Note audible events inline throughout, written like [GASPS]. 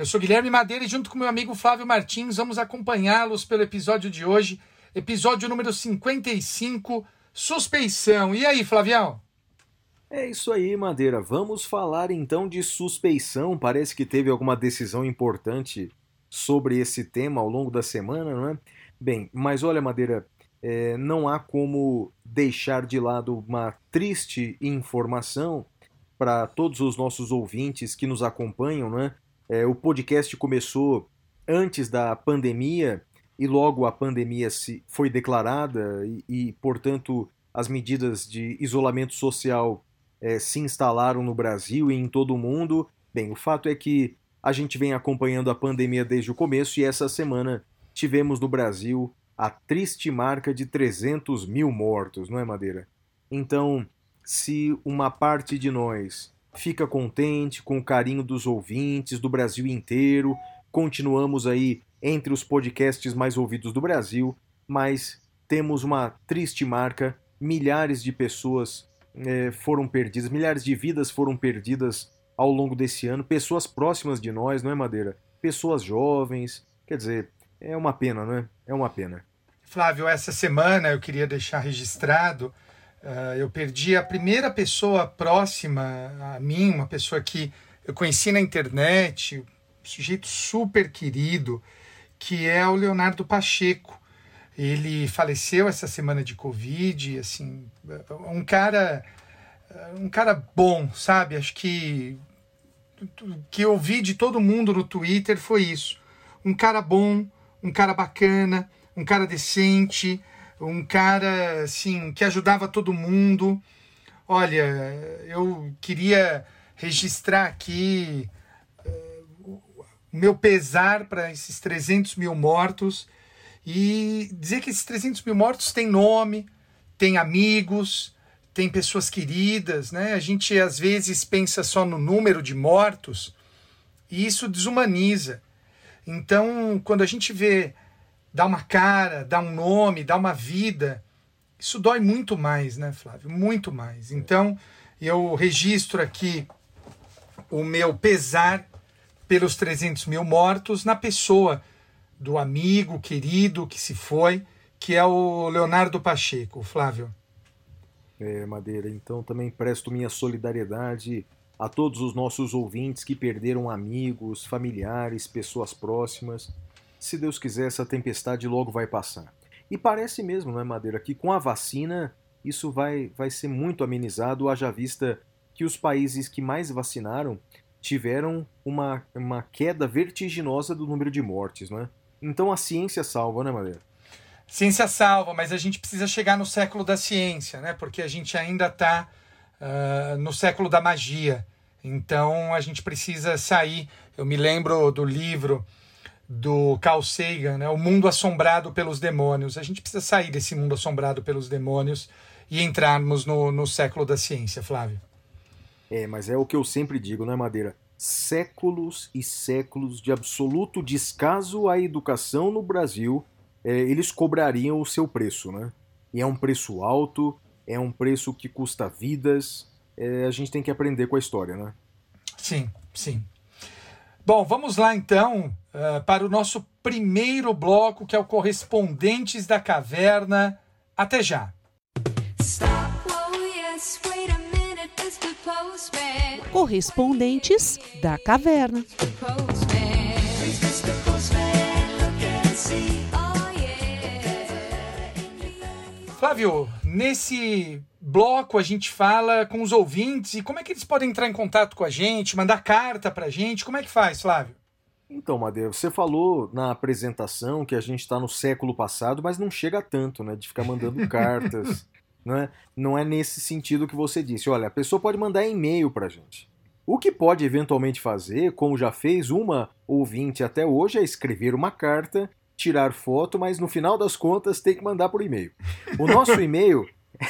Eu sou Guilherme Madeira e junto com meu amigo Flávio Martins vamos acompanhá-los pelo episódio de hoje, episódio número 55, Suspeição. E aí, Flavião? É isso aí, Madeira. Vamos falar então de suspeição. Parece que teve alguma decisão importante sobre esse tema ao longo da semana, não é? Bem, mas olha, Madeira, é, não há como deixar de lado uma triste informação para todos os nossos ouvintes que nos acompanham, né? É, o podcast começou antes da pandemia e logo a pandemia se foi declarada e, e portanto, as medidas de isolamento social é, se instalaram no Brasil e em todo o mundo. Bem, o fato é que a gente vem acompanhando a pandemia desde o começo e essa semana tivemos no Brasil a triste marca de 300 mil mortos, não é, Madeira? Então, se uma parte de nós fica contente com o carinho dos ouvintes do Brasil inteiro, continuamos aí entre os podcasts mais ouvidos do Brasil, mas temos uma triste marca: milhares de pessoas eh, foram perdidas, milhares de vidas foram perdidas ao longo desse ano, pessoas próximas de nós, não é, Madeira? Pessoas jovens, quer dizer, é uma pena, não é? É uma pena. Flávio, essa semana eu queria deixar registrado, uh, eu perdi a primeira pessoa próxima a mim, uma pessoa que eu conheci na internet, um sujeito super querido, que é o Leonardo Pacheco. Ele faleceu essa semana de Covid, assim, um cara, um cara bom, sabe? Acho que o que eu vi de todo mundo no Twitter foi isso. Um cara bom, um cara bacana, um cara decente, um cara assim que ajudava todo mundo. Olha, eu queria registrar aqui uh, meu pesar para esses 300 mil mortos e dizer que esses 300 mil mortos têm nome, têm amigos, tem pessoas queridas, né? A gente às vezes pensa só no número de mortos e isso desumaniza. Então, quando a gente vê dar uma cara, dar um nome, dar uma vida, isso dói muito mais, né, Flávio? Muito mais. Então, eu registro aqui o meu pesar pelos 300 mil mortos na pessoa do amigo querido que se foi, que é o Leonardo Pacheco, Flávio. É, Madeira, então também presto minha solidariedade a todos os nossos ouvintes que perderam amigos, familiares, pessoas próximas. Se Deus quiser, essa tempestade logo vai passar. E parece mesmo, não é, Madeira, que com a vacina isso vai, vai ser muito amenizado, haja vista que os países que mais vacinaram tiveram uma, uma queda vertiginosa do número de mortes, não é? Então a ciência salva, né, Madeira? Ciência salva, mas a gente precisa chegar no século da ciência, né? Porque a gente ainda está uh, no século da magia. Então a gente precisa sair. Eu me lembro do livro do Carl Sagan, né? O Mundo Assombrado pelos Demônios. A gente precisa sair desse mundo assombrado pelos demônios e entrarmos no, no século da ciência, Flávio. É, mas é o que eu sempre digo, né, Madeira? Séculos e séculos de absoluto descaso à educação no Brasil, é, eles cobrariam o seu preço, né? E é um preço alto, é um preço que custa vidas. É, a gente tem que aprender com a história, né? Sim, sim. Bom, vamos lá então uh, para o nosso primeiro bloco, que é o Correspondentes da Caverna. Até já! Correspondentes da Caverna. Flávio, nesse bloco a gente fala com os ouvintes e como é que eles podem entrar em contato com a gente, mandar carta pra gente, como é que faz, Flávio? Então, Madeira, você falou na apresentação que a gente está no século passado, mas não chega tanto, né? De ficar mandando [LAUGHS] cartas. Não é, não é nesse sentido que você disse. Olha, a pessoa pode mandar e-mail pra gente. O que pode eventualmente fazer, como já fez uma ouvinte até hoje, é escrever uma carta, tirar foto, mas no final das contas tem que mandar por e-mail. O nosso [LAUGHS] e-mail,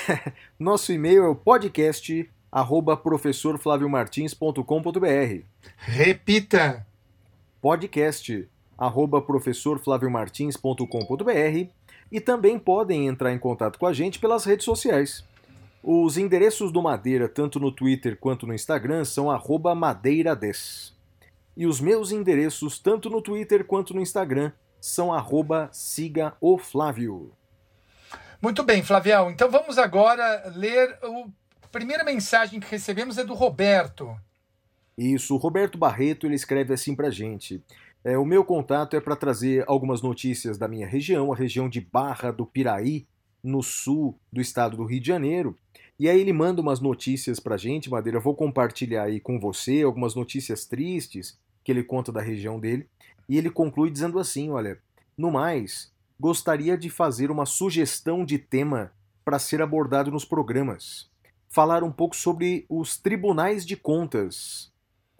[LAUGHS] nosso e-mail é o podcast arroba professorflaviomartins.com.br. Repita! Podcast arroba professorflaviomartins.com.br e também podem entrar em contato com a gente pelas redes sociais. Os endereços do Madeira, tanto no Twitter quanto no Instagram, são arroba madeirades. E os meus endereços, tanto no Twitter quanto no Instagram, são arroba siga o Flávio. Muito bem, Flavião. Então vamos agora ler a primeira mensagem que recebemos é do Roberto. Isso, o Roberto Barreto ele escreve assim pra gente. É, o meu contato é para trazer algumas notícias da minha região, a região de Barra do Piraí, no sul do estado do Rio de Janeiro. E aí ele manda umas notícias pra gente, Madeira. Eu vou compartilhar aí com você algumas notícias tristes que ele conta da região dele. E ele conclui dizendo assim: olha, no mais, gostaria de fazer uma sugestão de tema para ser abordado nos programas. Falar um pouco sobre os tribunais de contas,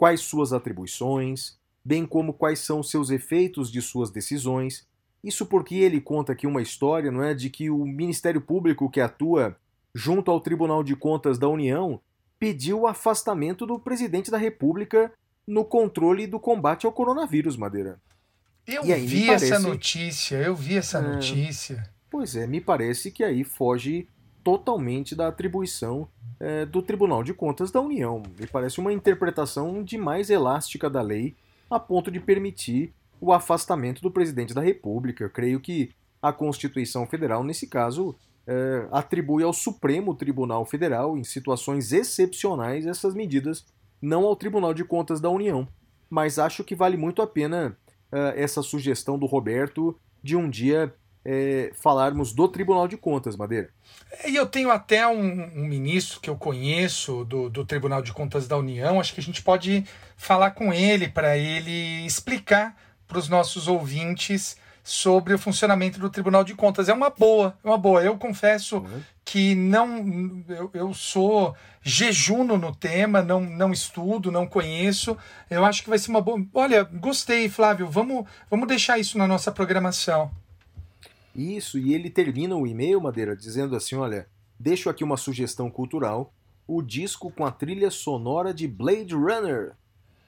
quais suas atribuições, bem como quais são seus efeitos de suas decisões. Isso porque ele conta aqui uma história, não é, de que o Ministério Público que atua junto ao Tribunal de Contas da União pediu o afastamento do presidente da República no controle do combate ao coronavírus, Madeira. Eu aí, vi parece... essa notícia, eu vi essa é... notícia. Pois é, me parece que aí foge totalmente da atribuição é, do Tribunal de Contas da União. Me parece uma interpretação demais elástica da lei a ponto de permitir o afastamento do presidente da República. Eu creio que a Constituição Federal, nesse caso, é, atribui ao Supremo Tribunal Federal, em situações excepcionais, essas medidas, não ao Tribunal de Contas da União. Mas acho que vale muito a pena é, essa sugestão do Roberto de um dia é, falarmos do Tribunal de Contas, Madeira. E eu tenho até um, um, ministro que eu conheço do, do Tribunal de Contas da União, acho que a gente pode falar com ele para ele explicar para os nossos ouvintes sobre o funcionamento do Tribunal de Contas. É uma boa, é uma boa. Eu confesso uhum. que não eu, eu sou jejuno no tema, não, não estudo, não conheço. Eu acho que vai ser uma boa. Olha, gostei, Flávio. Vamos, vamos deixar isso na nossa programação. Isso, e ele termina o e-mail, Madeira, dizendo assim: olha, deixo aqui uma sugestão cultural, o disco com a trilha sonora de Blade Runner.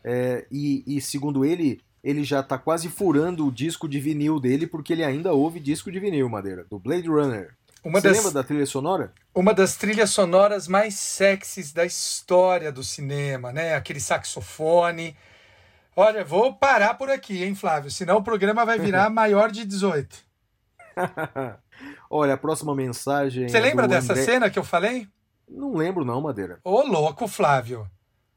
É, e, e, segundo ele, ele já está quase furando o disco de vinil dele, porque ele ainda ouve disco de vinil, Madeira, do Blade Runner. Uma Você das, lembra da trilha sonora? Uma das trilhas sonoras mais sexys da história do cinema, né? Aquele saxofone. Olha, vou parar por aqui, hein, Flávio? Senão o programa vai virar [LAUGHS] maior de 18. [LAUGHS] Olha, a próxima mensagem. Você é lembra dessa André... cena que eu falei? Não lembro, não, Madeira. Ô, louco, Flávio.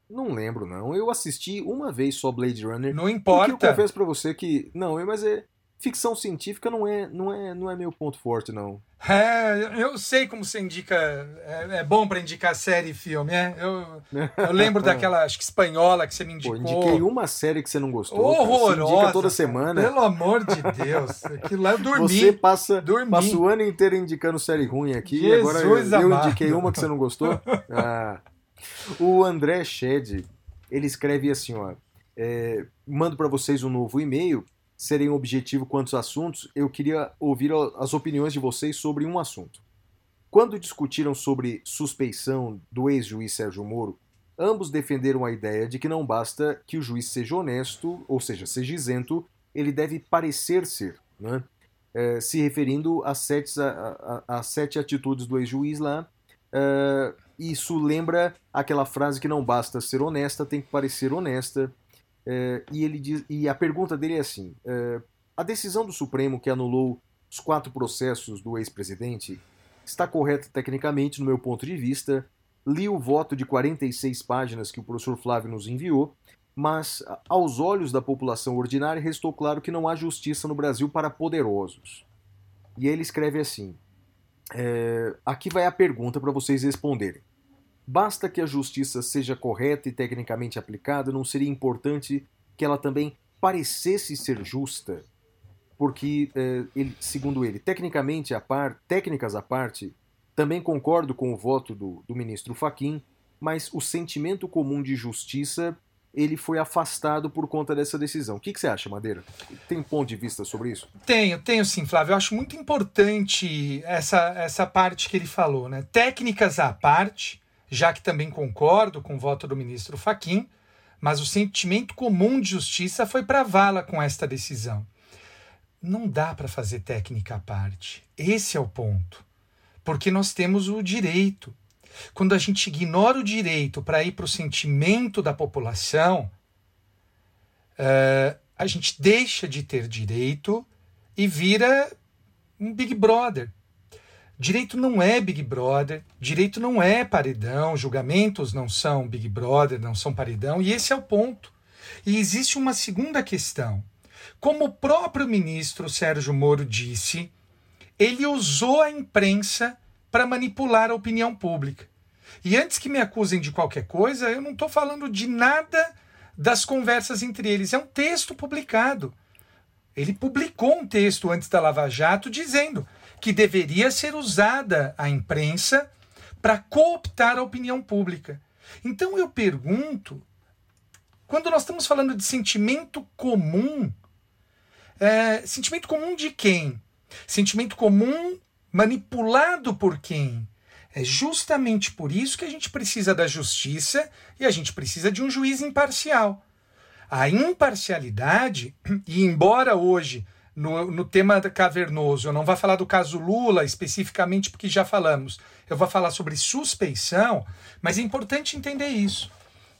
Não lembro, não. Eu assisti uma vez só Blade Runner. Não importa. eu confesso pra você que. Não, mas é ficção científica não é, não é, não é meu ponto forte, não. É, eu sei como você indica. É, é bom para indicar série e filme, é? Eu, eu lembro [LAUGHS] daquela, acho que espanhola que você me indicou. Pô, indiquei uma série que você não gostou. Horrorosa. Você indica toda semana. Pelo amor de Deus. Aquilo lá eu dormi. Você passa, passa o ano inteiro indicando série ruim aqui. Jesus agora eu, eu indiquei uma que você não gostou. Ah. O André Shed, ele escreve assim, ó. É, mando para vocês um novo e-mail serem objetivo quanto aos assuntos, eu queria ouvir as opiniões de vocês sobre um assunto. Quando discutiram sobre suspeição do ex-juiz Sérgio Moro, ambos defenderam a ideia de que não basta que o juiz seja honesto, ou seja, seja isento, ele deve parecer ser, né? É, se referindo às sete, sete atitudes do ex-juiz lá. É, isso lembra aquela frase que não basta ser honesta, tem que parecer honesta. É, e, ele diz, e a pergunta dele é assim: é, a decisão do Supremo que anulou os quatro processos do ex-presidente está correta tecnicamente, no meu ponto de vista. Li o voto de 46 páginas que o professor Flávio nos enviou, mas aos olhos da população ordinária restou claro que não há justiça no Brasil para poderosos. E ele escreve assim: é, aqui vai a pergunta para vocês responderem. Basta que a justiça seja correta e tecnicamente aplicada, não seria importante que ela também parecesse ser justa? Porque, eh, ele, segundo ele, tecnicamente a par, técnicas à parte, também concordo com o voto do, do ministro Faquim mas o sentimento comum de justiça ele foi afastado por conta dessa decisão. O que, que, você acha, Madeira? Tem ponto de vista sobre isso? Tenho, tenho sim, Flávio. Eu acho muito importante essa, essa parte que ele falou, né? Técnicas à parte, já que também concordo com o voto do ministro Faquim, mas o sentimento comum de justiça foi para vala com esta decisão. Não dá para fazer técnica à parte. Esse é o ponto. Porque nós temos o direito quando a gente ignora o direito para ir para o sentimento da população, uh, a gente deixa de ter direito e vira um Big Brother. Direito não é Big Brother, direito não é paredão, julgamentos não são Big Brother, não são paredão, e esse é o ponto. E existe uma segunda questão. Como o próprio ministro Sérgio Moro disse, ele usou a imprensa para manipular a opinião pública. E antes que me acusem de qualquer coisa, eu não estou falando de nada das conversas entre eles. É um texto publicado. Ele publicou um texto antes da Lava Jato dizendo que deveria ser usada a imprensa para cooptar a opinião pública. Então eu pergunto, quando nós estamos falando de sentimento comum, é, sentimento comum de quem? Sentimento comum manipulado por quem? É justamente por isso que a gente precisa da justiça e a gente precisa de um juiz imparcial. A imparcialidade, [CLEARS THROAT] e embora hoje, no, no tema cavernoso, eu não vá falar do caso Lula especificamente porque já falamos, eu vou falar sobre suspeição, mas é importante entender isso.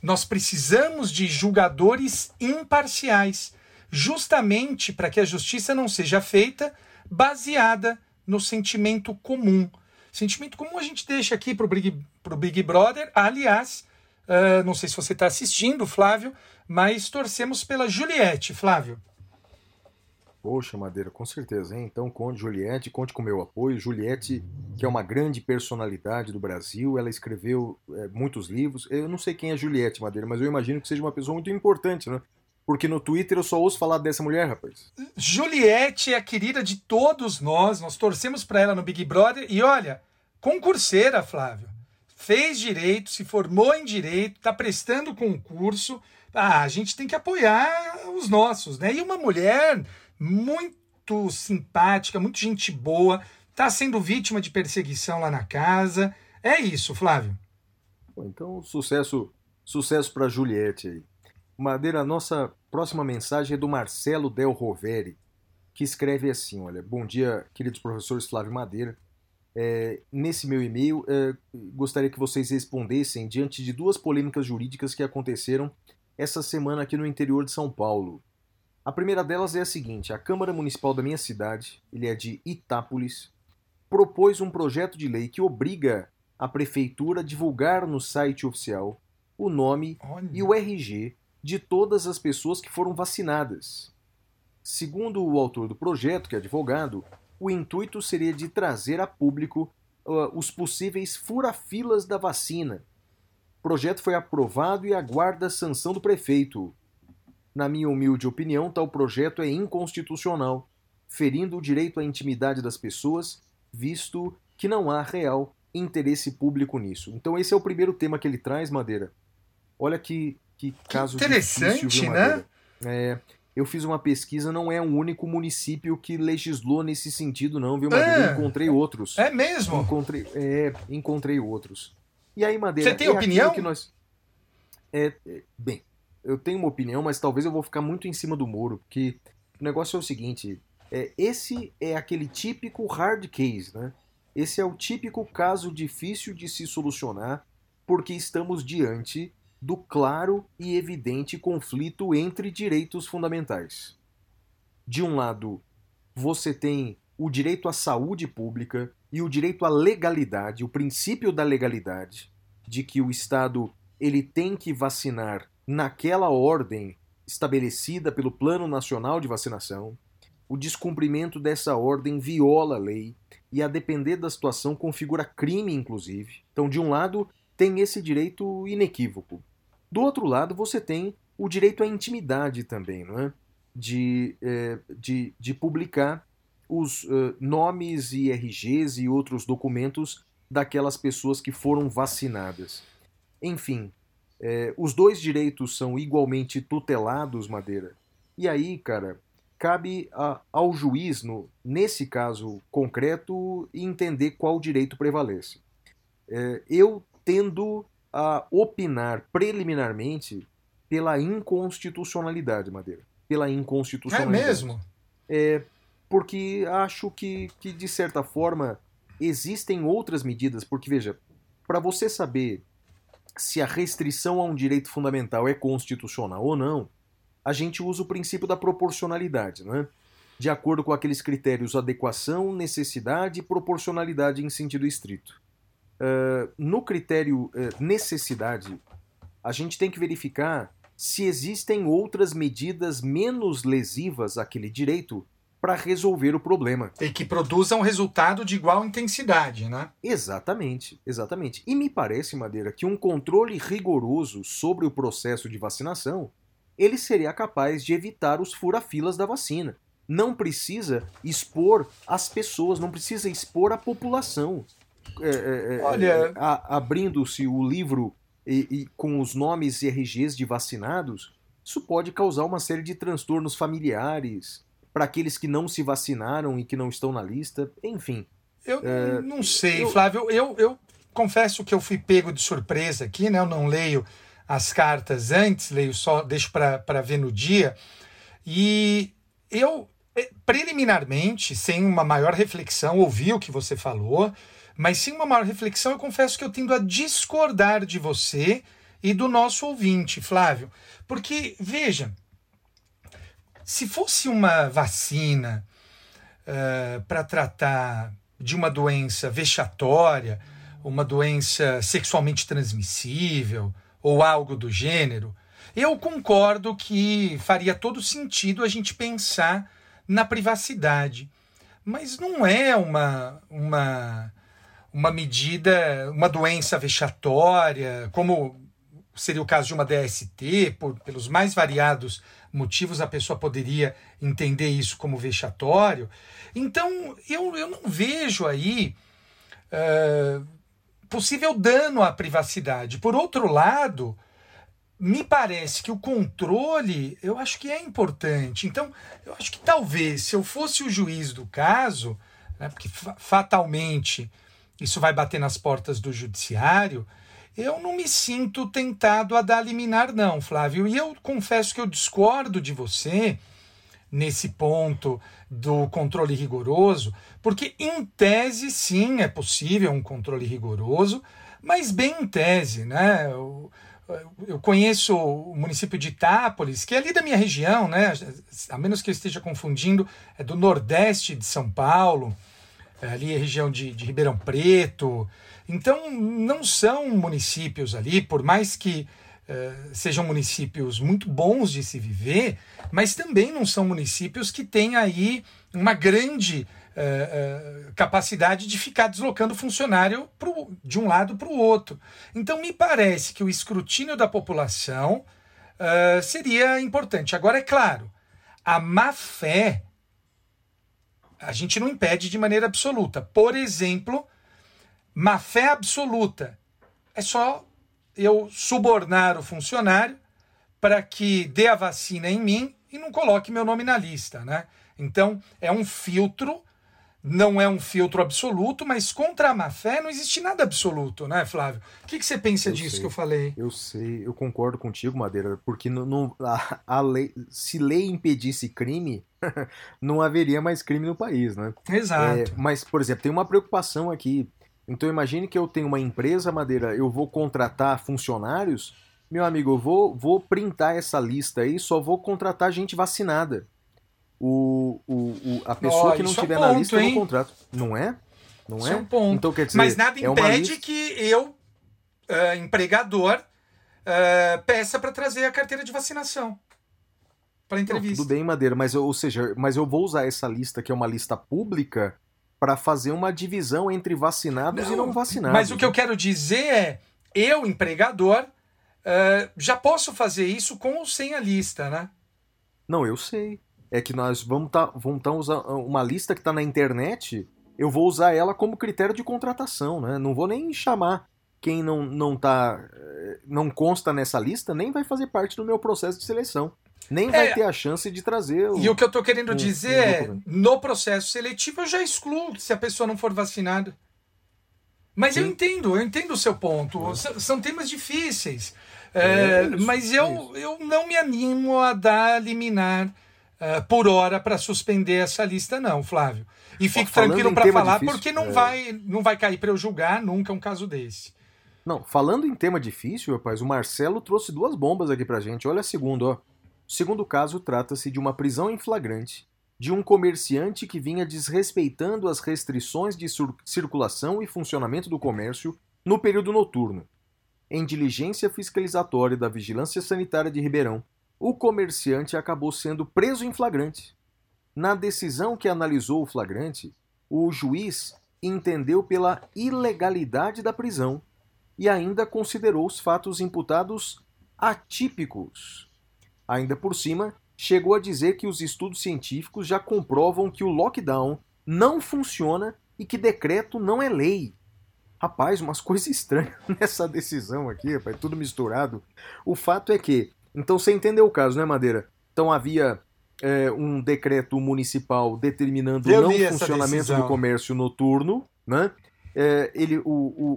Nós precisamos de julgadores imparciais, justamente para que a justiça não seja feita baseada no sentimento comum. Sentimento comum a gente deixa aqui para o Big, Big Brother. Aliás, uh, não sei se você está assistindo, Flávio, mas torcemos pela Juliette, Flávio. Poxa, Madeira, com certeza, hein? Então conte Juliette, conte com meu apoio. Juliette, que é uma grande personalidade do Brasil, ela escreveu é, muitos livros. Eu não sei quem é Juliette, Madeira, mas eu imagino que seja uma pessoa muito importante, né? Porque no Twitter eu só ouço falar dessa mulher, rapaz. Juliette é a querida de todos nós. Nós torcemos para ela no Big Brother. E olha, concurseira, Flávio. Fez direito, se formou em direito, está prestando concurso. Ah, a gente tem que apoiar os nossos, né? E uma mulher muito simpática, muito gente boa, está sendo vítima de perseguição lá na casa. É isso, Flávio. Então, sucesso, sucesso para Juliette aí. Madeira, a nossa próxima mensagem é do Marcelo Del Roveri, que escreve assim: Olha, bom dia, queridos professores Flávio Madeira. É, nesse meu e-mail, é, gostaria que vocês respondessem diante de duas polêmicas jurídicas que aconteceram essa semana aqui no interior de São Paulo. A primeira delas é a seguinte: a Câmara Municipal da minha cidade, ele é de Itápolis, propôs um projeto de lei que obriga a prefeitura a divulgar no site oficial o nome Olha. e o RG de todas as pessoas que foram vacinadas. Segundo o autor do projeto, que é advogado, o intuito seria de trazer a público uh, os possíveis furafilas da vacina. O projeto foi aprovado e aguarda a sanção do prefeito. Na minha humilde opinião, tal projeto é inconstitucional, ferindo o direito à intimidade das pessoas, visto que não há real interesse público nisso. Então esse é o primeiro tema que ele traz, Madeira. Olha que que caso interessante, difícil, né? É, eu fiz uma pesquisa, não é um único município que legislou nesse sentido, não, viu, Madeira? É, encontrei outros. É mesmo? Encontrei, é, encontrei outros. E aí, Madeira. Você tem é opinião? Que nós... É, é, bem, eu tenho uma opinião, mas talvez eu vou ficar muito em cima do muro, porque o negócio é o seguinte: é, esse é aquele típico hard case, né? Esse é o típico caso difícil de se solucionar, porque estamos diante do claro e evidente conflito entre direitos fundamentais. De um lado, você tem o direito à saúde pública e o direito à legalidade, o princípio da legalidade, de que o Estado ele tem que vacinar naquela ordem estabelecida pelo Plano Nacional de Vacinação. O descumprimento dessa ordem viola a lei e, a depender da situação, configura crime, inclusive. Então, de um lado, tem esse direito inequívoco. Do outro lado, você tem o direito à intimidade também, não é? de, é, de, de publicar os uh, nomes e RGs e outros documentos daquelas pessoas que foram vacinadas. enfim, é, os dois direitos são igualmente tutelados, Madeira. E aí, cara, cabe a, ao juiz, no, nesse caso concreto, entender qual direito prevalece. É, eu tendo a opinar preliminarmente pela inconstitucionalidade, Madeira. Pela inconstitucionalidade. É mesmo? É, porque acho que, que, de certa forma, existem outras medidas. Porque, veja, para você saber se a restrição a um direito fundamental é constitucional ou não, a gente usa o princípio da proporcionalidade, não é? de acordo com aqueles critérios adequação, necessidade e proporcionalidade em sentido estrito. Uh, no critério uh, necessidade, a gente tem que verificar se existem outras medidas menos lesivas àquele direito para resolver o problema. E que produzam resultado de igual intensidade, né? Exatamente, exatamente. E me parece, Madeira, que um controle rigoroso sobre o processo de vacinação, ele seria capaz de evitar os furafilas da vacina. Não precisa expor as pessoas, não precisa expor a população. É, é, é Olha, é, abrindo-se o livro e, e com os nomes e RGs de vacinados, isso pode causar uma série de transtornos familiares, para aqueles que não se vacinaram e que não estão na lista, enfim. Eu é, não sei, eu... Flávio. Eu, eu confesso que eu fui pego de surpresa aqui, né? Eu não leio as cartas antes, leio só, deixo para ver no dia. E eu, é, preliminarmente, sem uma maior reflexão, ouvi o que você falou, mas sem uma maior reflexão, eu confesso que eu tendo a discordar de você e do nosso ouvinte, Flávio. Porque, veja, se fosse uma vacina uh, para tratar de uma doença vexatória, uma doença sexualmente transmissível ou algo do gênero, eu concordo que faria todo sentido a gente pensar na privacidade. Mas não é uma, uma, uma medida, uma doença vexatória, como seria o caso de uma DST, por, pelos mais variados motivos a pessoa poderia entender isso como vexatório. Então, eu, eu não vejo aí uh, possível dano à privacidade. Por outro lado, me parece que o controle, eu acho que é importante. Então, eu acho que talvez, se eu fosse o juiz do caso, né, porque fatalmente isso vai bater nas portas do judiciário, eu não me sinto tentado a dar liminar, não, Flávio. E eu confesso que eu discordo de você nesse ponto do controle rigoroso, porque em tese sim é possível um controle rigoroso, mas bem em tese, né? Eu, eu conheço o município de Itápolis, que é ali da minha região, né? A menos que eu esteja confundindo, é do nordeste de São Paulo, é ali a região de, de Ribeirão Preto. Então, não são municípios ali, por mais que uh, sejam municípios muito bons de se viver, mas também não são municípios que têm aí uma grande uh, uh, capacidade de ficar deslocando funcionário pro, de um lado para o outro. Então, me parece que o escrutínio da população seria importante. Agora, é claro, a má fé a gente não impede de maneira absoluta. Por exemplo, má fé absoluta. É só eu subornar o funcionário para que dê a vacina em mim e não coloque meu nome na lista, né? Então, é um filtro, não é um filtro absoluto, mas contra a má fé não existe nada absoluto, né, Flávio? O que, que você pensa eu disso sei, que eu falei? Eu sei, eu concordo contigo, Madeira, porque não, não a, a, lei, se lei impedisse crime, [LAUGHS] não haveria mais crime no país, né? Exato. É, mas, por exemplo, tem uma preocupação aqui então imagine que eu tenho uma empresa, Madeira, eu vou contratar funcionários, meu amigo, eu vou, vou printar essa lista aí, só vou contratar gente vacinada. O, o, o a pessoa oh, que não tiver é um ponto, na lista hein? no contrato. Não é? Não isso é? é um ponto. Então, quer dizer, Mas nada impede é que eu, uh, empregador, uh, peça para trazer a carteira de vacinação para entrevista. Não, tudo bem, Madeira, mas ou seja, mas eu vou usar essa lista que é uma lista pública para fazer uma divisão entre vacinados não, e não vacinados. Mas o que eu quero dizer é, eu, empregador, uh, já posso fazer isso com ou sem a lista, né? Não, eu sei. É que nós vamos tá, vamos tá usando uma lista que está na internet, eu vou usar ela como critério de contratação, né? Não vou nem chamar quem não, não tá. eh, não consta nessa lista nem vai fazer parte do meu processo de seleção. Nem vai É. ter a chance de trazer o. E o que eu tô querendo um- dizer é, no processo seletivo eu já excluo se a pessoa não for vacinada. Mas eu Sim. entendo, eu entendo o seu ponto. S- São temas difíceis. É É, isso, mas é eu, eu não me animo a dar liminar eh, por hora para suspender essa lista, não, Flávio. E fico tranquilo para falar, difícil, porque não, é. vai, não vai cair para eu julgar nunca um caso desse. Não, falando em tema difícil, rapaz, o Marcelo trouxe duas bombas aqui pra gente. Olha a segunda, ó. O segundo caso trata-se de uma prisão em flagrante de um comerciante que vinha desrespeitando as restrições de circulação e funcionamento do comércio no período noturno. Em diligência fiscalizatória da Vigilância Sanitária de Ribeirão, o comerciante acabou sendo preso em flagrante. Na decisão que analisou o flagrante, o juiz entendeu pela ilegalidade da prisão e ainda considerou os fatos imputados atípicos. Ainda por cima, chegou a dizer que os estudos científicos já comprovam que o lockdown não funciona e que decreto não é lei. Rapaz, umas [LAUGHS] coisas estranhas nessa decisão aqui, rapaz, tudo misturado. O fato é que, então você entendeu o caso, né, Madeira? Então havia é, um decreto municipal determinando o não funcionamento do comércio noturno, né? É, ele, o,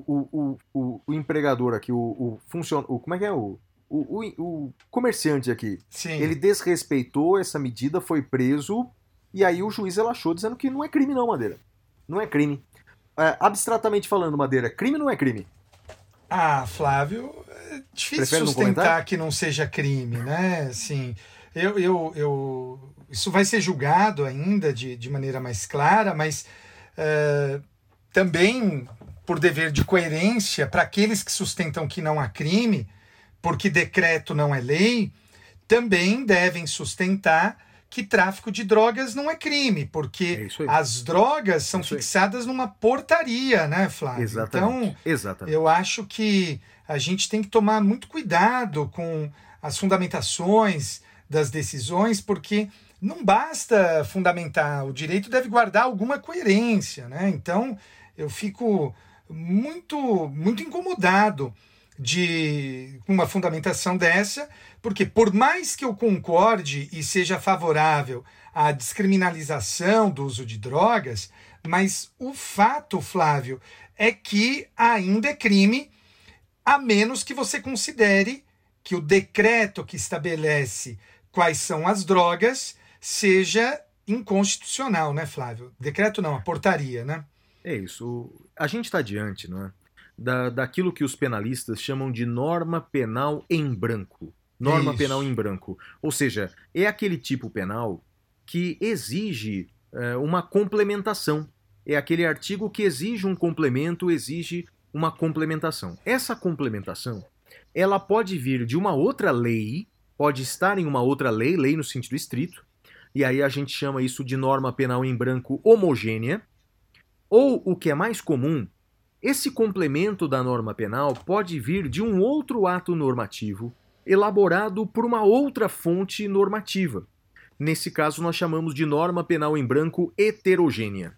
o, o, o, empregador aqui, o, o funcion... o como é que é o, o, o, o comerciante aqui, Sim. ele desrespeitou essa medida, foi preso e aí o juiz relaxou dizendo que não é crime não, Madeira. Não é crime. É, abstratamente falando, Madeira, crime não é crime? Ah, Flávio, é difícil Prefere não sustentar comentar? que não seja crime, né? Assim, eu, eu, eu, isso vai ser julgado ainda de, de maneira mais clara, mas eh, também por dever de coerência para aqueles que sustentam que não há crime, porque decreto não é lei, também devem sustentar que tráfico de drogas não é crime, É porque aí. as drogas são aí. fixadas numa portaria, né, Flávio? Exatamente. Então, Exatamente. eu acho que a gente tem que tomar muito cuidado com as fundamentações das decisões, porque não basta fundamentar, o direito deve guardar alguma coerência, né? Então, eu fico muito muito incomodado de uma fundamentação dessa, porque por mais que eu concorde e seja favorável à descriminalização do uso de drogas, mas o fato, Flávio, é que ainda é crime, a menos que você considere que o decreto que estabelece quais são as drogas seja inconstitucional, né, Flávio? Decreto não, a portaria, né? É isso. A gente está diante não é? Da, daquilo que os penalistas chamam de norma penal em branco. Norma Isso. penal em branco. Ou seja, é aquele tipo penal que exige é, uma complementação. É aquele artigo que exige um complemento, exige uma complementação. Essa complementação, ela pode vir de uma outra lei, pode estar em uma outra lei, lei no sentido estrito, e aí a gente chama isso de norma penal em branco homogênea, ou o que é mais comum, esse complemento da norma penal pode vir de um outro ato normativo elaborado por uma outra fonte normativa. Nesse caso, nós chamamos de norma penal em branco heterogênea.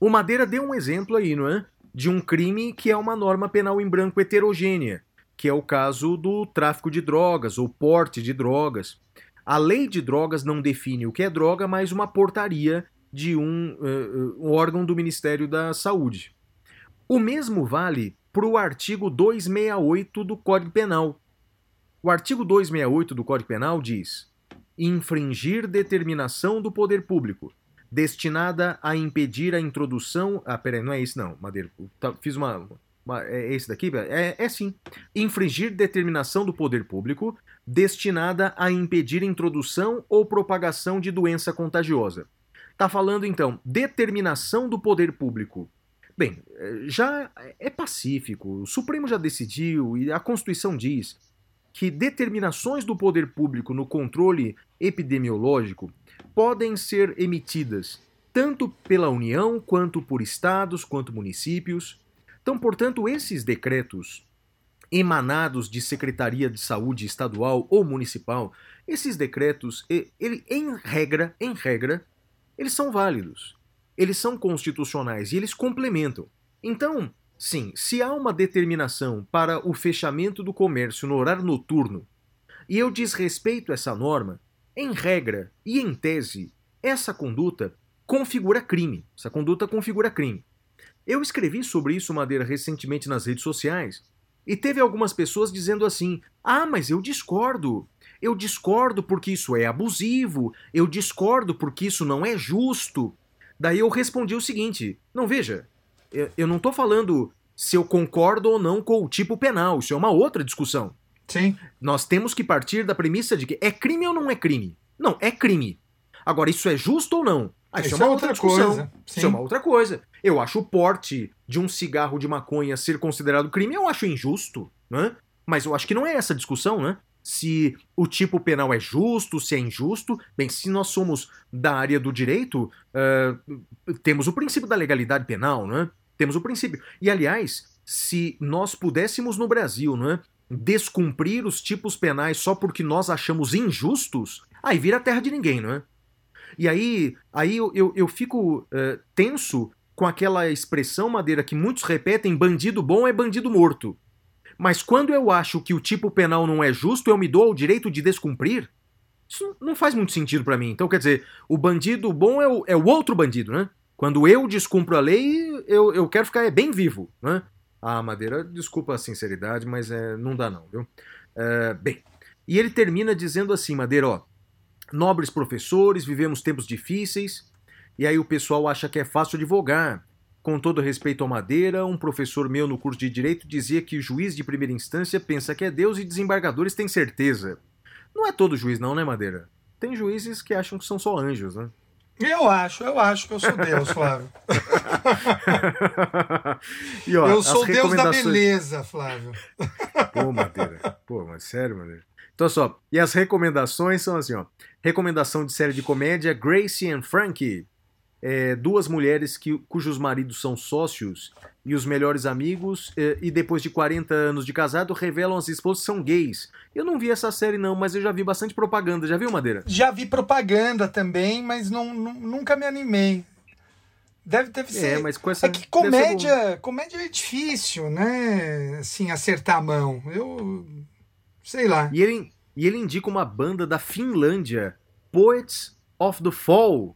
O Madeira deu um exemplo aí, não é? De um crime que é uma norma penal em branco heterogênea, que é o caso do tráfico de drogas ou porte de drogas. A lei de drogas não define o que é droga, mas uma portaria de um, uh, um órgão do Ministério da Saúde. O mesmo vale para o artigo 268 do Código Penal. O artigo 268 do Código Penal diz: infringir determinação do poder público destinada a impedir a introdução. Ah, peraí, não é isso não, Madeira. Tá, fiz uma. uma é esse daqui? É, é sim. Infringir determinação do poder público destinada a impedir introdução ou propagação de doença contagiosa. Tá falando então determinação do poder público. Bem, já é pacífico. O Supremo já decidiu e a Constituição diz que determinações do poder público no controle epidemiológico podem ser emitidas tanto pela União, quanto por estados, quanto municípios. Então, portanto, esses decretos emanados de Secretaria de Saúde estadual ou municipal, esses decretos, ele, em regra, em regra, eles são válidos. Eles são constitucionais e eles complementam. Então, Sim, se há uma determinação para o fechamento do comércio no horário noturno e eu desrespeito essa norma, em regra e em tese, essa conduta configura crime. Essa conduta configura crime. Eu escrevi sobre isso, Madeira, recentemente nas redes sociais, e teve algumas pessoas dizendo assim: ah, mas eu discordo. Eu discordo porque isso é abusivo, eu discordo porque isso não é justo. Daí eu respondi o seguinte: não, veja, eu não estou falando se eu concordo ou não com o tipo penal, isso é uma outra discussão. Sim. Nós temos que partir da premissa de que é crime ou não é crime? Não, é crime. Agora, isso é justo ou não? Ah, isso, isso, é uma outra, outra coisa. Sim. Isso é uma outra coisa. Eu acho o porte de um cigarro de maconha ser considerado crime, eu acho injusto, né? Mas eu acho que não é essa a discussão, né? Se o tipo penal é justo, se é injusto. Bem, se nós somos da área do direito, uh, temos o princípio da legalidade penal, né? Temos o princípio. E, aliás, se nós pudéssemos no Brasil, né, descumprir os tipos penais só porque nós achamos injustos, aí vira terra de ninguém, não é? E aí, aí eu, eu, eu fico uh, tenso com aquela expressão, Madeira, que muitos repetem: bandido bom é bandido morto. Mas quando eu acho que o tipo penal não é justo, eu me dou o direito de descumprir? Isso não faz muito sentido para mim. Então, quer dizer, o bandido bom é o, é o outro bandido, né? Quando eu descumpro a lei, eu, eu quero ficar bem vivo, né? Ah, Madeira, desculpa a sinceridade, mas é, não dá não, viu? É, bem, e ele termina dizendo assim, Madeira, ó, nobres professores, vivemos tempos difíceis, e aí o pessoal acha que é fácil advogar. Com todo respeito ao Madeira, um professor meu no curso de Direito dizia que o juiz de primeira instância pensa que é Deus e desembargadores têm certeza. Não é todo juiz não, né, Madeira? Tem juízes que acham que são só anjos, né? Eu acho, eu acho que eu sou Deus, Flávio. [LAUGHS] e, ó, eu sou Deus da beleza, Flávio. Pô, Madeira. Pô, mas sério, Madeira. Então, só. E as recomendações são assim, ó. Recomendação de série de comédia: Gracie and Frankie. É, duas mulheres que, cujos maridos são sócios e os melhores amigos, é, e depois de 40 anos de casado, revelam as esposas são gays. Eu não vi essa série, não, mas eu já vi bastante propaganda. Já viu, Madeira? Já vi propaganda também, mas não, nunca me animei. Deve, deve é, ser. É, mas com essa, é que comédia, comédia é difícil, né? Assim, acertar a mão. Eu. Sei lá. E ele, e ele indica uma banda da Finlândia, Poets of the Fall.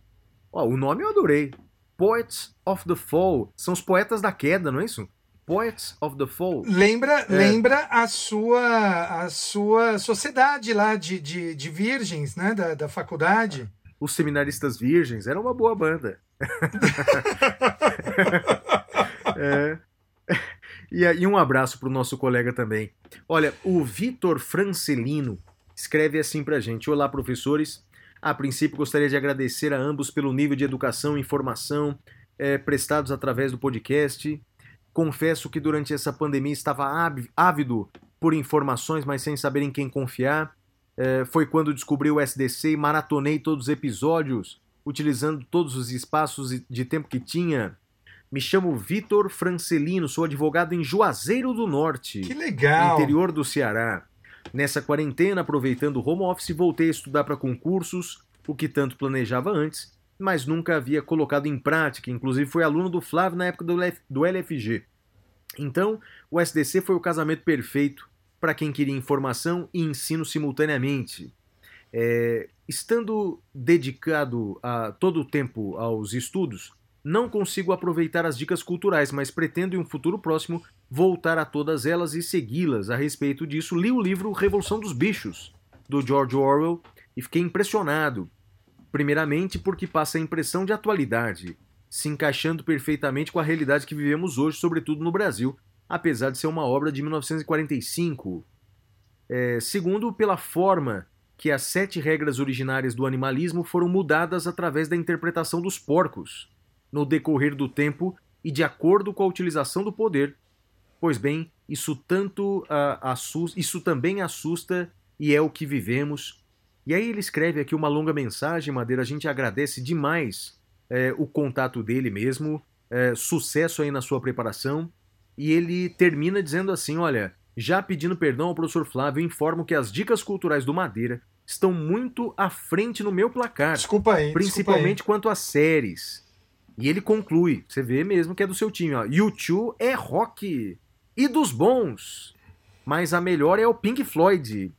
Ó, o nome eu adorei. Poets of the Fall. São os poetas da queda, não é isso? Poets of the Fall. Lembra, é. lembra a sua a sua sociedade lá de, de, de virgens, né? Da, da faculdade. Os seminaristas virgens. Era uma boa banda. [LAUGHS] é. [LAUGHS] E, e um abraço para o nosso colega também. Olha, o Vitor Francelino escreve assim para a gente: Olá, professores. A princípio, gostaria de agradecer a ambos pelo nível de educação e informação é, prestados através do podcast. Confesso que durante essa pandemia estava ávido por informações, mas sem saber em quem confiar. É, foi quando descobri o SDC e maratonei todos os episódios, utilizando todos os espaços de tempo que tinha. Me chamo Vitor Francelino, sou advogado em Juazeiro do Norte, que legal. interior do Ceará. Nessa quarentena, aproveitando o home office, voltei a estudar para concursos, o que tanto planejava antes, mas nunca havia colocado em prática. Inclusive, fui aluno do Flávio na época do LFG. Então, o SDC foi o casamento perfeito para quem queria informação e ensino simultaneamente. É, estando dedicado a todo o tempo aos estudos, não consigo aproveitar as dicas culturais, mas pretendo em um futuro próximo voltar a todas elas e segui-las. A respeito disso, li o livro Revolução dos Bichos, do George Orwell, e fiquei impressionado. Primeiramente porque passa a impressão de atualidade, se encaixando perfeitamente com a realidade que vivemos hoje, sobretudo no Brasil, apesar de ser uma obra de 1945. É, segundo, pela forma que as sete regras originárias do animalismo foram mudadas através da interpretação dos porcos no decorrer do tempo e de acordo com a utilização do poder. Pois bem, isso tanto uh, assusta, isso também assusta e é o que vivemos. E aí ele escreve aqui uma longa mensagem, Madeira. A gente agradece demais é, o contato dele mesmo, é, sucesso aí na sua preparação. E ele termina dizendo assim: olha, já pedindo perdão ao professor Flávio, informo que as dicas culturais do Madeira estão muito à frente no meu placar. Desculpa aí. Principalmente desculpa aí. quanto às séries. E ele conclui, você vê mesmo que é do seu time, ó. U2 é rock e dos bons, mas a melhor é o Pink Floyd.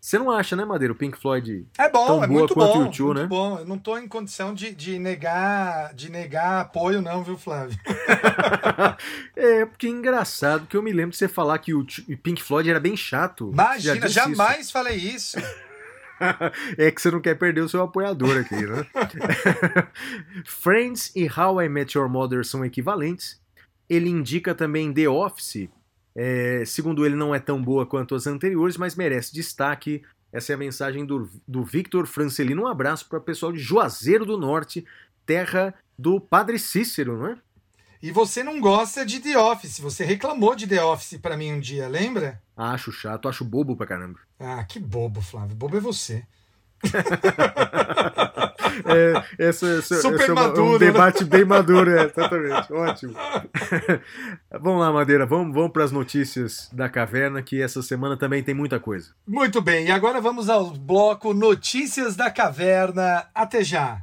Você não acha, né, Madeira, o Pink Floyd é bom, tão é boa muito quanto bom, o U2, muito né? bom. Eu não tô em condição de, de negar de negar apoio não, viu, Flávio? [LAUGHS] é, porque é engraçado que eu me lembro de você falar que o Pink Floyd era bem chato. Imagina, disse isso. jamais falei isso. [LAUGHS] é que você não quer perder o seu apoiador aqui, né? [LAUGHS] Friends e How I Met Your Mother são equivalentes. Ele indica também The Office. É, segundo ele, não é tão boa quanto as anteriores, mas merece destaque. Essa é a mensagem do, do Victor Francelino. Um abraço para o pessoal de Juazeiro do Norte, terra do Padre Cícero, não é? E você não gosta de The Office. Você reclamou de The Office para mim um dia, lembra? Acho chato, acho bobo pra caramba. Ah, que bobo, Flávio. Bobo é você. [LAUGHS] é, Super essa é uma, maduro, um né? debate bem maduro, é, exatamente. Ótimo. [LAUGHS] vamos lá, Madeira, vamos, vamos para as notícias da caverna, que essa semana também tem muita coisa. Muito bem, e agora vamos ao bloco Notícias da Caverna. Até já.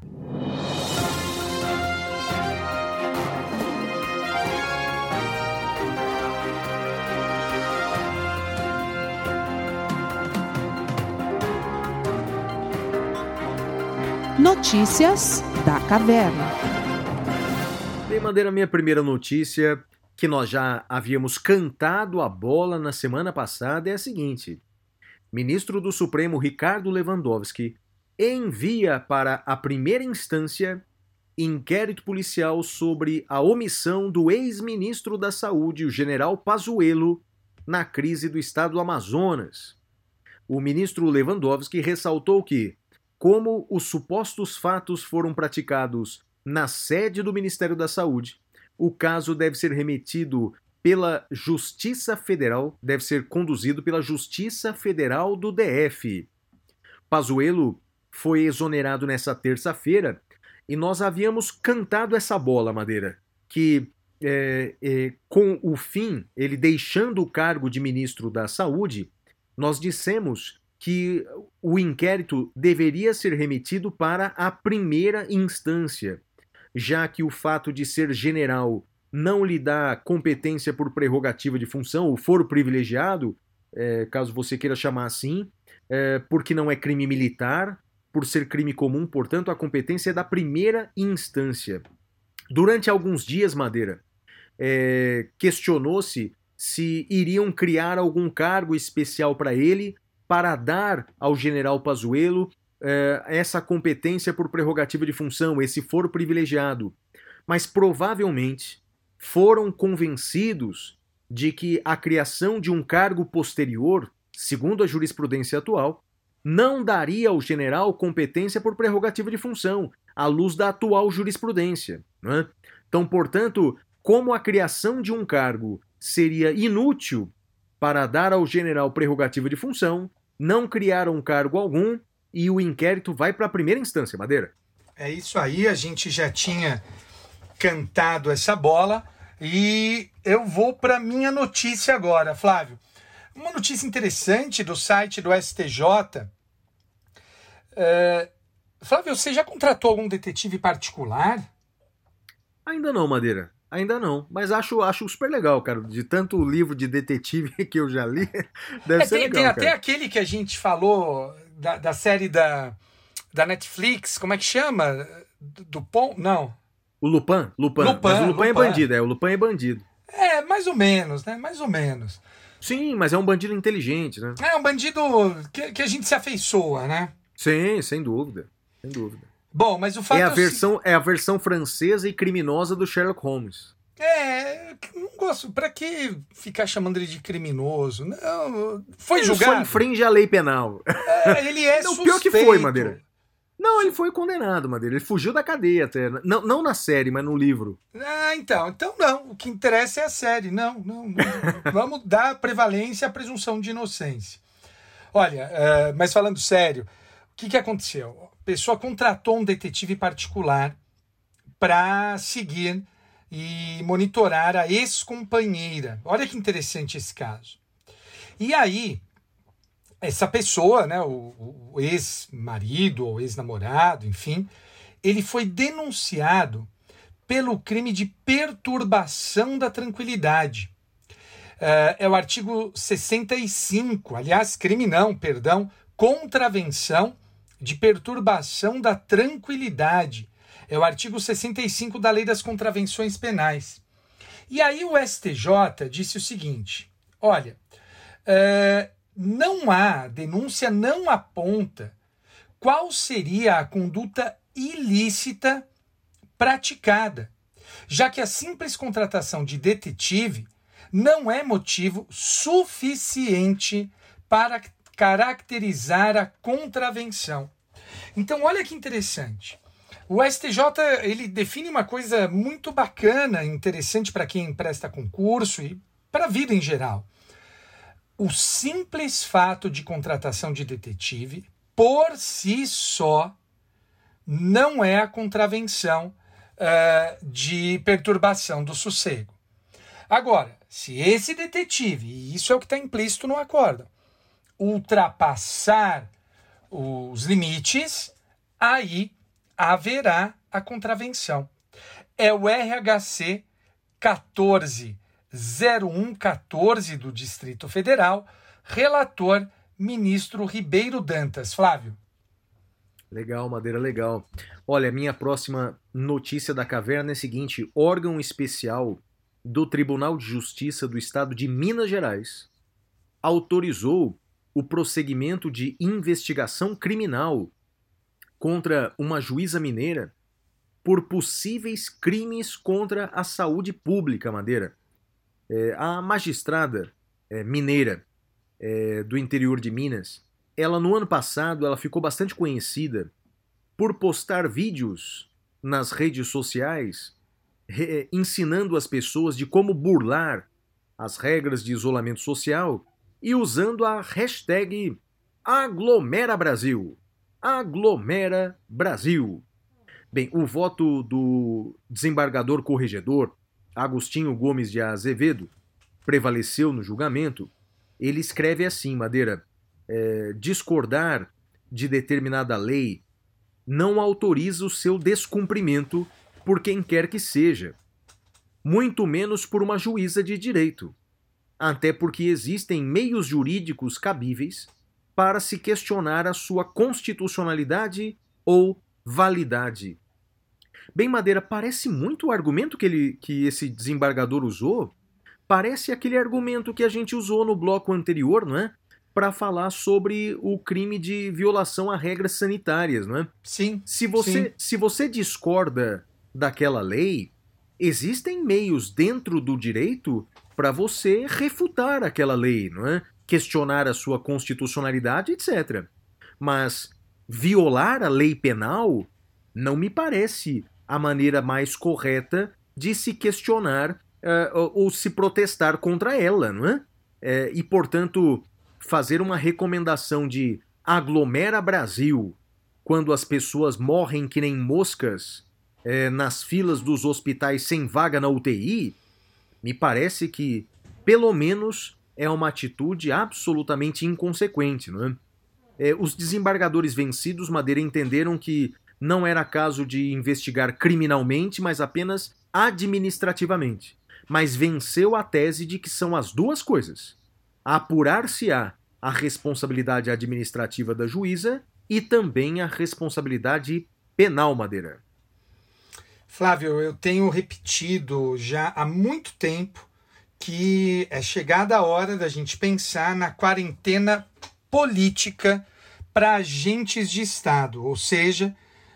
Notícias da Caverna. Bem, Madeira, minha primeira notícia, que nós já havíamos cantado a bola na semana passada, é a seguinte: Ministro do Supremo Ricardo Lewandowski envia para a primeira instância inquérito policial sobre a omissão do ex-ministro da Saúde, o general Pazuello, na crise do estado do Amazonas. O ministro Lewandowski ressaltou que, como os supostos fatos foram praticados na sede do Ministério da Saúde, o caso deve ser remetido pela Justiça Federal, deve ser conduzido pela Justiça Federal do DF. Pazuello foi exonerado nessa terça-feira e nós havíamos cantado essa bola, Madeira, que é, é, com o fim, ele deixando o cargo de ministro da Saúde, nós dissemos que o inquérito deveria ser remetido para a primeira instância, já que o fato de ser general não lhe dá competência por prerrogativa de função, ou foro privilegiado, é, caso você queira chamar assim, é, porque não é crime militar, por ser crime comum, portanto, a competência é da primeira instância. Durante alguns dias, Madeira, é, questionou-se se iriam criar algum cargo especial para ele para dar ao general Pazuello eh, essa competência por prerrogativa de função, esse foro privilegiado. Mas provavelmente foram convencidos de que a criação de um cargo posterior, segundo a jurisprudência atual, não daria ao general competência por prerrogativa de função, à luz da atual jurisprudência. Né? Então, portanto, como a criação de um cargo seria inútil para dar ao general prerrogativa de função, não criaram cargo algum e o inquérito vai para a primeira instância, Madeira. É isso aí, a gente já tinha cantado essa bola e eu vou para minha notícia agora, Flávio. Uma notícia interessante do site do STJ. É... Flávio, você já contratou algum detetive particular? Ainda não, Madeira. Ainda não, mas acho, acho super legal, cara. De tanto livro de detetive [LAUGHS] que eu já li, [LAUGHS] deve É, ser tem, legal. tem cara. até aquele que a gente falou da, da série da, da Netflix, como é que chama? Do, do? Não. O Lupin, Lupin. Lupin, mas o Lupin, é Lupin. bandido, é. O Lupin é bandido. É, mais ou menos, né? Mais ou menos. Sim, mas é um bandido inteligente, né? É um bandido que, que a gente se afeiçoa, né? Sim, sem dúvida. Sem dúvida. Bom, mas o fato É a, o versão, é a versão francesa e criminosa do Sherlock Holmes. É, não gosto. Pra que ficar chamando ele de criminoso? Não, foi Ele só julgado. infringe a lei penal. É, ele é [LAUGHS] Não, suspeito. pior que foi, Madeira. Não, ele foi condenado, Madeira. Ele fugiu da cadeia até. Não, não na série, mas no livro. Ah, então. Então não. O que interessa é a série. Não, não. não. [LAUGHS] Vamos dar prevalência à presunção de inocência. Olha, eh, mas falando sério, o que, que aconteceu? Pessoa contratou um detetive particular para seguir e monitorar a ex-companheira. Olha que interessante esse caso. E aí, essa pessoa, né, o, o ex-marido ou ex-namorado, enfim, ele foi denunciado pelo crime de perturbação da tranquilidade. Uh, é o artigo 65, aliás, crime não, perdão, contravenção de perturbação da tranquilidade. É o artigo 65 da Lei das Contravenções Penais. E aí o STJ disse o seguinte: olha, uh, não há, denúncia não aponta qual seria a conduta ilícita praticada, já que a simples contratação de detetive não é motivo suficiente para caracterizar a contravenção. Então, olha que interessante. O STJ ele define uma coisa muito bacana, interessante para quem presta concurso e para a vida em geral. O simples fato de contratação de detetive, por si só, não é a contravenção uh, de perturbação do sossego. Agora, se esse detetive, e isso é o que está implícito no acordo, ultrapassar os limites, aí haverá a contravenção. É o RHC 140114 do Distrito Federal, relator ministro Ribeiro Dantas. Flávio. Legal, Madeira, legal. Olha, minha próxima notícia da caverna é a seguinte: órgão especial do Tribunal de Justiça do Estado de Minas Gerais autorizou o prosseguimento de investigação criminal contra uma juíza mineira por possíveis crimes contra a saúde pública, Madeira. É, a magistrada é, mineira é, do interior de Minas, ela no ano passado ela ficou bastante conhecida por postar vídeos nas redes sociais ensinando as pessoas de como burlar as regras de isolamento social e usando a hashtag Aglomera Brasil. Aglomera Brasil. Bem, o voto do desembargador corregedor Agostinho Gomes de Azevedo prevaleceu no julgamento. Ele escreve assim, Madeira: é, discordar de determinada lei não autoriza o seu descumprimento por quem quer que seja, muito menos por uma juíza de direito até porque existem meios jurídicos cabíveis para se questionar a sua constitucionalidade ou validade. Bem, Madeira, parece muito o argumento que, ele, que esse desembargador usou. Parece aquele argumento que a gente usou no bloco anterior, não é? Para falar sobre o crime de violação a regras sanitárias, não é? Sim. Se você, sim. Se você discorda daquela lei, existem meios dentro do direito para você refutar aquela lei, não é? questionar a sua constitucionalidade, etc. Mas violar a lei penal não me parece a maneira mais correta de se questionar uh, ou se protestar contra ela, não é? é? E, portanto, fazer uma recomendação de aglomera Brasil quando as pessoas morrem que nem moscas é, nas filas dos hospitais sem vaga na UTI me parece que, pelo menos, é uma atitude absolutamente inconsequente. Não é? É, os desembargadores vencidos, Madeira, entenderam que não era caso de investigar criminalmente, mas apenas administrativamente. Mas venceu a tese de que são as duas coisas. Apurar-se-á a responsabilidade administrativa da juíza e também a responsabilidade penal, Madeira. Flávio, eu tenho repetido já há muito tempo que é chegada a hora da gente pensar na quarentena política para agentes de Estado, ou seja,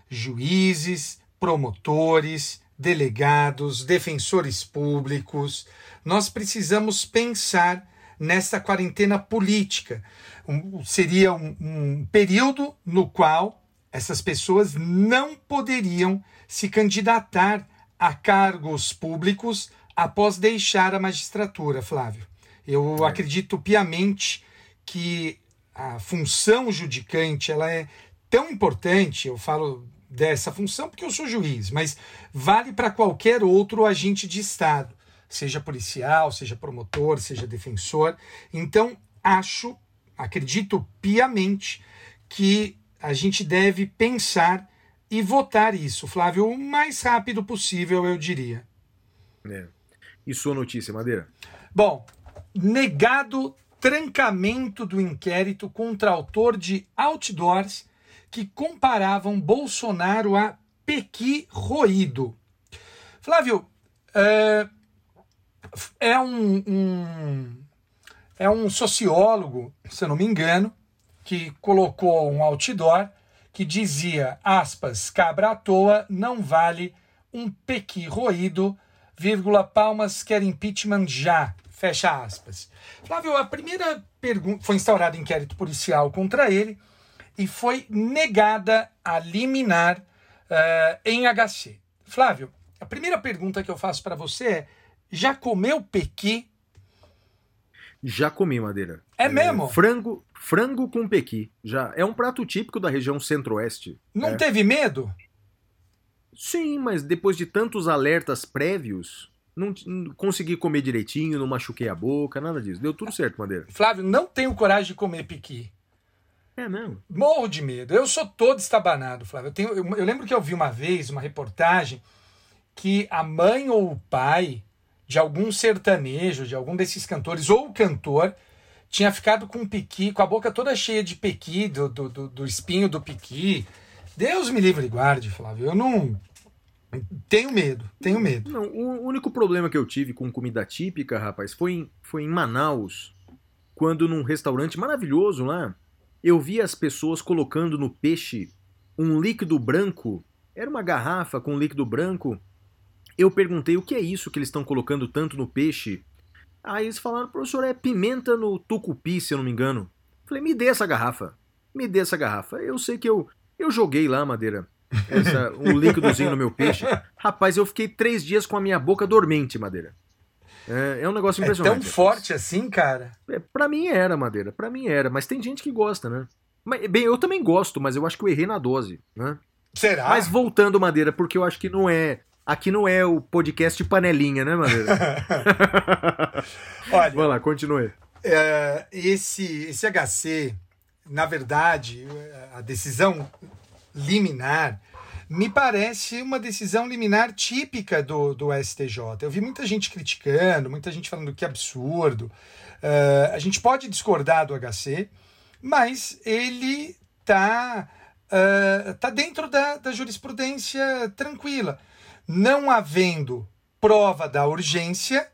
juízes, promotores, delegados, defensores públicos. Nós precisamos pensar nessa quarentena política. Um, seria um, um período no qual essas pessoas não poderiam se candidatar a cargos públicos após deixar a magistratura, Flávio. Eu é. acredito piamente que a função judicante ela é tão importante, eu falo dessa função porque eu sou juiz, mas vale para qualquer outro agente de Estado, seja policial, seja promotor, seja defensor. Então, acho, acredito piamente que a gente deve pensar e votar isso, Flávio, o mais rápido possível, eu diria. É. E sua notícia, Madeira? Bom, negado trancamento do inquérito contra autor de outdoors que comparavam Bolsonaro a Pequi roído. Flávio, é, é um, um, é um sociólogo, se eu não me engano, que colocou um outdoor que dizia, aspas, cabra à toa não vale um pequi roído, vírgula, palmas quer impeachment já, fecha aspas. Flávio, a primeira pergunta, foi instaurado inquérito policial contra ele e foi negada a liminar uh, em HC. Flávio, a primeira pergunta que eu faço para você é, já comeu pequi? Já comi, Madeira. É, é mesmo? Frango, frango com pequi. Já é um prato típico da região centro-oeste. Não é. teve medo? Sim, mas depois de tantos alertas prévios, não, não, consegui comer direitinho, não machuquei a boca, nada disso. Deu tudo certo, Madeira. Flávio, não tenho coragem de comer piqui. É mesmo? Morro de medo. Eu sou todo estabanado, Flávio. Eu, tenho, eu, eu lembro que eu vi uma vez uma reportagem que a mãe ou o pai de algum sertanejo, de algum desses cantores, ou o cantor, tinha ficado com um piqui, com a boca toda cheia de pequi, do, do, do, do espinho do piqui. Deus me livre e guarde, Flávio. Eu não. Tenho medo, tenho medo. Não, o único problema que eu tive com comida típica, rapaz, foi em, foi em Manaus, quando num restaurante maravilhoso lá, eu vi as pessoas colocando no peixe um líquido branco. Era uma garrafa com líquido branco eu perguntei o que é isso que eles estão colocando tanto no peixe. Aí eles falaram, professor, é pimenta no tucupi, se eu não me engano. Falei, me dê essa garrafa. Me dê essa garrafa. Eu sei que eu, eu joguei lá, Madeira, essa, um líquidozinho no meu peixe. Rapaz, eu fiquei três dias com a minha boca dormente, Madeira. É, é um negócio impressionante. É tão forte assim, cara? É, pra mim era, Madeira. Pra mim era. Mas tem gente que gosta, né? Mas, bem, eu também gosto, mas eu acho que eu errei na dose, né? Será? Mas voltando, Madeira, porque eu acho que não é Aqui não é o podcast panelinha, né, Madeira? [LAUGHS] Olha, Vai lá, continue. É, esse, esse HC, na verdade, a decisão liminar me parece uma decisão liminar típica do, do STJ. Eu vi muita gente criticando, muita gente falando que absurdo. Uh, a gente pode discordar do HC, mas ele está uh, tá dentro da, da jurisprudência tranquila. Não havendo prova da urgência,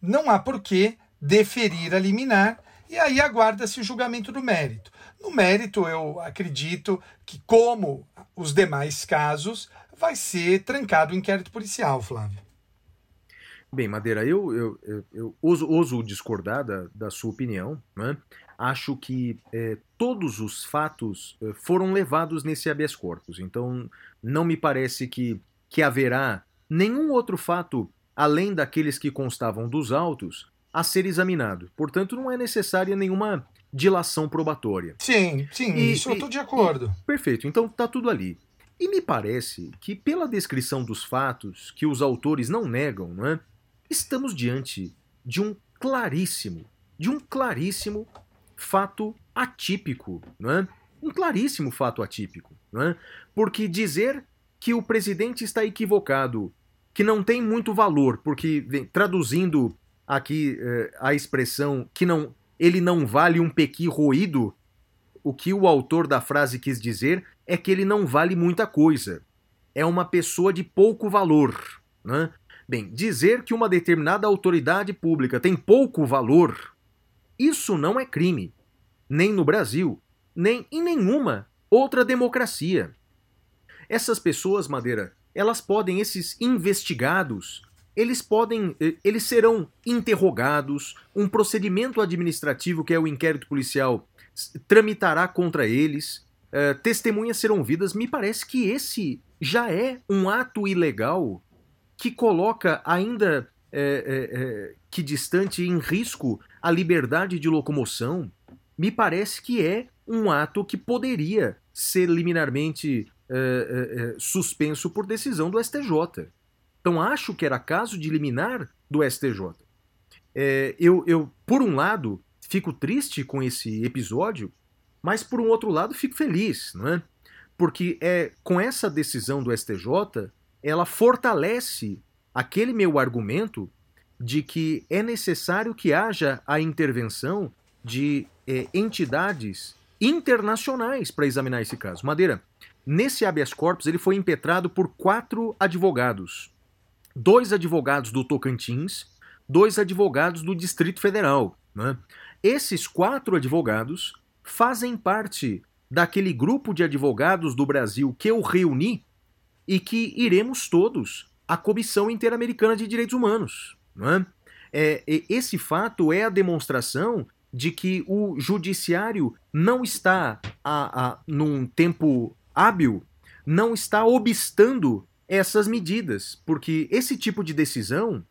não há por que deferir a liminar e aí aguarda-se o julgamento do mérito. No mérito, eu acredito que, como os demais casos, vai ser trancado o inquérito policial, Flávio. Bem, Madeira, eu, eu, eu, eu ouso, discordar da, da, sua opinião. Né? Acho que é, todos os fatos é, foram levados nesse habeas corpus. Então, não me parece que que haverá nenhum outro fato além daqueles que constavam dos autos a ser examinado. Portanto, não é necessária nenhuma dilação probatória. Sim, sim, e, isso eu estou de acordo. E, perfeito, então está tudo ali. E me parece que, pela descrição dos fatos, que os autores não negam, não é? estamos diante de um claríssimo, de um claríssimo fato atípico, não é? Um claríssimo fato atípico, não é? Porque dizer que o presidente está equivocado, que não tem muito valor, porque traduzindo aqui eh, a expressão que não ele não vale um pequi roído, o que o autor da frase quis dizer é que ele não vale muita coisa. É uma pessoa de pouco valor. Né? Bem, dizer que uma determinada autoridade pública tem pouco valor, isso não é crime. Nem no Brasil, nem em nenhuma outra democracia. Essas pessoas, Madeira, elas podem, esses investigados, eles podem, eh, eles serão interrogados, um procedimento administrativo, que é o inquérito policial, tramitará contra eles, uh, testemunhas serão vidas. Me parece que esse já é um ato ilegal que coloca ainda é, é, que distante em risco a liberdade de locomoção. Me parece que é um ato que poderia ser liminarmente é, é, suspenso por decisão do STJ. Então acho que era caso de liminar do STJ. É, eu, eu, por um lado, fico triste com esse episódio, mas por um outro lado fico feliz, não é? Porque é com essa decisão do STJ, ela fortalece aquele meu argumento de que é necessário que haja a intervenção de é, entidades internacionais para examinar esse caso. Madeira, nesse habeas corpus ele foi impetrado por quatro advogados. Dois advogados do Tocantins, dois advogados do Distrito Federal. Né? Esses quatro advogados fazem parte daquele grupo de advogados do Brasil que eu reuni e que iremos todos à Comissão Interamericana de Direitos Humanos. Né? É, esse fato é a demonstração de que o judiciário não está a, a, num tempo hábil, não está obstando essas medidas, porque esse tipo de decisão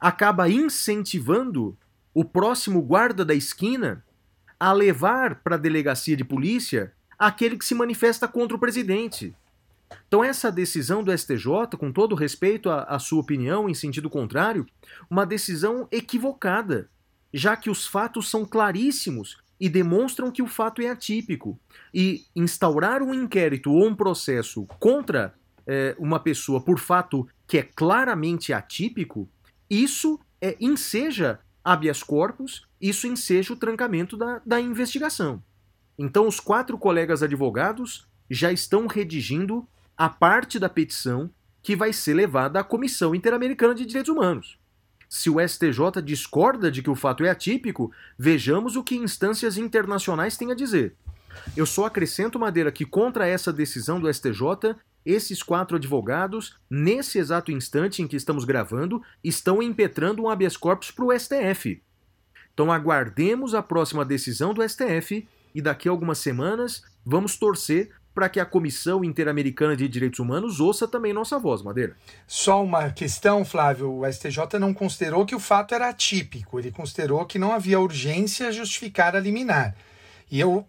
acaba incentivando o próximo guarda da esquina a levar para a delegacia de polícia aquele que se manifesta contra o presidente. Então, essa decisão do STJ, com todo respeito à, à sua opinião em sentido contrário, uma decisão equivocada já que os fatos são claríssimos e demonstram que o fato é atípico. E instaurar um inquérito ou um processo contra é, uma pessoa por fato que é claramente atípico, isso é, enseja habeas corpus, isso enseja o trancamento da, da investigação. Então, os quatro colegas advogados já estão redigindo a parte da petição que vai ser levada à Comissão Interamericana de Direitos Humanos. Se o STJ discorda de que o fato é atípico, vejamos o que instâncias internacionais têm a dizer. Eu só acrescento, Madeira, que contra essa decisão do STJ, esses quatro advogados, nesse exato instante em que estamos gravando, estão impetrando um habeas corpus para o STF. Então aguardemos a próxima decisão do STF e daqui a algumas semanas vamos torcer para que a Comissão Interamericana de Direitos Humanos ouça também nossa voz, Madeira. Só uma questão, Flávio. O STJ não considerou que o fato era atípico, ele considerou que não havia urgência a justificar a liminar. E eu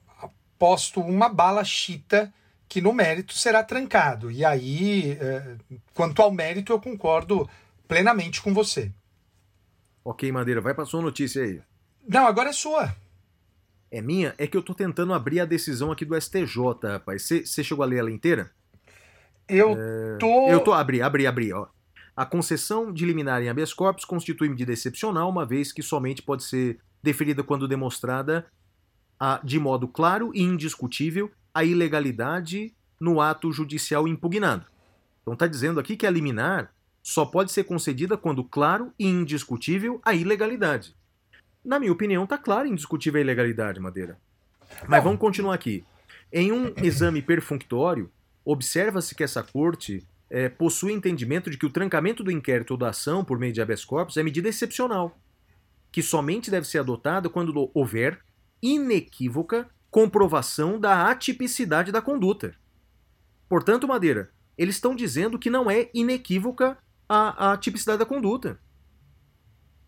posto uma bala chita que no mérito será trancado. E aí, eh, quanto ao mérito, eu concordo plenamente com você. Ok, Madeira, vai para sua notícia aí. Não, agora é sua é minha, é que eu tô tentando abrir a decisão aqui do STJ, rapaz. Você chegou a ler ela inteira? Eu é... tô. Eu tô. Abri, abri, abri, ó. A concessão de liminar em habeas corpus constitui medida excepcional, uma vez que somente pode ser deferida quando demonstrada a, de modo claro e indiscutível a ilegalidade no ato judicial impugnado. Então está dizendo aqui que a liminar só pode ser concedida quando claro e indiscutível a ilegalidade. Na minha opinião, está clara indiscutível a ilegalidade, Madeira. Mas vamos continuar aqui. Em um exame perfunctório, observa-se que essa corte é, possui entendimento de que o trancamento do inquérito ou da ação por meio de habeas corpus é medida excepcional, que somente deve ser adotada quando houver inequívoca comprovação da atipicidade da conduta. Portanto, Madeira, eles estão dizendo que não é inequívoca a, a tipicidade da conduta.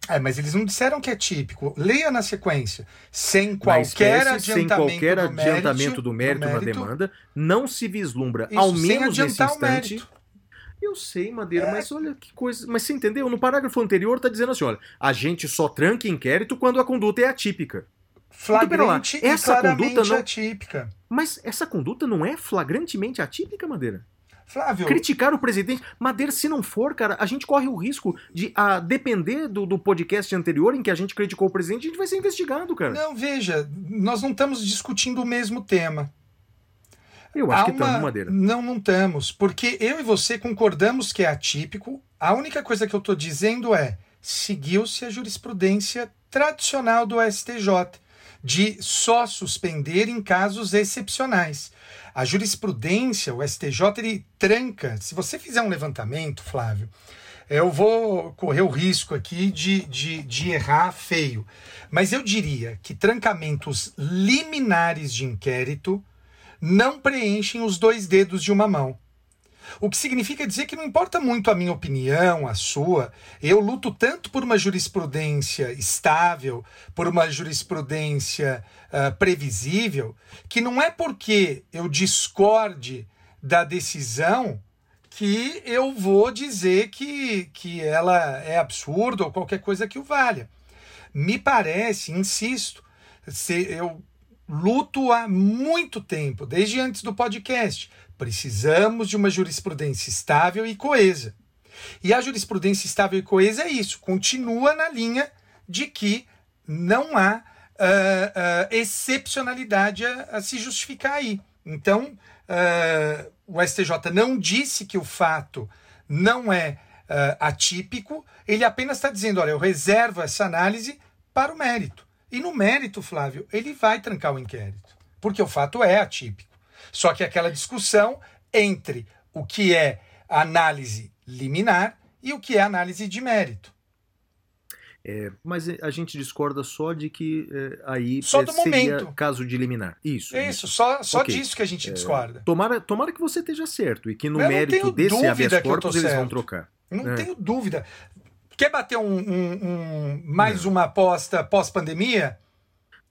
É, mas eles não disseram que é típico. Leia na sequência. Sem qualquer adiantamento, sem qualquer do, adiantamento mérito, do, mérito do na mérito demanda, não se vislumbra, Isso, ao menos nesse instante. Eu sei, Madeira, É. mas olha que coisa. Mas você entendeu? No parágrafo anterior tá dizendo assim: olha, a gente só tranca inquérito quando a conduta é atípica. lá, Flagrante essa e claramente conduta não- atípica. Mas essa conduta não é flagrantemente atípica, Madeira? Flávio, Criticar o presidente. Madeira, se não for, cara, a gente corre o risco de, a depender do, do podcast anterior em que a gente criticou o presidente, a gente vai ser investigado, cara. não, veja, nós não estamos discutindo o mesmo tema. Eu acho Há que uma- estamos, Madeira. Não, não estamos. Porque eu e você concordamos que é atípico. A única coisa que eu estou dizendo é: seguiu-se a jurisprudência tradicional do STJ de só suspender em casos excepcionais. A jurisprudência, o STJ, ele tranca. Se você fizer um levantamento, Flávio, eu vou correr o risco aqui de, de, de errar feio. Mas eu diria que trancamentos liminares de inquérito não preenchem os dois dedos de uma mão. O que significa dizer que não importa muito a minha opinião, a sua, eu luto tanto por uma jurisprudência estável, por uma jurisprudência ah, previsível, que não é porque eu discorde da decisão que eu vou dizer que, que ela é absurda ou qualquer coisa que o valha. Me parece, insisto, se eu luto há muito tempo, desde antes do podcast. Precisamos de uma jurisprudência estável e coesa. E a jurisprudência estável e coesa é isso, continua na linha de que não há uh, uh, excepcionalidade a, a, se justificar aí. Então, uh, o STJ não disse que o fato não é atípico, ele apenas está dizendo: olha, eu reservo essa análise para o mérito. E no mérito, Flávio, ele vai trancar o inquérito, porque o fato é atípico. Só que aquela discussão entre o que é análise liminar e o que é análise de mérito. É, mas a gente discorda só de que é, aí só é, do seria momento. caso de liminar. Isso. Isso, só, só Ok. disso que a gente É, discorda. Tomara, tomara que você esteja certo e que no Eu não mérito desse habeas corpus eles vão trocar. Não É. tenho dúvida. Quer bater um, um- um- mais uma aposta pós-pandemia?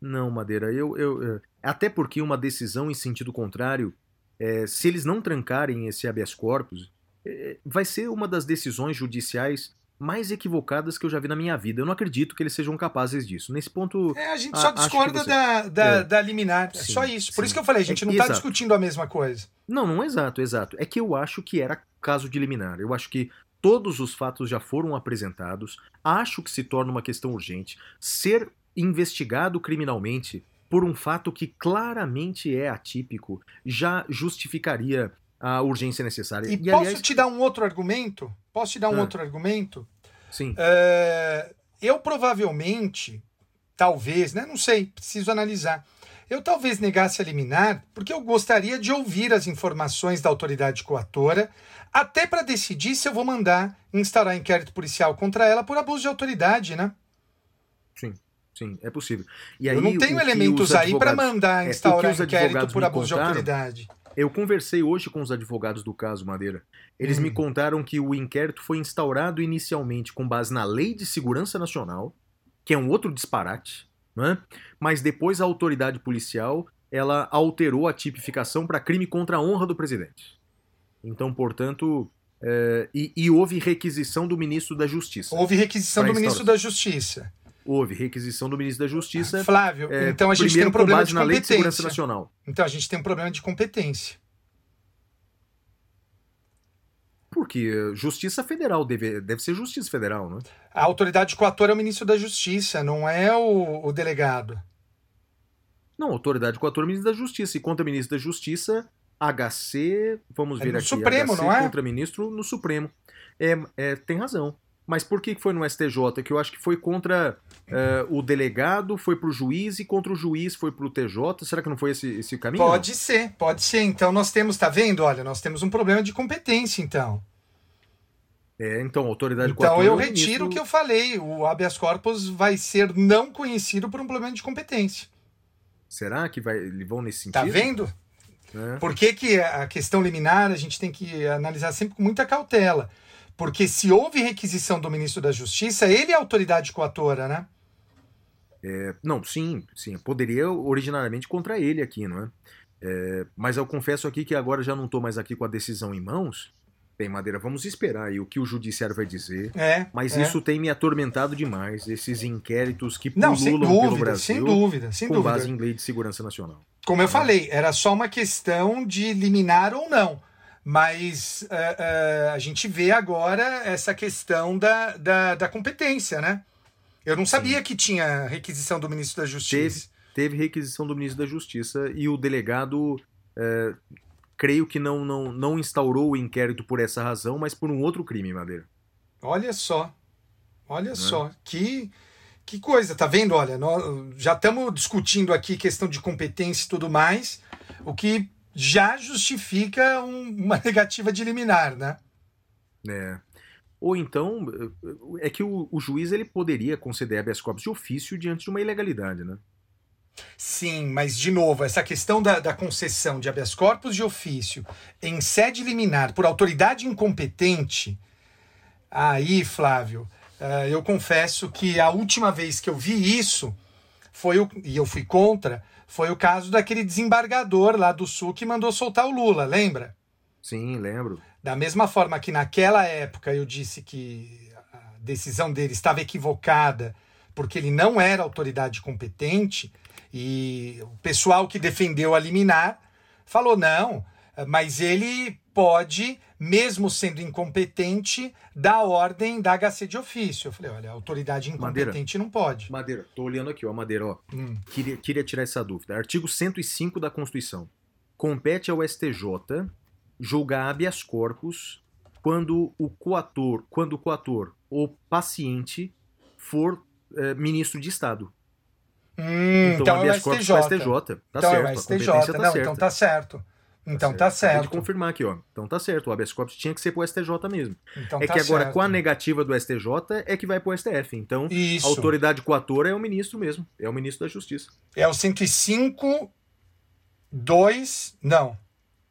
Não, Madeira, eu, eu- até porque uma decisão em sentido contrário, é, se eles não trancarem esse habeas corpus, é, vai ser uma das decisões judiciais mais equivocadas que eu já vi na minha vida. Eu não acredito que eles sejam capazes disso. Nesse ponto, É, a gente só que discorda você- da, da, É. da liminar. É Sim, só isso. Por sim. isso que eu falei, a gente É, não está discutindo a mesma coisa. Não, não é exato, exato. É que eu acho que era caso de liminar. Eu acho que todos os fatos já foram apresentados. Acho que se torna uma questão urgente. Ser investigado criminalmente por um fato que claramente é atípico já justificaria a urgência necessária. E, E, posso aliás, te dar um outro argumento? Posso te dar um Ah. outro argumento? sim, É, eu provavelmente, talvez, né? Não sei, preciso analisar. Eu talvez negasse a liminar porque eu gostaria de ouvir as informações da autoridade coatora, até para decidir se eu vou mandar instaurar inquérito policial contra ela por abuso de autoridade, né? sim, sim, é possível. E aí, eu não tenho elementos os aí para mandar é, o instaurar os inquérito por abuso de contaram- autoridade. Eu conversei hoje com os advogados do caso Madeira. Eles Hum. me contaram que o inquérito foi instaurado inicialmente com base na Lei de Segurança Nacional, que é um outro disparate, né? mas depois a autoridade policial ela alterou a tipificação para crime contra a honra do presidente. Então, portanto, é, e, e houve requisição do ministro da Justiça. Houve requisição do ministro da Justiça. Houve requisição do ministro da Justiça. Flávio, é, então a gente tem um problema de na Lei de Segurança competência. Nacional. Então a gente tem um problema de competência. Porque Justiça Federal deve, deve ser Justiça Federal, né? A autoridade coatora é o ministro da Justiça, não é o, o delegado. Não, autoridade coatora é o ministro da Justiça. E contra ministro da Justiça, HC, vamos É ver no aqui. Supremo, HC não é? contra ministro no Supremo. É, é, tem razão. Mas por que foi no STJ? Que eu acho que foi contra eh, o delegado, foi pro juiz, e contra o juiz foi pro TJ. Será que não foi esse, esse caminho? Pode ser, pode ser. Então nós temos, tá vendo? Olha, nós temos um problema de competência, então. É, então, autoridade Então eu é o retiro ministro- o que eu falei. O habeas corpus vai ser não conhecido por um problema de competência. Será que vai, eles vão nesse sentido? Tá vendo? É. Por que, que a questão liminar a gente tem que analisar sempre com muita cautela? Porque se houve requisição do ministro da Justiça, ele é a autoridade coatora, né? Não, sim, sim. Poderia originariamente contra ele aqui, não é? É, mas eu confesso aqui que agora já não estou mais aqui com a decisão em mãos. Bem, Madeira, vamos esperar aí o que o judiciário vai dizer. É. Mas é. isso tem me atormentado demais, esses inquéritos que Não, pululam sem pelo dúvida, Brasil sem dúvida, sem com dúvida. base em lei de segurança nacional. Como eu falei, era só uma questão de liminar ou não. Mas eh, eh, a gente vê agora essa questão da, da, da competência, né? Eu não sabia que tinha requisição do ministro da Justiça. Teve requisição do ministro da Justiça e o delegado, é, creio que não, não, não instaurou o inquérito por essa razão, mas por um outro crime, Madeira. Olha só. Olha só. Que, que coisa, tá vendo? Olha, nós já estamos discutindo aqui questão de competência e tudo mais, o que já justifica um- uma [LAUGHS] negativa de liminar, né? É. Ou então, é que o, o juiz ele poderia conceder habeas corpus de ofício diante de uma ilegalidade, né? Sim, mas de novo, essa questão da, da concessão de habeas corpus de ofício em sede liminar por autoridade incompetente, aí, Flávio, eh, eu confesso que a última vez que eu vi isso foi o, e eu fui contra, foi o caso daquele desembargador lá do Sul que mandou soltar o Lula, lembra? Sim, lembro. Da mesma forma que naquela época eu disse que a decisão dele estava equivocada porque ele não era autoridade competente, e o pessoal que defendeu a liminar falou: não, mas ele pode, mesmo sendo incompetente, dar ordem da HC de ofício. Eu falei: olha, a autoridade incompetente Madeira. não pode. Madeira, tô olhando aqui, ó, Madeira, ó. Hum. Queria, queria tirar essa dúvida. Artigo 105 da Constituição. Compete ao STJ julgar habeas corpus quando o coator, quando o coator ou paciente for eh, ministro de Estado. Hum, então, é o habeas corpus STJ. STJ. Tá então certo, é o STJ. tá não, certa. então tá certo. Então tá Acabei certo. de confirmar aqui, ó. Então tá certo. O habeas corpus tinha que ser pro STJ mesmo. Então é tá que agora, certo. com a negativa do STJ, é que vai pro STF. Então, Isso. a autoridade coatora é o ministro mesmo. É o ministro da Justiça. É o 105 2, não.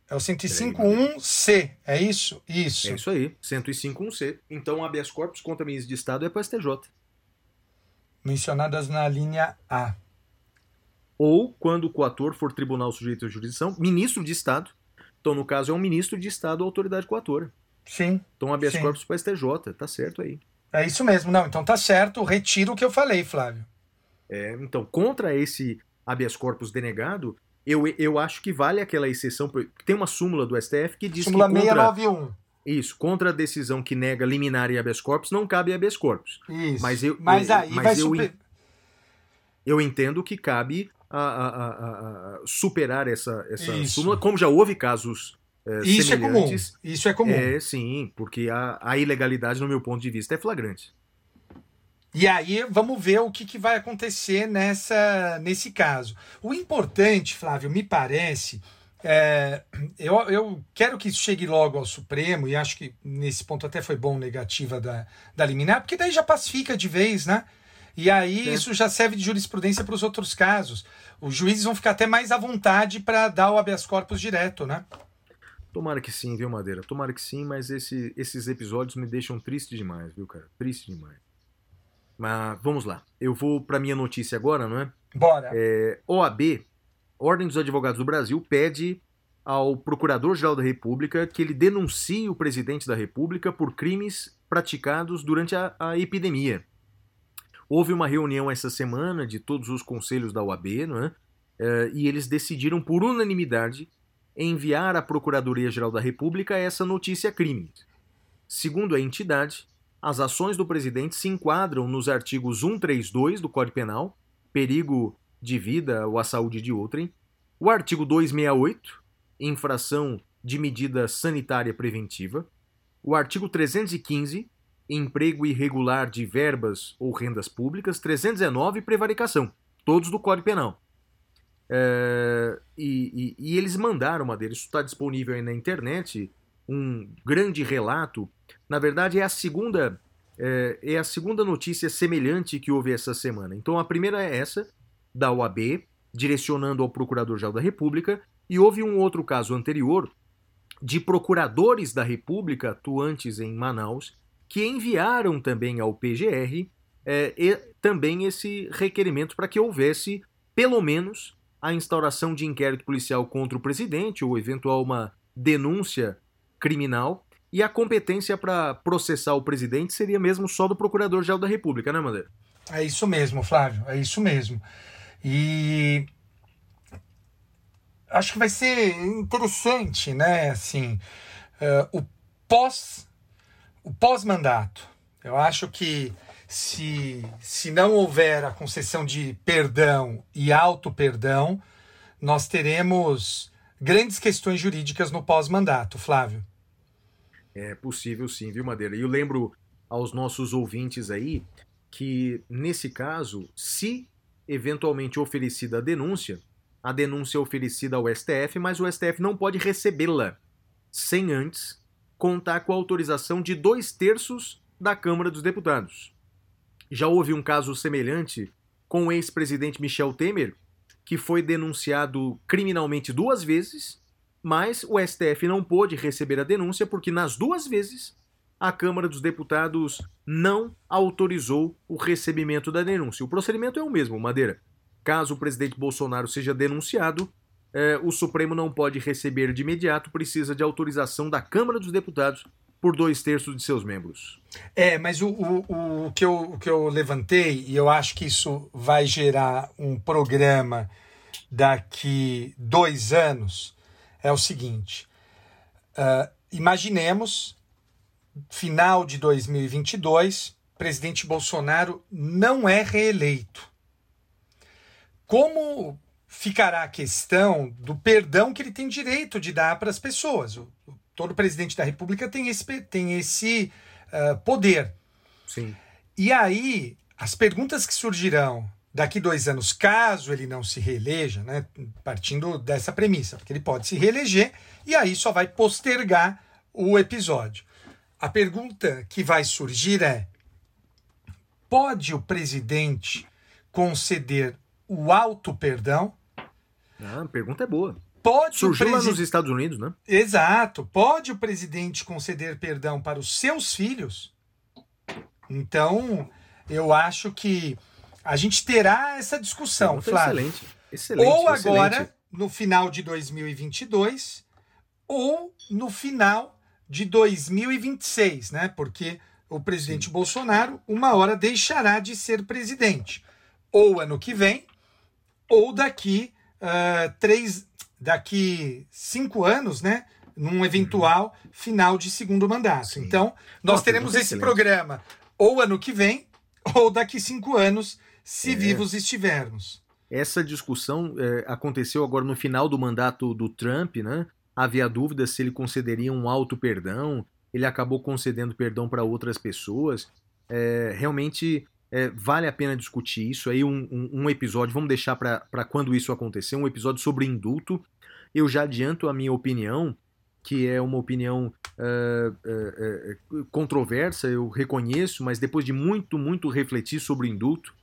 É o 105.1c, é isso? Isso. É isso aí. 105.1c. Então, habeas corpus contra ministro de Estado é pro STJ. Mencionadas na linha A. Ou, quando o coator for tribunal sujeito à jurisdição, ministro de Estado. Então, no caso, é um ministro de Estado ou autoridade coatora. Sim, Então, habeas Sim. corpus pro STJ. Tá certo aí. é isso mesmo. Não, então tá certo. Retiro o que eu falei, Flávio. É, então, contra esse habeas corpus denegado, eu, eu acho que vale aquela exceção. Tem uma súmula do STF que diz Súmula que contra, 691. isso, contra a decisão que nega liminar e habeas corpus, não cabe habeas corpus. Isso. Mas eu- Mas aí vai eu super... Eu entendo que cabe a, a- a- superar essa, essa Isso. súmula, como já houve casos é, Isso é comum. Isso é comum. É, sim, porque a, a ilegalidade, no meu ponto de vista, é flagrante. E aí vamos ver o que, que vai acontecer nessa, nesse caso. O importante, Flávio, me parece. é, eu, eu quero que isso chegue logo ao Supremo, e acho que nesse ponto até foi bom negativa da, da liminar, porque daí já pacifica de vez, né? E aí É. isso já serve de jurisprudência para os outros casos. Os juízes vão ficar até mais à vontade para dar o habeas corpus direto, né? Tomara que sim, viu, Madeira? Tomara que sim, mas esse- esses episódios me deixam triste demais, viu, cara? Triste demais. Mas vamos lá. Eu vou pra minha notícia agora, não é? Bora. É, OAB, Ordem dos Advogados do Brasil, pede ao Procurador-Geral da República que ele denuncie o presidente da República por crimes praticados durante a, a epidemia. Houve uma reunião essa semana de todos os conselhos da OAB, não é? É, e eles decidiram por unanimidade enviar à Procuradoria-Geral da República essa notícia crime. Segundo a entidade, as ações do presidente se enquadram nos artigos 132 do Código Penal, perigo de vida ou à saúde de outrem, o artigo 268, infração de medida sanitária preventiva, o artigo 315, emprego irregular de verbas ou rendas públicas, 319, prevaricação, todos do Código Penal. É, e, e- e eles mandaram uma isso está disponível aí na internet, um grande relato. Na verdade, é a segunda é, é a segunda notícia semelhante que houve essa semana. Então, a primeira é essa, da OAB, direcionando ao Procurador-Geral da República, e houve um outro caso anterior de procuradores da República atuantes em Manaus que enviaram também ao PGR é, e também esse requerimento para que houvesse, pelo menos, a instauração de inquérito policial contra o presidente ou eventual uma denúncia criminal e a competência para processar o presidente seria mesmo só do Procurador-Geral da República, né, Madeira? É isso mesmo, Flávio, é isso mesmo. E acho que vai ser interessante, né? Assim, eh, o pós o pós-mandato. Eu acho que se, se não houver a concessão de perdão e auto-perdão, nós teremos grandes questões jurídicas no pós-mandato, Flávio. É possível sim, viu, Madeira? E eu lembro aos nossos ouvintes aí que, nesse caso, se eventualmente oferecida a denúncia, a denúncia é oferecida ao STF, mas o STF não pode recebê-la sem antes contar com a autorização de dois terços da Câmara dos Deputados. Já houve um caso semelhante com o ex-presidente Michel Temer, que foi denunciado criminalmente duas vezes mas o STF não pôde receber a denúncia porque nas duas vezes a Câmara dos Deputados não autorizou o recebimento da denúncia. O procedimento é o mesmo, Madeira. Caso o presidente Bolsonaro seja denunciado, eh, o Supremo não pode receber de imediato, precisa de autorização da Câmara dos Deputados por dois terços de seus membros. É, mas o, o, o, que eu, o que eu levantei, e eu acho que isso vai gerar um programa daqui dois anos, é o seguinte: uh, imaginemos, final de 2022, presidente Bolsonaro não é reeleito. Como ficará a questão do perdão que ele tem direito de dar para as pessoas? O, todo presidente da República tem esse, tem esse uh, poder. Sim. E aí, as perguntas que surgirão daqui dois anos, caso ele não se reeleja, né, partindo dessa premissa, porque ele pode se reeleger e aí só vai postergar o episódio. A pergunta que vai surgir é: pode o presidente conceder o auto perdão? Ah, a pergunta é boa. Pode Surgiu presi... lá nos Estados Unidos, né? Exato. Pode o presidente conceder perdão para os seus filhos? Então, eu acho que a gente terá essa discussão, Flávio. Excelente. excelente. Ou excelente. agora, no final de 2022, ou no final de 2026, né? Porque o presidente Sim. Bolsonaro, uma hora, deixará de ser presidente. Ou ano que vem, ou daqui uh, três, daqui cinco anos, né? Num eventual uhum. final de segundo mandato. Sim. Então, nós Nossa, teremos esse excelente. programa ou ano que vem, ou daqui cinco anos, se é. vivos estivermos. Essa discussão é, aconteceu agora no final do mandato do Trump, né? Havia dúvida se ele concederia um alto perdão, ele acabou concedendo perdão para outras pessoas. É, realmente é, vale a pena discutir isso aí, um, um, um episódio, vamos deixar para quando isso acontecer, um episódio sobre indulto. Eu já adianto a minha opinião, que é uma opinião uh, uh, uh, controversa, eu reconheço, mas depois de muito, muito refletir sobre o indulto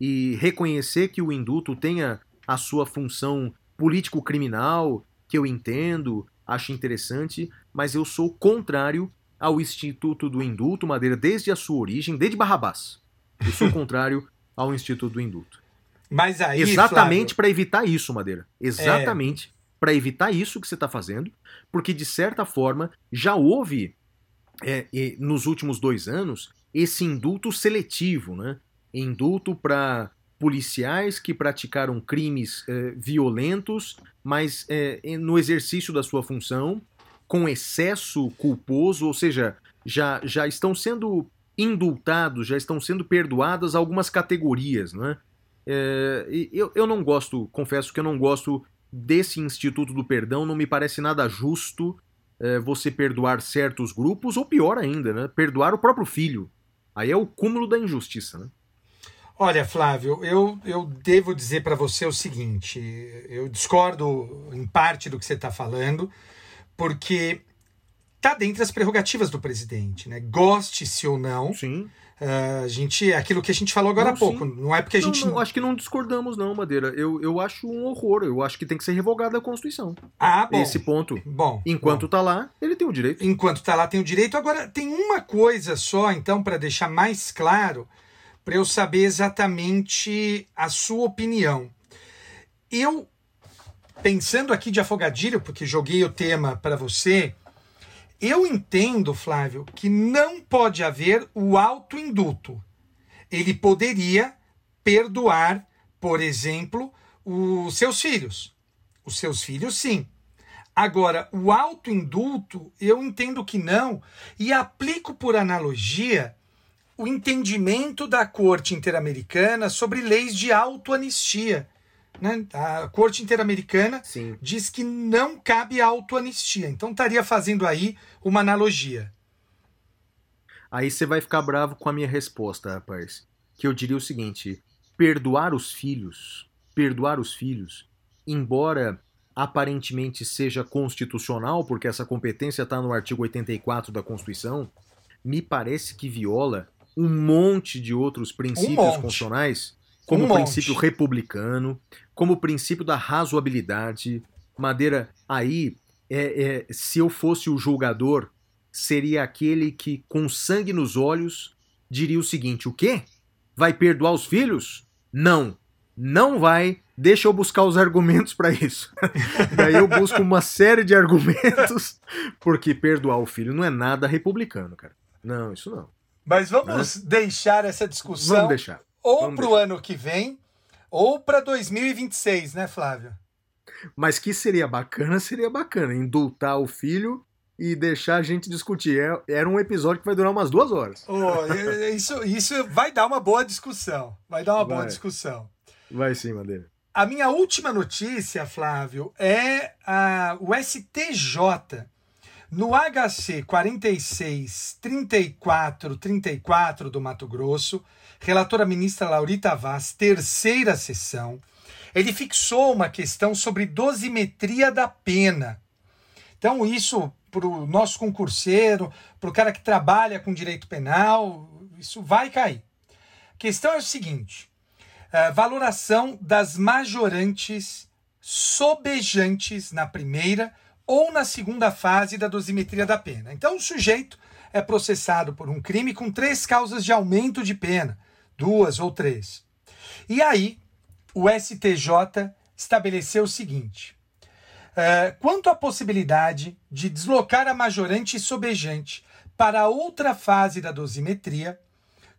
e reconhecer que o indulto tenha a sua função político-criminal, que eu entendo, acho interessante, mas eu sou contrário ao Instituto do Indulto Madeira desde a sua origem, desde Barrabás. Eu sou contrário ao Instituto do Indulto. Mas aí, Exatamente para evitar isso, Madeira. Exatamente é... para evitar isso que você está fazendo, porque de certa forma já houve é, nos últimos dois anos esse indulto seletivo, né? Indulto para policiais que praticaram crimes é, violentos, mas é, no exercício da sua função, com excesso culposo, ou seja, já, já estão sendo indultados, já estão sendo perdoadas algumas categorias, né? É, eu, eu não gosto, confesso que eu não gosto desse Instituto do Perdão, não me parece nada justo é, você perdoar certos grupos, ou pior ainda, né? Perdoar o próprio filho. Aí é o cúmulo da injustiça, né? Olha, Flávio, eu, eu devo dizer para você o seguinte: eu discordo em parte do que você está falando, porque está dentro das prerrogativas do presidente, né? Goste-se ou não. Sim. Uh, a gente, aquilo que a gente falou agora há pouco, sim. não é porque a gente. Não, acho que não discordamos, não, Madeira. Eu, eu acho um horror. Eu acho que tem que ser revogada a Constituição. Ah, bom. Esse ponto. Bom. Enquanto bom. tá lá, ele tem o direito. Enquanto tá lá, tem o direito. Agora, tem uma coisa só, então, para deixar mais claro para eu saber exatamente a sua opinião. Eu, pensando aqui de afogadilho, porque joguei o tema para você, eu entendo, Flávio, que não pode haver o autoinduto. Ele poderia perdoar, por exemplo, os seus filhos. Os seus filhos, sim. Agora, o autoindulto, eu entendo que não, e aplico por analogia o entendimento da Corte Interamericana sobre leis de autoanistia. Né? A Corte Interamericana Sim. diz que não cabe autoanistia. Então estaria fazendo aí uma analogia. Aí você vai ficar bravo com a minha resposta, rapaz. Que eu diria o seguinte: perdoar os filhos, perdoar os filhos, embora aparentemente seja constitucional, porque essa competência está no artigo 84 da Constituição, me parece que viola um monte de outros princípios um constitucionais, como um princípio monte. republicano, como princípio da razoabilidade. Madeira, aí, é, é, se eu fosse o julgador, seria aquele que, com sangue nos olhos, diria o seguinte: o quê? Vai perdoar os filhos? Não, não vai deixa eu buscar os argumentos para isso. [LAUGHS] Daí eu busco uma série de argumentos, porque perdoar o filho não é nada republicano, cara. Não, isso não. Mas vamos né? deixar essa discussão. Vamos deixar. Ou para o ano que vem, ou para 2026, né, Flávio? Mas que seria bacana, seria bacana. Indultar o filho e deixar a gente discutir. É, era um episódio que vai durar umas duas horas. Oh, isso, isso vai dar uma boa discussão. Vai dar uma vai. boa discussão. Vai sim, Madeira. A minha última notícia, Flávio, é a, o STJ. No HC 46 34 34 do Mato Grosso, relatora ministra Laurita Vaz, terceira sessão, ele fixou uma questão sobre dosimetria da pena. Então, isso para o nosso concurseiro, para o cara que trabalha com direito penal, isso vai cair. A questão é o seguinte: a valoração das majorantes sobejantes na primeira ou na segunda fase da dosimetria da pena. Então, o sujeito é processado por um crime com três causas de aumento de pena, duas ou três. E aí, o STJ estabeleceu o seguinte: uh, quanto à possibilidade de deslocar a majorante sobejante para outra fase da dosimetria,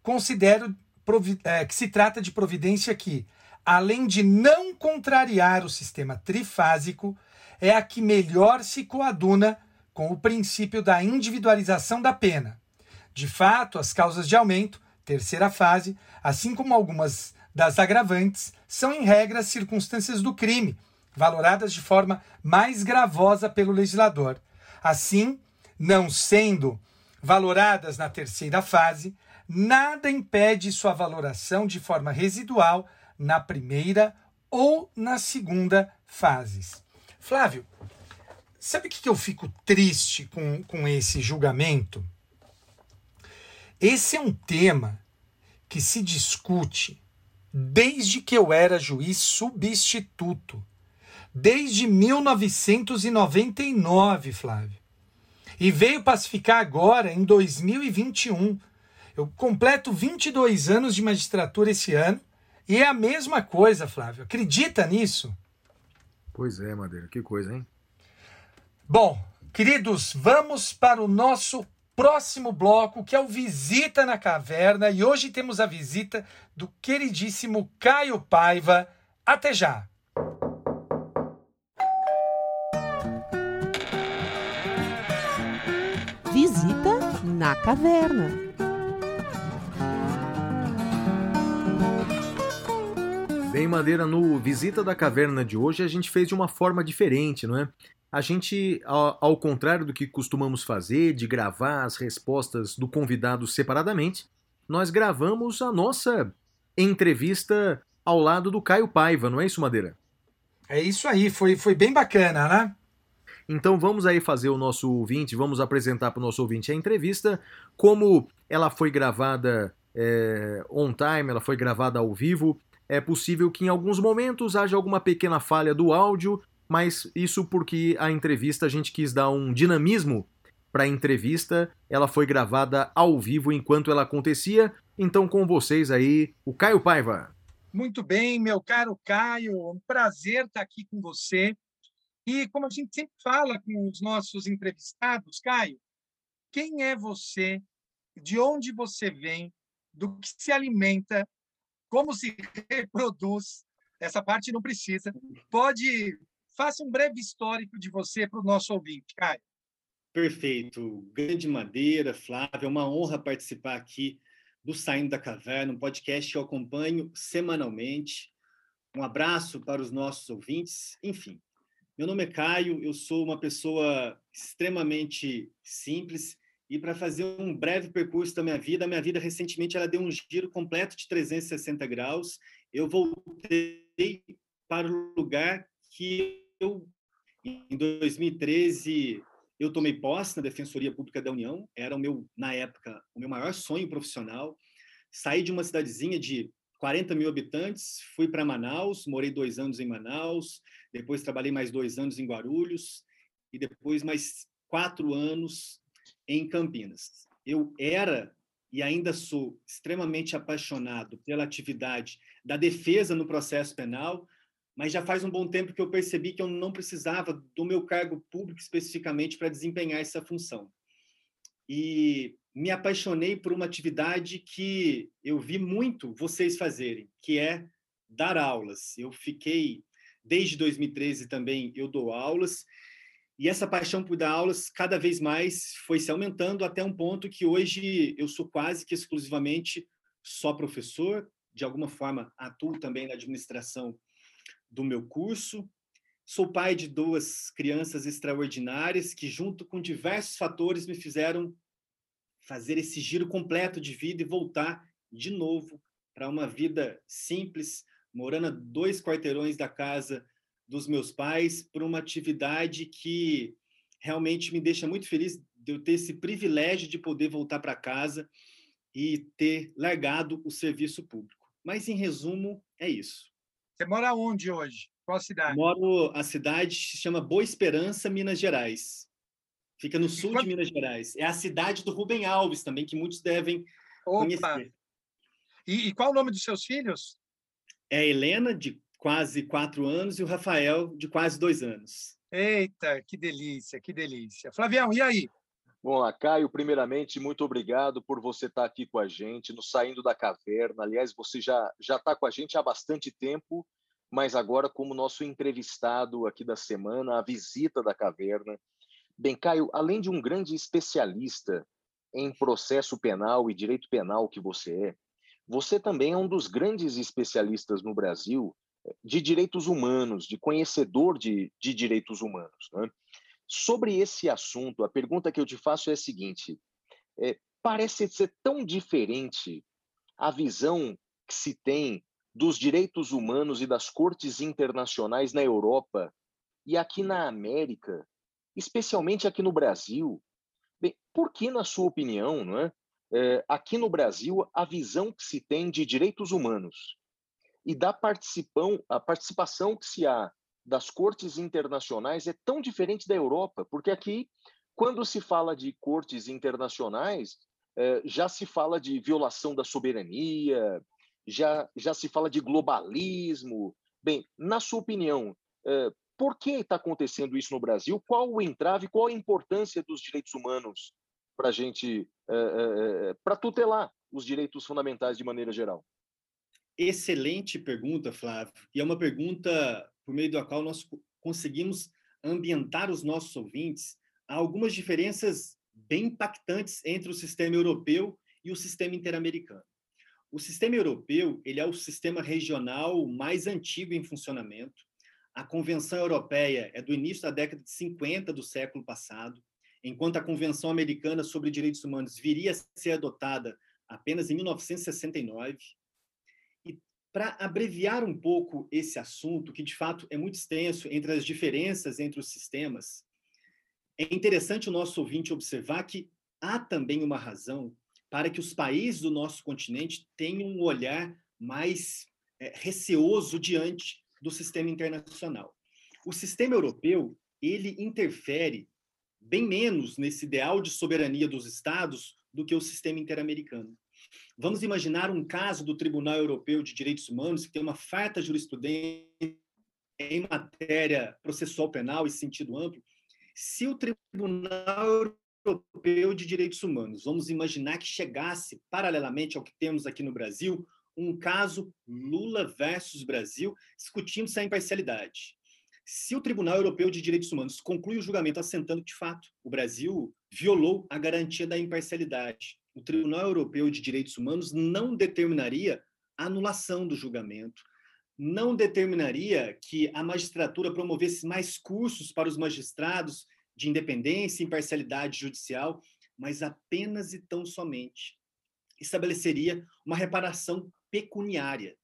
considero uh, que se trata de providência que, além de não contrariar o sistema trifásico, é a que melhor se coaduna com o princípio da individualização da pena. De fato, as causas de aumento, terceira fase, assim como algumas das agravantes, são em regra circunstâncias do crime, valoradas de forma mais gravosa pelo legislador. Assim, não sendo valoradas na terceira fase, nada impede sua valoração de forma residual na primeira ou na segunda fases. Flávio, sabe o que eu fico triste com, com esse julgamento? Esse é um tema que se discute desde que eu era juiz substituto. Desde 1999, Flávio. E veio pacificar agora em 2021. Eu completo 22 anos de magistratura esse ano e é a mesma coisa, Flávio. Acredita nisso? Pois é, Madeira, que coisa, hein? Bom, queridos, vamos para o nosso próximo bloco, que é o Visita na Caverna, e hoje temos a visita do queridíssimo Caio Paiva. Até já! Visita na Caverna. Bem, Madeira, no Visita da Caverna de hoje a gente fez de uma forma diferente, não é? A gente, ao, contrário do que costumamos fazer, de gravar as respostas do convidado separadamente, nós gravamos a nossa entrevista ao lado do Caio Paiva, não é isso, Madeira? É isso aí, foi, foi bem bacana, né? Então vamos aí fazer o nosso ouvinte, vamos apresentar para o nosso ouvinte a entrevista, como ela foi gravada é, on time, ela foi gravada ao vivo. É possível que em alguns momentos haja alguma pequena falha do áudio, mas isso porque a entrevista a gente quis dar um dinamismo para a entrevista. Ela foi gravada ao vivo enquanto ela acontecia. Então, com vocês aí, o Caio Paiva. Muito bem, meu caro Caio, um prazer estar aqui com você. E como a gente sempre fala com os nossos entrevistados, Caio, quem é você? De onde você vem? Do que se alimenta? Como se [LAUGHS] reproduz? Essa parte não precisa. Pode Faça um breve histórico de você para o nosso ouvinte, Caio. Perfeito. Grande Madeira, Flávio, é uma honra participar aqui do Saindo da Caverna, um podcast que eu acompanho semanalmente. Um abraço para os nossos ouvintes. Enfim, meu nome é Caio, eu sou uma pessoa extremamente simples e para fazer um breve percurso da minha vida, a minha vida recentemente ela deu um giro completo de 360 graus. Eu voltei para o lugar que eu, em 2013, eu tomei posse na Defensoria Pública da União, era o meu, na época, o meu maior sonho profissional. Saí de uma cidadezinha de 40 mil habitantes, fui para Manaus, morei dois anos em Manaus, depois trabalhei mais dois anos em Guarulhos e depois mais quatro anos em Campinas. Eu era e ainda sou extremamente apaixonado pela atividade da defesa no processo penal, mas já faz um bom tempo que eu percebi que eu não precisava do meu cargo público especificamente para desempenhar essa função. E me apaixonei por uma atividade que eu vi muito vocês fazerem, que é dar aulas. Eu fiquei desde 2013 também eu dou aulas e essa paixão por dar aulas cada vez mais foi se aumentando até um ponto que hoje eu sou quase que exclusivamente só professor, de alguma forma atuo também na administração do meu curso. Sou pai de duas crianças extraordinárias que, junto com diversos fatores, me fizeram fazer esse giro completo de vida e voltar de novo para uma vida simples, morando a dois quarteirões da casa dos meus pais, por uma atividade que realmente me deixa muito feliz de eu ter esse privilégio de poder voltar para casa e ter largado o serviço público. Mas, em resumo, é isso. Você mora onde hoje? Qual cidade? Moro, a cidade se chama Boa Esperança, Minas Gerais. Fica no sul quando... de Minas Gerais. É a cidade do Rubem Alves também, que muitos devem Opa. conhecer. E, e, qual o nome dos seus filhos? É Helena, de quase quatro anos, e o Rafael, de quase dois anos. Eita, que delícia, que delícia. Flavião, e aí? Bom, Caio, primeiramente, muito obrigado por você estar aqui com a gente, no Saindo da Caverna. Aliás, você já já está com a gente há bastante tempo, mas agora como nosso entrevistado aqui da semana, a visita da caverna. Bem, Caio, além de um grande especialista em processo penal e direito penal que você é, você também é um dos grandes especialistas no Brasil eh, de direitos humanos, de conhecedor de, de direitos humanos. Né? Sobre esse assunto, a pergunta que eu te faço é a seguinte: é, parece ser tão diferente a visão que se tem dos direitos humanos e das cortes internacionais na Europa e aqui na América, especialmente aqui no Brasil. Bem, por que, na sua opinião, não é, é, aqui no Brasil, a visão que se tem de direitos humanos e da a participação que se há das cortes internacionais é tão diferente da Europa, porque aqui, quando se fala de cortes internacionais, eh, já se fala de violação da soberania, já, já se fala de globalismo. Bem, na sua opinião, eh, por que está acontecendo isso no Brasil? Qual o entrave, qual a importância dos direitos humanos para a gente, eh, para tutelar os direitos fundamentais de maneira geral? Excelente pergunta, Flávio. E é uma pergunta por meio da qual nós conseguimos ambientar os nossos ouvintes a algumas diferenças bem impactantes entre o sistema europeu e o sistema interamericano. O sistema europeu ele é o sistema regional mais antigo em funcionamento. A Convenção Europeia é do início da década de 50 do século passado, enquanto a Convenção Americana sobre Direitos Humanos viria a ser adotada apenas em 1969 para abreviar um pouco esse assunto, que de fato é muito extenso entre as diferenças entre os sistemas, é interessante o nosso ouvinte observar que há também uma razão para que os países do nosso continente tenham um olhar mais é, receoso diante do sistema internacional. O sistema europeu ele interfere bem menos nesse ideal de soberania dos estados do que o sistema interamericano. Vamos imaginar um caso do Tribunal Europeu de Direitos Humanos, que tem uma farta jurisprudência em matéria processual penal e sentido amplo. Se o Tribunal Europeu de Direitos Humanos, vamos imaginar que chegasse, paralelamente ao que temos aqui no Brasil, um caso Lula versus Brasil, discutindo-se a imparcialidade. Se o Tribunal Europeu de Direitos Humanos conclui o julgamento assentando que, de fato, o Brasil violou a garantia da imparcialidade o Tribunal Europeu de Direitos Humanos não determinaria a anulação do julgamento, não determinaria que a magistratura promovesse mais cursos para os magistrados de independência e imparcialidade judicial, mas apenas e tão somente estabeleceria uma reparação pecuniária.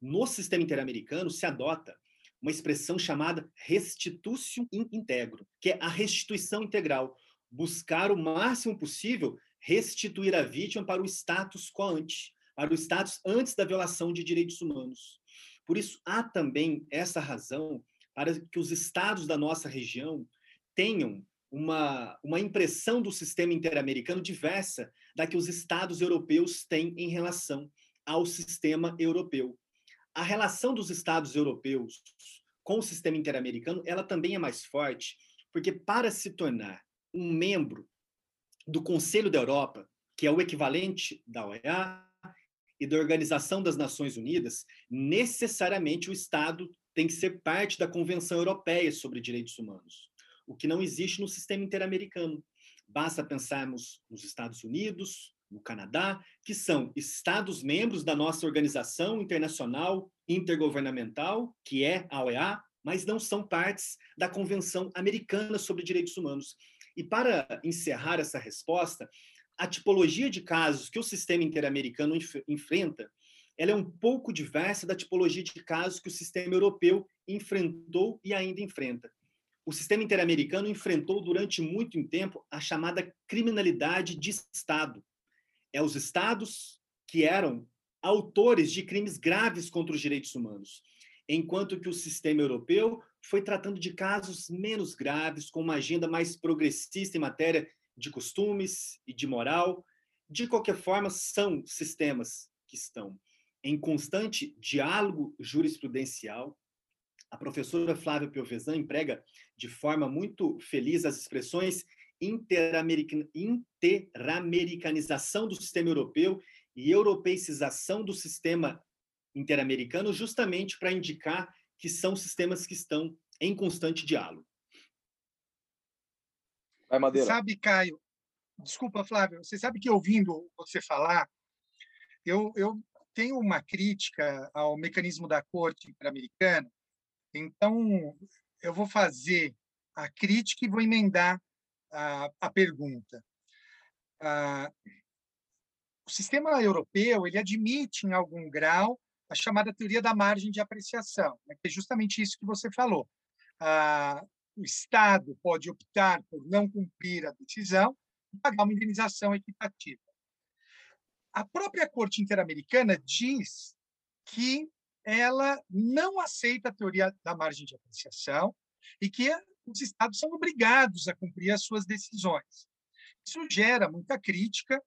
No sistema interamericano se adota uma expressão chamada restitutio in integro, que é a restituição integral, buscar o máximo possível restituir a vítima para o status quo ante, para o status antes da violação de direitos humanos. Por isso, há também essa razão para que os estados da nossa região tenham uma, uma impressão do sistema interamericano diversa da que os estados europeus têm em relação ao sistema europeu. a relação dos estados europeus com o sistema interamericano, ela também é mais forte, porque para se tornar um membro do Conselho da Europa, que é o equivalente da OEA e da Organização das Nações Unidas, necessariamente o Estado tem que ser parte da Convenção Europeia sobre Direitos Humanos, o que não existe no sistema interamericano. Basta pensarmos nos Estados Unidos, no Canadá, que são Estados-membros da nossa organização internacional intergovernamental, que é a OEA, mas não são partes da Convenção Americana sobre Direitos Humanos. E para encerrar essa resposta, a tipologia de casos que o sistema interamericano enf enfrenta, ela é um pouco diversa da tipologia de casos que o sistema europeu enfrentou e ainda enfrenta. O sistema interamericano enfrentou durante muito tempo a chamada criminalidade de Estado. É os estados que eram autores de crimes graves contra os direitos humanos, enquanto que o sistema europeu foi tratando de casos menos graves, com uma agenda mais progressista em matéria de costumes e de moral. De qualquer forma, são sistemas que estão em constante diálogo jurisprudencial. A professora Flávia Piovesan emprega de forma muito feliz as expressões interamericanização do sistema europeu e europeicização do sistema interamericano, justamente para indicar que são sistemas que estão em constante diálogo. Vai, Madeira. Você sabe, Caio, desculpa, Flávio, você sabe que ouvindo você falar, eu, eu tenho uma crítica ao mecanismo da Corte Interamericana, então eu vou fazer a crítica e vou emendar a, a pergunta. Ah, o sistema europeu ele admite, em algum grau, a chamada teoria da margem de apreciação, né, que é justamente isso que você falou. Ah, o Estado pode optar por não cumprir a decisão e pagar uma indenização equitativa. A própria Corte Interamericana diz que ela não aceita a teoria da margem de apreciação e que os estados são obrigados a cumprir as suas decisões. Isso gera muita crítica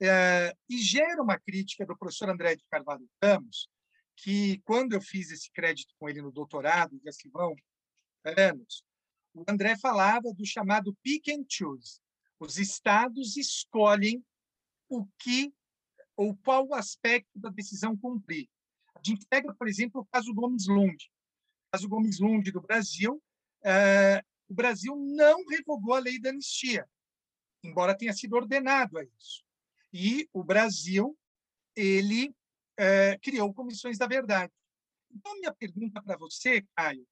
é, e gera uma crítica do professor André de Carvalho Ramos, que quando eu fiz esse crédito com ele no doutorado, já se vão anos, o André falava do chamado pick and choose. Os estados escolhem o que ou qual aspecto da decisão cumprir. A gente pega, por exemplo, o caso Gomes Lund. O caso Gomes Lund do Brasil, é, o Brasil não revogou a lei da anistia, embora tenha sido ordenado a isso. E o Brasil ele é, criou comissões da verdade. Então, minha pergunta para você, Caio,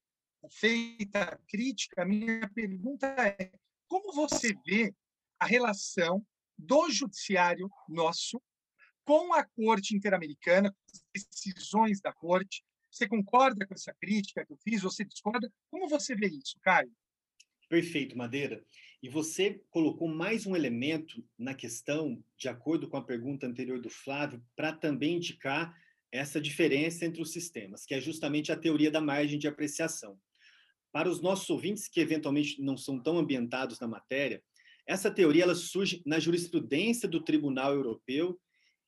feita a crítica, minha pergunta é: como você vê a relação do judiciário nosso com a Corte Interamericana, com as decisões da Corte, você concorda com essa crítica que eu fiz? Você discorda? Como você vê isso, Caio? Perfeito, Madeira. E você colocou mais um elemento na questão, de acordo com a pergunta anterior do Flávio, para também indicar essa diferença entre os sistemas, que é justamente a teoria da margem de apreciação. Para os nossos ouvintes que eventualmente não são tão ambientados na matéria, essa teoria ela surge na jurisprudência do Tribunal Europeu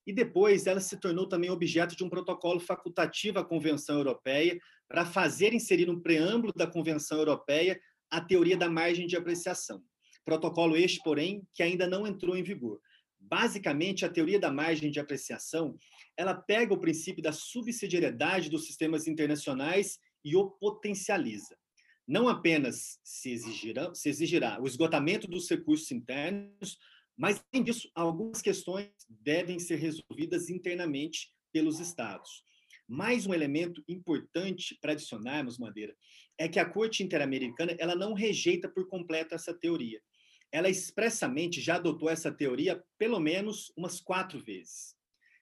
e depois ela se tornou também objeto de um protocolo facultativo à Convenção Europeia para fazer inserir no preâmbulo da Convenção Europeia a teoria da margem de apreciação. Protocolo este, porém, que ainda não entrou em vigor. Basicamente, a teoria da margem de apreciação, ela pega o princípio da subsidiariedade dos sistemas internacionais e o potencializa. Não apenas se exigirá, se exigirá o esgotamento dos recursos internos, mas, além disso, algumas questões devem ser resolvidas internamente pelos Estados. Mais um elemento importante para adicionarmos, Madeira, é que a Corte Interamericana ela não rejeita por completo essa teoria. Ela expressamente já adotou essa teoria pelo menos umas quatro vezes.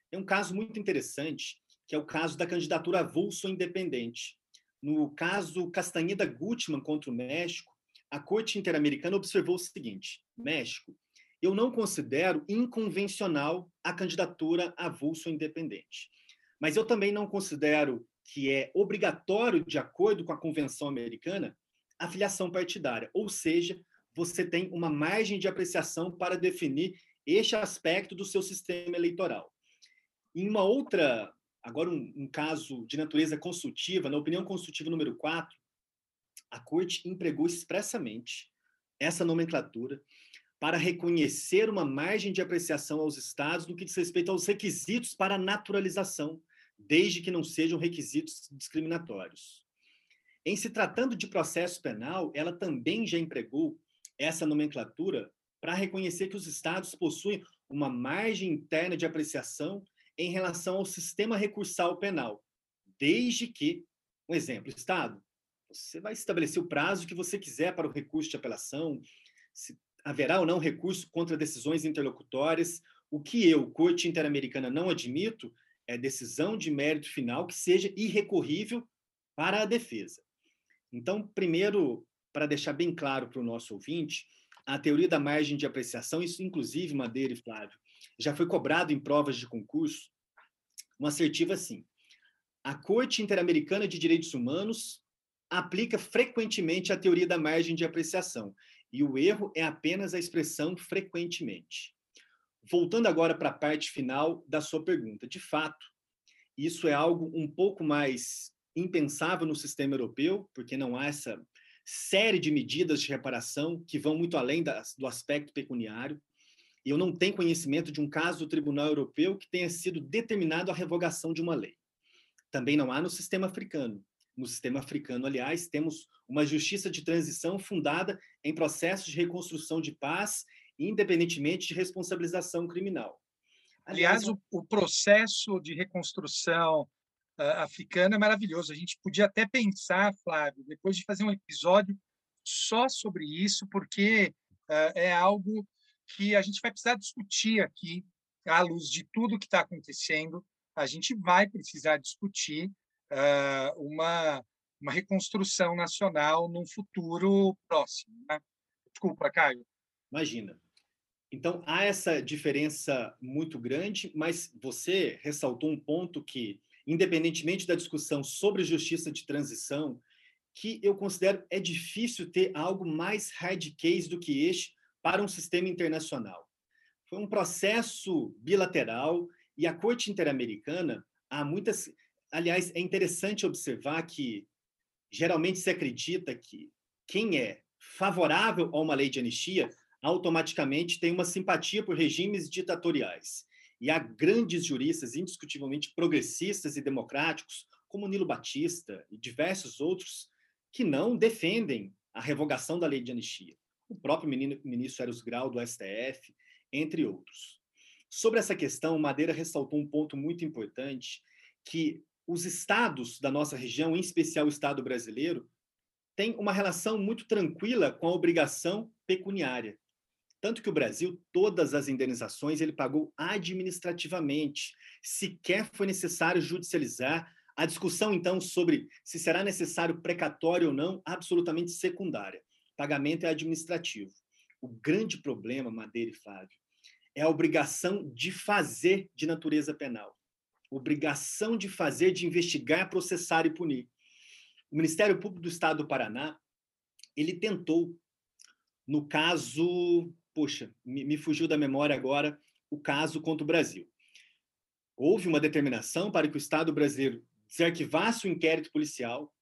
Tem um caso muito interessante, que é o caso da candidatura avulso independente. No caso Castanheda Gutmann contra o México, a Corte Interamericana observou o seguinte: México, eu não considero inconvencional a candidatura avulso independente. Mas eu também não considero que é obrigatório, de acordo com a Convenção Americana, a filiação partidária. Ou seja, você tem uma margem de apreciação para definir este aspecto do seu sistema eleitoral. Em uma outra agora um, um caso de natureza consultiva, na opinião consultiva número 4, a Corte empregou expressamente essa nomenclatura para reconhecer uma margem de apreciação aos estados no que diz respeito aos requisitos para naturalização, desde que não sejam requisitos discriminatórios. Em se tratando de processo penal, ela também já empregou essa nomenclatura para reconhecer que os estados possuem uma margem interna de apreciação em relação ao sistema recursal penal, desde que, um exemplo, Estado, você vai estabelecer o prazo que você quiser para o recurso de apelação, se haverá ou não recurso contra decisões interlocutórias. O que eu, Corte Interamericana, não admito é decisão de mérito final que seja irrecorrível para a defesa. Então, primeiro, para deixar bem claro para o nosso ouvinte, a teoria da margem de apreciação, isso inclusive, Madeira e Flávio, já foi cobrado em provas de concurso, uma assertiva assim. A Corte Interamericana de Direitos Humanos aplica frequentemente a teoria da margem de apreciação, e o erro é apenas a expressão frequentemente. Voltando agora para a parte final da sua pergunta, de fato, isso é algo um pouco mais impensável no sistema europeu, porque não há essa série de medidas de reparação que vão muito além das, do aspecto pecuniário. E eu não tenho conhecimento de um caso do Tribunal Europeu que tenha sido determinado a revogação de uma lei. Também não há no sistema africano. No sistema africano, aliás, temos uma justiça de transição fundada em processos de reconstrução de paz, independentemente de responsabilização criminal. Aliás, o, o processo de reconstrução africana é maravilhoso. A gente podia até pensar, Flávio, depois de fazer um episódio só sobre isso, porque uh, é algo que a gente vai precisar discutir aqui, à luz de tudo que está acontecendo, a gente vai precisar discutir uh, uma, uma reconstrução nacional num futuro próximo. Né? Desculpa, Caio. Imagina. Então, há essa diferença muito grande, mas você ressaltou um ponto que, independentemente da discussão sobre justiça de transição, que eu considero é difícil ter algo mais hard case do que este para um sistema internacional. Foi um processo bilateral e a Corte Interamericana há muitas, aliás, é interessante observar que geralmente se acredita que quem é favorável a uma lei de anistia automaticamente tem uma simpatia por regimes ditatoriais. E há grandes juristas, indiscutivelmente progressistas e democráticos, como Nilo Batista e diversos outros, que não defendem a revogação da lei de anistia o próprio ministro Eros Grau, do STF, entre outros. Sobre essa questão, Madeira ressaltou um ponto muito importante, que os estados da nossa região, em especial o Estado brasileiro, têm uma relação muito tranquila com a obrigação pecuniária. Tanto que o Brasil, todas as indenizações ele pagou administrativamente. Sequer foi necessário judicializar. A discussão, então, sobre se será necessário precatório ou não, absolutamente secundária pagamento é administrativo. O grande problema, Madeira e Flávio, é a obrigação de fazer de natureza penal. Obrigação de fazer, de investigar, processar e punir. O Ministério Público do Estado do Paraná, ele tentou, no caso, poxa, me, me fugiu da memória agora, o caso contra o Brasil. Houve uma determinação para que o Estado brasileiro desarquivasse o inquérito policial.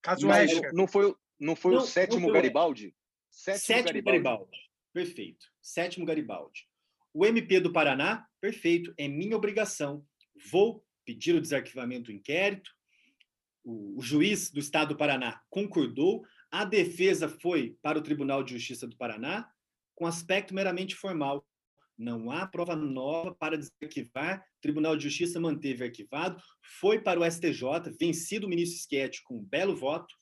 Caso não, não foi não foi não, o sétimo Garibaldi? Sétimo, sétimo Garibaldi. Garibaldi. Perfeito. Sétimo Garibaldi. O MP do Paraná, perfeito, é minha obrigação. Vou pedir o desarquivamento do inquérito. O, o juiz do Estado do Paraná concordou. A defesa foi para o Tribunal de Justiça do Paraná com aspecto meramente formal. Não há prova nova para desarquivar. O Tribunal de Justiça manteve arquivado. Foi para o STJ, vencido o ministro Schietti com um belo voto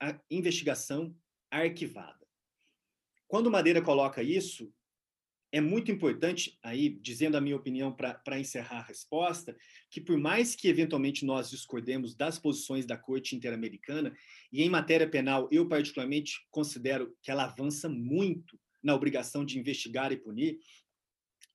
a investigação arquivada. Quando Madeira coloca isso, é muito importante, aí, dizendo a minha opinião para encerrar a resposta, que por mais que eventualmente nós discordemos das posições da Corte Interamericana, e em matéria penal eu particularmente considero que ela avança muito na obrigação de investigar e punir,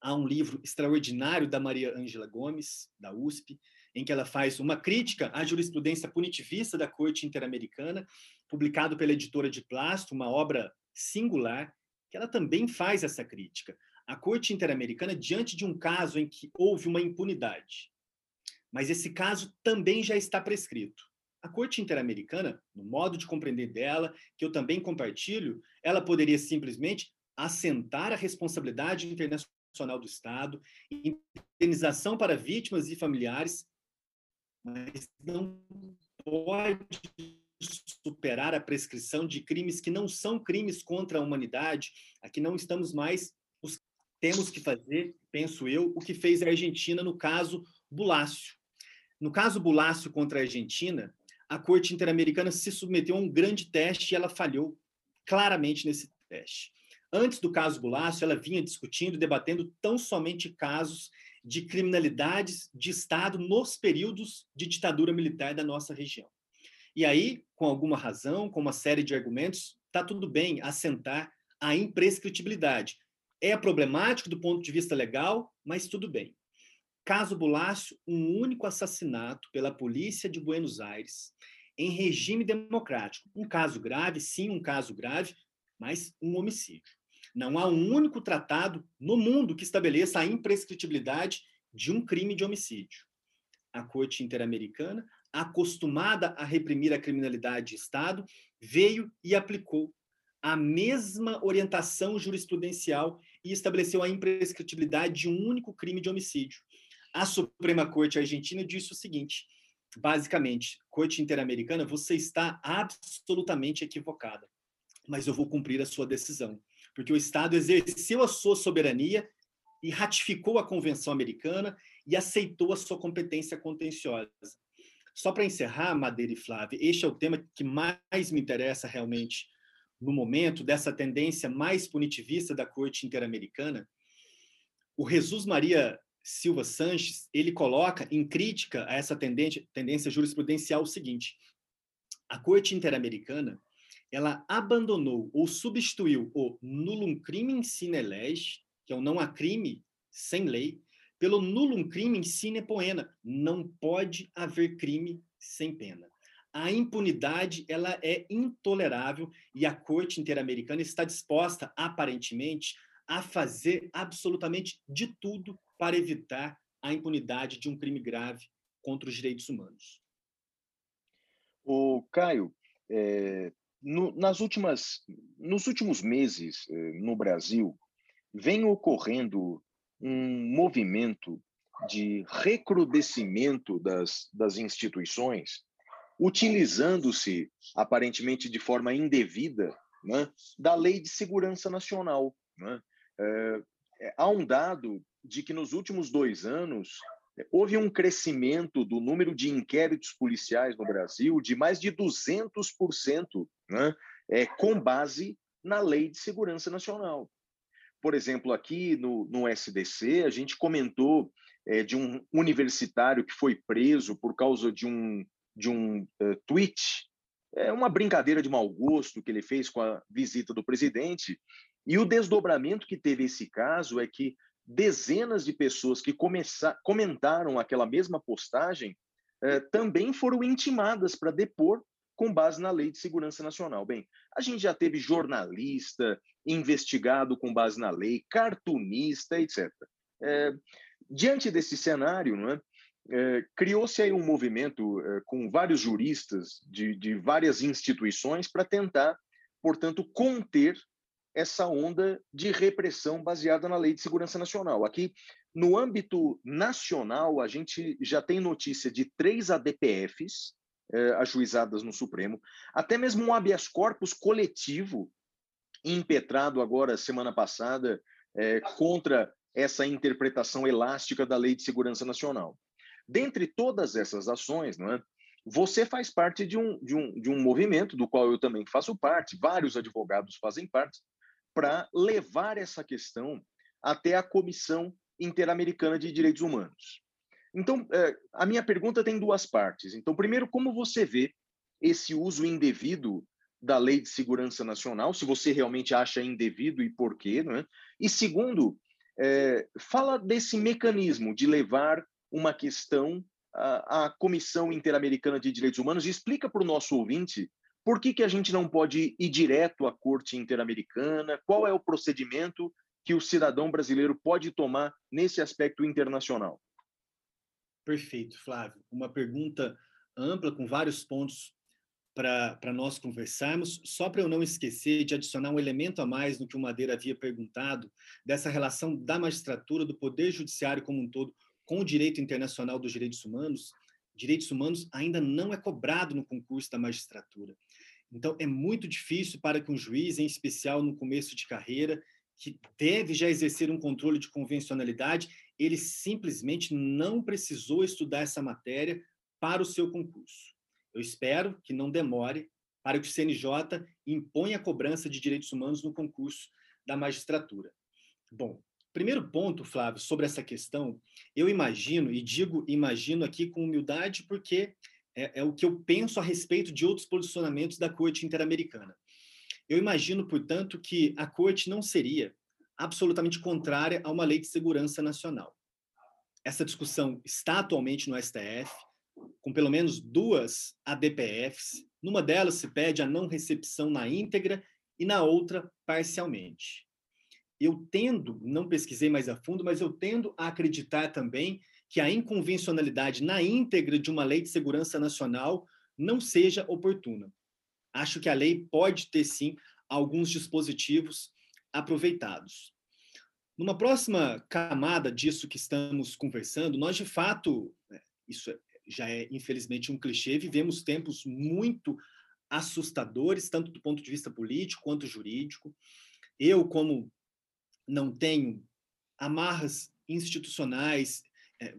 há um livro extraordinário da Maria Ângela Gomes, da USP, em que ela faz uma crítica à jurisprudência punitivista da Corte Interamericana, publicado pela editora de Plasto, uma obra singular, que ela também faz essa crítica. A Corte Interamericana, diante de um caso em que houve uma impunidade, mas esse caso também já está prescrito. A Corte Interamericana, no modo de compreender dela, que eu também compartilho, ela poderia simplesmente assentar a responsabilidade internacional do Estado, indenização para vítimas e familiares, mas não pode superar a prescrição de crimes que não são crimes contra a humanidade. Aqui não estamos mais temos que fazer, penso eu, o que fez a Argentina no caso Bulácio. No caso Bulácio contra a Argentina, a Corte Interamericana se submeteu a um grande teste e ela falhou claramente nesse teste. Antes do caso Bulácio, ela vinha discutindo, debatendo tão somente casos de criminalidades de Estado nos períodos de ditadura militar da nossa região. E aí, com alguma razão, com uma série de argumentos, está tudo bem assentar a imprescritibilidade. É problemático do ponto de vista legal, mas tudo bem. Caso Bulácio, um único assassinato pela polícia de Buenos Aires, em regime democrático. Um caso grave, sim, um caso grave, mas um homicídio. Não há um único tratado no mundo que estabeleça a imprescritibilidade de um crime de homicídio. A Corte Interamericana, acostumada a reprimir a criminalidade de Estado, veio e aplicou a mesma orientação jurisprudencial e estabeleceu a imprescritibilidade de um único crime de homicídio. A Suprema Corte Argentina disse o seguinte: basicamente, Corte Interamericana, você está absolutamente equivocada, mas eu vou cumprir a sua decisão, porque o Estado exerceu a sua soberania e ratificou a Convenção Americana e aceitou a sua competência contenciosa. Só para encerrar, Madeira e Flávia, este é o tema que mais me interessa realmente no momento dessa tendência mais punitivista da Corte Interamericana, o Jesus Maria Silva Sanches, ele coloca em crítica a essa tendência, tendência jurisprudencial o seguinte: a Corte Interamericana ela abandonou ou substituiu o nullum crimen sine lege, que é o não há crime sem lei, pelo nullum crimen sine poena, não pode haver crime sem pena a impunidade ela é intolerável e a Corte Interamericana está disposta, aparentemente, a fazer absolutamente de tudo para evitar a impunidade de um crime grave contra os direitos humanos. O Caio, é, no, nas últimas, nos últimos meses é, no Brasil vem ocorrendo um movimento de recrudescimento das, das instituições utilizando-se, aparentemente de forma indevida, né, da Lei de Segurança Nacional. Né? É, há um dado de que nos últimos dois anos houve um crescimento do número de inquéritos policiais no Brasil de mais de 200%, né, é, com base na Lei de Segurança Nacional. Por exemplo, aqui no, no SDC, a gente comentou é, de um universitário que foi preso por causa de um de um uh, tweet, é uma brincadeira de mau gosto que ele fez com a visita do presidente. E o desdobramento que teve esse caso é que dezenas de pessoas que começar, comentaram aquela mesma postagem eh, também foram intimadas para depor com base na Lei de Segurança Nacional. Bem, a gente já teve jornalista investigado com base na lei, cartunista, etc. É, diante desse cenário, é, é, criou-se aí um movimento é, com vários juristas de, de várias instituições para tentar, portanto, conter essa onda de repressão baseada na Lei de Segurança Nacional. Aqui, no âmbito nacional, a gente já tem notícia de três ADPFs é, ajuizadas no Supremo, até mesmo um habeas corpus coletivo impetrado agora, semana passada, é, contra essa interpretação elástica da Lei de Segurança Nacional. Dentre todas essas ações, não é? Você faz parte de um, de, um, de um movimento, do qual eu também faço parte, vários advogados fazem parte, para levar essa questão até a Comissão Interamericana de Direitos Humanos. Então, é, a minha pergunta tem duas partes. Então, primeiro, como você vê esse uso indevido da Lei de Segurança Nacional, se você realmente acha indevido e por quê, não é? E segundo, é, fala desse mecanismo de levar uma questão à, à Comissão Interamericana de Direitos Humanos e explica para o nosso ouvinte por que, que a gente não pode ir direto à Corte Interamericana, qual é o procedimento que o cidadão brasileiro pode tomar nesse aspecto internacional. Perfeito, Flávio. Uma pergunta ampla, com vários pontos para nós conversarmos. Só para eu não esquecer de adicionar um elemento a mais no que o Madeira havia perguntado, dessa relação da magistratura, do Poder Judiciário como um todo, com o direito internacional dos direitos humanos, direitos humanos ainda não é cobrado no concurso da magistratura. Então, é muito difícil para que um juiz, em especial no começo de carreira, que deve já exercer um controle de convencionalidade, ele simplesmente não precisou estudar essa matéria para o seu concurso. Eu espero que não demore para que o CNJ imponha a cobrança de direitos humanos no concurso da magistratura. Bom, primeiro ponto, Flávio, sobre essa questão, eu imagino, e digo imagino aqui com humildade, porque é, é o que eu penso a respeito de outros posicionamentos da Corte Interamericana. Eu imagino, portanto, que a Corte não seria absolutamente contrária a uma lei de segurança nacional. Essa discussão está atualmente no STF, com pelo menos duas ADPFs. Numa delas se pede a não recepção na íntegra e na outra parcialmente. Eu tendo, não pesquisei mais a fundo, mas eu tendo a acreditar também que a inconvencionalidade na íntegra de uma lei de segurança nacional não seja oportuna. Acho que a lei pode ter sim alguns dispositivos aproveitados. Numa próxima camada disso que estamos conversando, nós de fato, né, isso é já é infelizmente um clichê, vivemos tempos muito assustadores, tanto do ponto de vista político quanto jurídico. Eu, como não tenho amarras institucionais, é,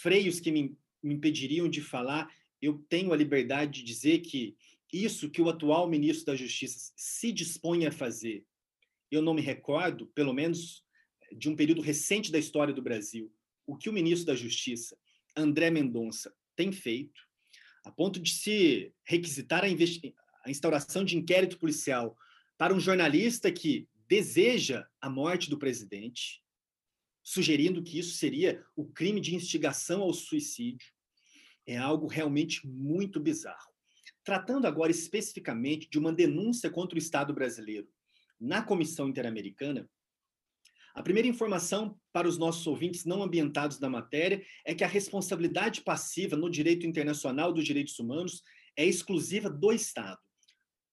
freios que me, me impediriam de falar, eu tenho a liberdade de dizer que isso que o atual ministro da Justiça se dispõe a fazer, eu não me recordo, pelo menos de um período recente da história do Brasil, o que o ministro da Justiça, André Mendonça, tem feito, a ponto de se requisitar a, a instauração de inquérito policial para um jornalista que deseja a morte do presidente, sugerindo que isso seria o crime de instigação ao suicídio, é algo realmente muito bizarro. Tratando agora especificamente de uma denúncia contra o Estado brasileiro na Comissão Interamericana, a primeira informação para os nossos ouvintes não ambientados da matéria é que a responsabilidade passiva no direito internacional dos direitos humanos é exclusiva do Estado.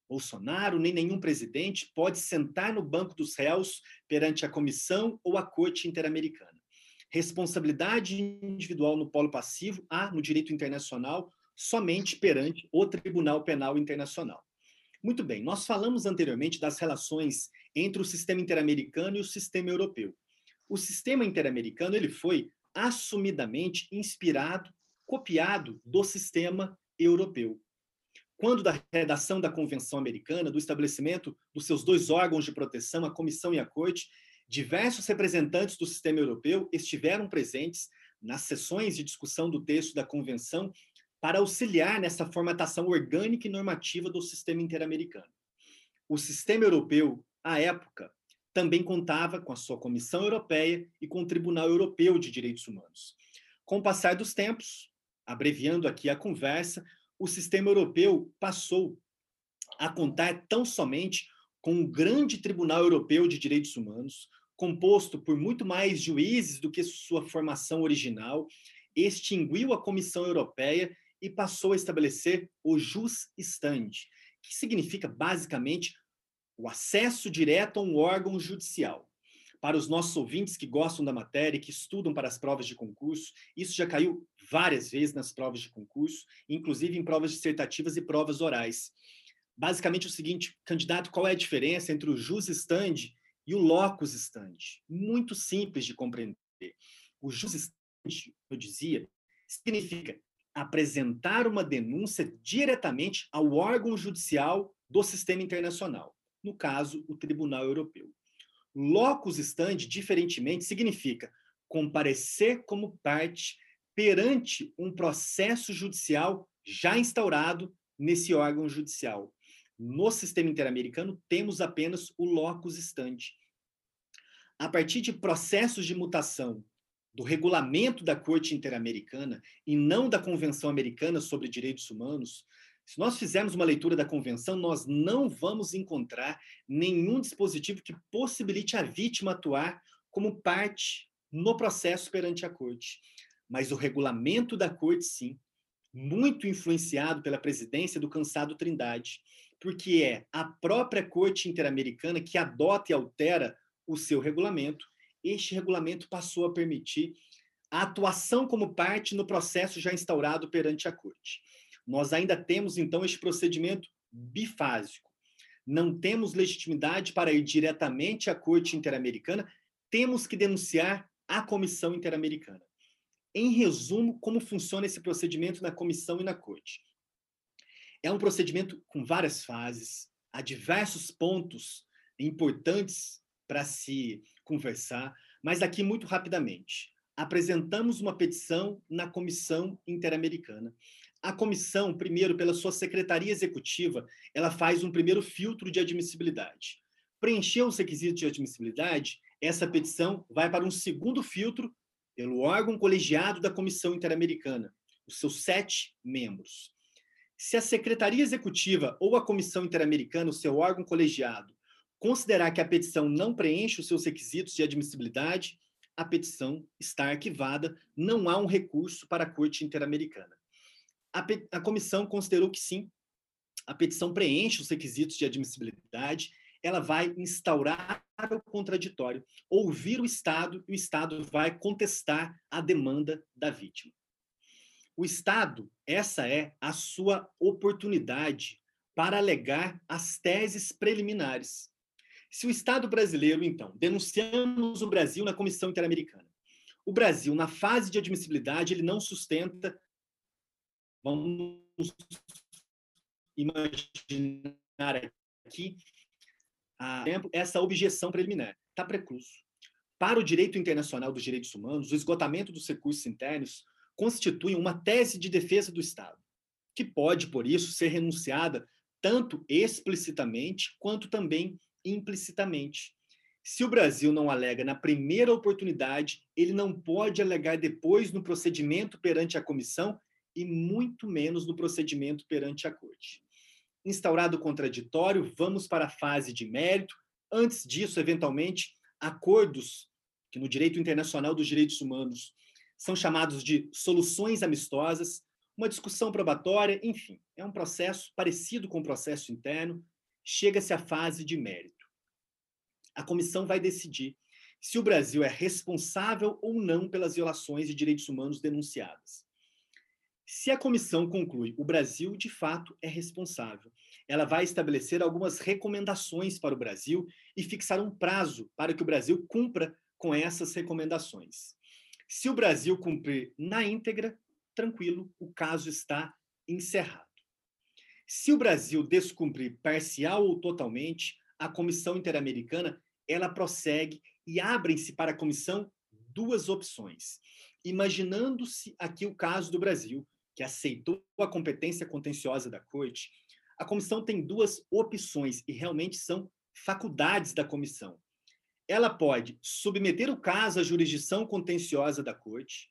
Bolsonaro nem nenhum presidente pode sentar no banco dos réus perante a comissão ou a corte interamericana. Responsabilidade individual no polo passivo há no direito internacional somente perante o Tribunal Penal Internacional. Muito bem, nós falamos anteriormente das relações entre o sistema interamericano e o sistema europeu. O sistema interamericano ele foi assumidamente inspirado, copiado do sistema europeu. Quando da redação da Convenção Americana, do estabelecimento dos seus dois órgãos de proteção, a Comissão e a Corte, diversos representantes do sistema europeu estiveram presentes nas sessões de discussão do texto da Convenção para auxiliar nessa formatação orgânica e normativa do sistema interamericano. O sistema europeu, à época, também contava com a sua Comissão Europeia e com o Tribunal Europeu de Direitos Humanos. Com o passar dos tempos, abreviando aqui a conversa, o sistema europeu passou a contar tão somente com um grande Tribunal Europeu de Direitos Humanos, composto por muito mais juízes do que sua formação original, extinguiu a Comissão Europeia e passou a estabelecer o jus stand, que significa basicamente o acesso direto a um órgão judicial. Para os nossos ouvintes que gostam da matéria, que estudam para as provas de concurso, isso já caiu várias vezes nas provas de concurso, inclusive em provas dissertativas e provas orais. Basicamente o seguinte, candidato, qual é a diferença entre o jus stand e o locus stand? Muito simples de compreender. O jus stand, eu dizia, significa apresentar uma denúncia diretamente ao órgão judicial do sistema internacional, no caso, o Tribunal Europeu. Locus standi, diferentemente, significa comparecer como parte perante um processo judicial já instaurado nesse órgão judicial. No sistema interamericano, temos apenas o locus standi. A partir de processos de mutação do regulamento da Corte Interamericana e não da Convenção Americana sobre Direitos Humanos, se nós fizermos uma leitura da convenção, nós não vamos encontrar nenhum dispositivo que possibilite a vítima atuar como parte no processo perante a corte. mas o regulamento da corte, sim, muito influenciado pela presidência do cansado Trindade, porque é a própria Corte Interamericana que adota e altera o seu regulamento. Este regulamento passou a permitir a atuação como parte no processo já instaurado perante a Corte. Nós ainda temos, então, este procedimento bifásico. Não temos legitimidade para ir diretamente à Corte Interamericana, temos que denunciar a Comissão Interamericana. Em resumo, como funciona esse procedimento na comissão e na corte? É um procedimento com várias fases, há diversos pontos importantes para se conversar, mas aqui muito rapidamente. Apresentamos uma petição na Comissão Interamericana. A comissão, primeiro, pela sua secretaria executiva, ela faz um primeiro filtro de admissibilidade. Preencheu os requisitos de admissibilidade, essa petição vai para um segundo filtro pelo órgão colegiado da Comissão Interamericana, os seus sete membros. Se a Secretaria Executiva ou a Comissão Interamericana, o seu órgão colegiado, considerar que a petição não preenche os seus requisitos de admissibilidade, a petição está arquivada, não há um recurso para a Corte Interamericana. A, a comissão considerou que sim, a petição preenche os requisitos de admissibilidade ela vai instaurar o contraditório, ouvir o Estado e o Estado vai contestar a demanda da vítima. O Estado, essa é a sua oportunidade para alegar as teses preliminares. Se o Estado brasileiro, então, denunciamos o Brasil na Comissão Interamericana, o Brasil, na fase de admissibilidade, ele não sustenta, vamos imaginar aqui, exemplo, essa objeção preliminar. Está precluso. Para o direito internacional dos direitos humanos, o esgotamento dos recursos internos constitui uma tese de defesa do Estado, que pode, por isso, ser renunciada tanto explicitamente quanto também implicitamente. Se o Brasil não alega na primeira oportunidade, ele não pode alegar depois no procedimento perante a comissão e muito menos no procedimento perante a corte instaurado o contraditório, vamos para a fase de mérito. Antes disso, eventualmente, acordos que no direito internacional dos direitos humanos são chamados de soluções amistosas, uma discussão probatória, enfim, é um processo parecido com o processo interno, chega-se à fase de mérito. A comissão vai decidir se o Brasil é responsável ou não pelas violações de direitos humanos denunciadas. Se a comissão conclui o Brasil de fato é responsável, ela vai estabelecer algumas recomendações para o Brasil e fixar um prazo para que o Brasil cumpra com essas recomendações. Se o Brasil cumprir na íntegra, tranquilo, o caso está encerrado. Se o Brasil descumprir parcial ou totalmente, a Comissão Interamericana ela prossegue e abrem-se para a comissão duas opções. Imaginando-se aqui o caso do Brasil, que aceitou a competência contenciosa da Corte, a comissão tem duas opções e realmente são faculdades da comissão. Ela pode submeter o caso à jurisdição contenciosa da Corte,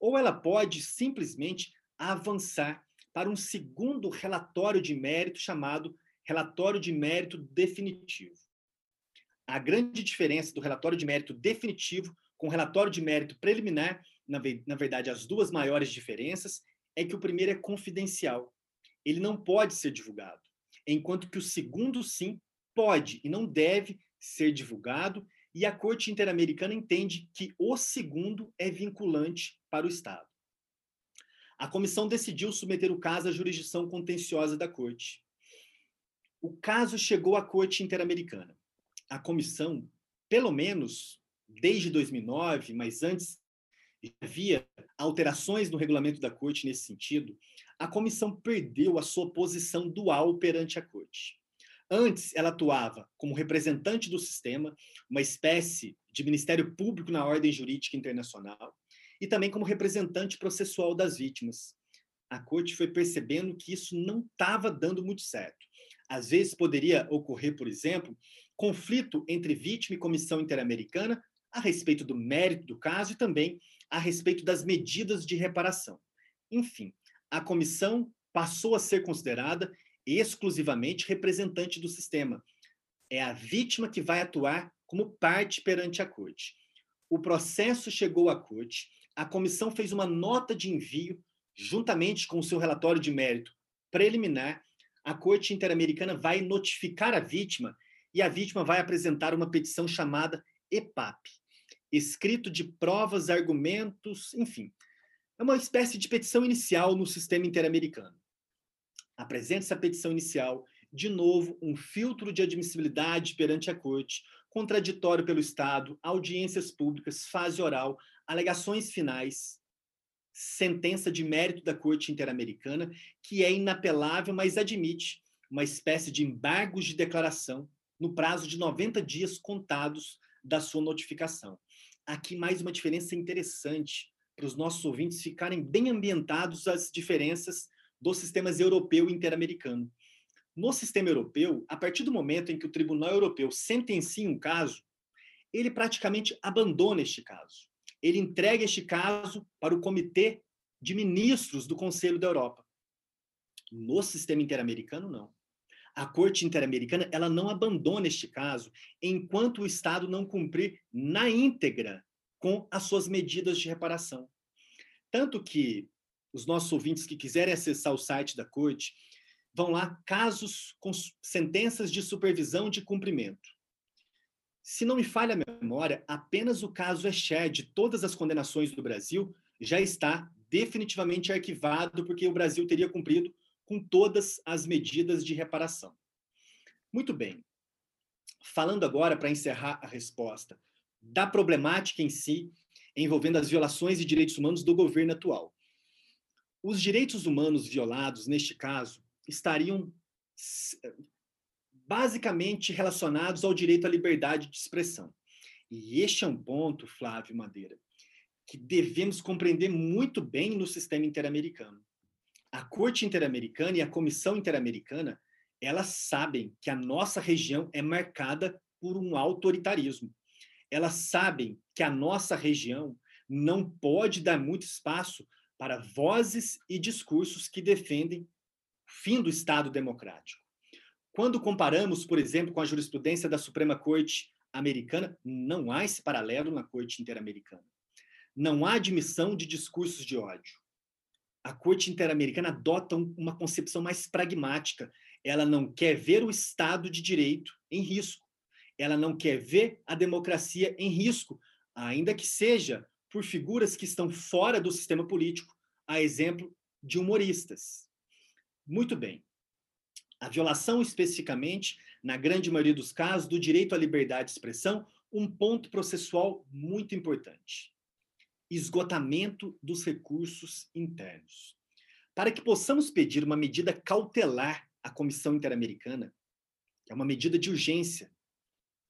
ou ela pode simplesmente avançar para um segundo relatório de mérito chamado relatório de mérito definitivo. A grande diferença do relatório de mérito definitivo com o relatório de mérito preliminar, na, na verdade, as duas maiores diferenças, é que o primeiro é confidencial. Ele não pode ser divulgado, enquanto que o segundo, sim, pode e não deve ser divulgado, e a Corte Interamericana entende que o segundo é vinculante para o Estado. A comissão decidiu submeter o caso à jurisdição contenciosa da Corte. O caso chegou à Corte Interamericana. A comissão, pelo menos desde 2009, mas antes havia alterações no regulamento da Corte nesse sentido, a comissão perdeu a sua posição dual perante a Corte. Antes, ela atuava como representante do sistema, uma espécie de Ministério Público na ordem jurídica internacional, e também como representante processual das vítimas. A Corte foi percebendo que isso não estava dando muito certo. Às vezes poderia ocorrer, por exemplo, conflito entre vítima e comissão interamericana a respeito do mérito do caso e também a respeito das medidas de reparação. Enfim, a comissão passou a ser considerada exclusivamente representante do sistema. É a vítima que vai atuar como parte perante a corte. O processo chegou à corte, a comissão fez uma nota de envio, juntamente com o seu relatório de mérito preliminar. A Corte Interamericana vai notificar a vítima e a vítima vai apresentar uma petição chamada EPAP escrito de provas, argumentos, enfim. É uma espécie de petição inicial no sistema interamericano. Apresenta essa petição inicial, de novo, um filtro de admissibilidade perante a corte, contraditório pelo Estado, audiências públicas, fase oral, alegações finais, sentença de mérito da Corte Interamericana, que é inapelável, mas admite uma espécie de embargos de declaração no prazo de 90 dias contados da sua notificação. Aqui mais uma diferença interessante para os nossos ouvintes ficarem bem ambientados às diferenças dos sistemas europeu e interamericano. No sistema europeu, a partir do momento em que o Tribunal Europeu sentencia um caso, ele praticamente abandona este caso. Ele entrega este caso para o Comitê de Ministros do Conselho da Europa. No sistema interamericano, não. A Corte Interamericana ela não abandona este caso enquanto o Estado não cumprir na íntegra com as suas medidas de reparação. Tanto que os nossos ouvintes que quiserem acessar o site da Corte, vão lá casos com sentenças de supervisão de cumprimento. Se não me falha a memória, apenas o caso Escher de todas as condenações do Brasil já está definitivamente arquivado porque o Brasil teria cumprido com todas as medidas de reparação. Muito bem. Falando agora para encerrar a resposta da problemática em si envolvendo as violações de direitos humanos do governo atual. Os direitos humanos violados neste caso estariam basicamente relacionados ao direito à liberdade de expressão. E este é um ponto, Flávio Madeira, que devemos compreender muito bem no sistema interamericano. A Corte Interamericana e a Comissão Interamericana, elas sabem que a nossa região é marcada por um autoritarismo. Elas sabem que a nossa região não pode dar muito espaço para vozes e discursos que defendem o fim do Estado democrático. Quando comparamos, por exemplo, com a jurisprudência da Suprema Corte americana, não há esse paralelo na Corte Interamericana. Não há admissão de discursos de ódio. A Corte Interamericana adota uma concepção mais pragmática. Ela não quer ver o Estado de Direito em risco. Ela não quer ver a democracia em risco, ainda que seja por figuras que estão fora do sistema político, a exemplo de humoristas. Muito bem a violação especificamente, na grande maioria dos casos, do direito à liberdade de expressão, um ponto processual muito importante: esgotamento dos recursos internos. Para que possamos pedir uma medida cautelar à Comissão Interamericana, é uma medida de urgência,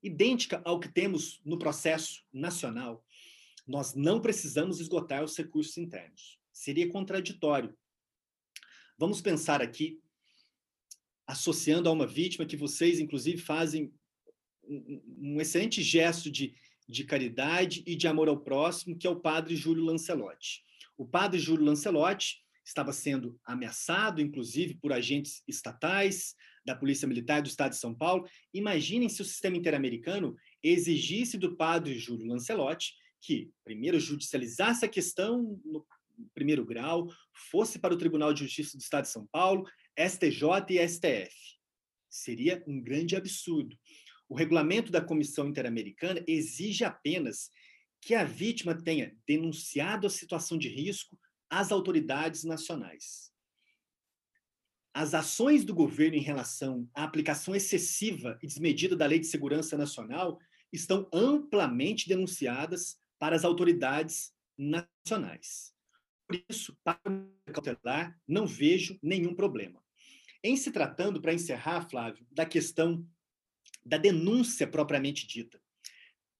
idêntica ao que temos no processo nacional, nós não precisamos esgotar os recursos internos. Seria contraditório. Vamos pensar aqui associando a uma vítima que vocês, inclusive, fazem um, um excelente gesto de, de caridade e de amor ao próximo, que é o padre Júlio Lancelotti. O padre Júlio Lancelotti estava sendo ameaçado, inclusive, por agentes estatais da Polícia Militar do Estado de São Paulo. Imaginem se o sistema interamericano exigisse do padre Júlio Lancelotti que, primeiro, judicializasse a questão no primeiro grau, fosse para o Tribunal de Justiça do Estado de São Paulo, STJ e STF. Seria um grande absurdo. O regulamento da Comissão Interamericana exige apenas que a vítima tenha denunciado a situação de risco às autoridades nacionais. As ações do governo em relação à aplicação excessiva e desmedida da Lei de Segurança Nacional estão amplamente denunciadas para as autoridades nacionais. Por isso, para cautelar, não vejo nenhum problema. Em se tratando, para encerrar, Flávio, da questão da denúncia propriamente dita,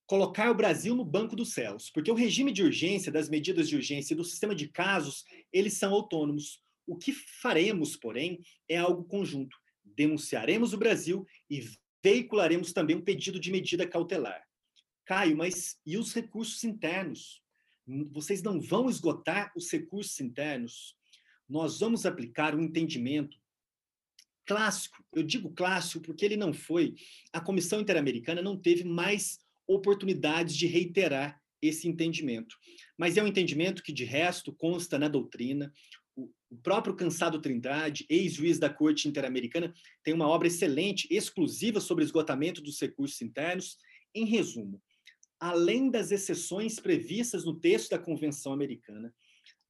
colocar o Brasil no banco dos céus, porque o regime de urgência, das medidas de urgência e do sistema de casos, eles são autônomos. O que faremos, porém, é algo conjunto. Denunciaremos o Brasil e veicularemos também um pedido de medida cautelar. Caio, mas e os recursos internos? Vocês não vão esgotar os recursos internos? Nós vamos aplicar um entendimento clássico. Eu digo clássico porque ele não foi. A Comissão Interamericana não teve mais oportunidades de reiterar esse entendimento. Mas é um entendimento que, de resto, consta na doutrina. O próprio Cansado Trindade, ex-juiz da Corte Interamericana, tem uma obra excelente, exclusiva sobre esgotamento dos recursos internos. Em resumo, além das exceções previstas no texto da Convenção Americana,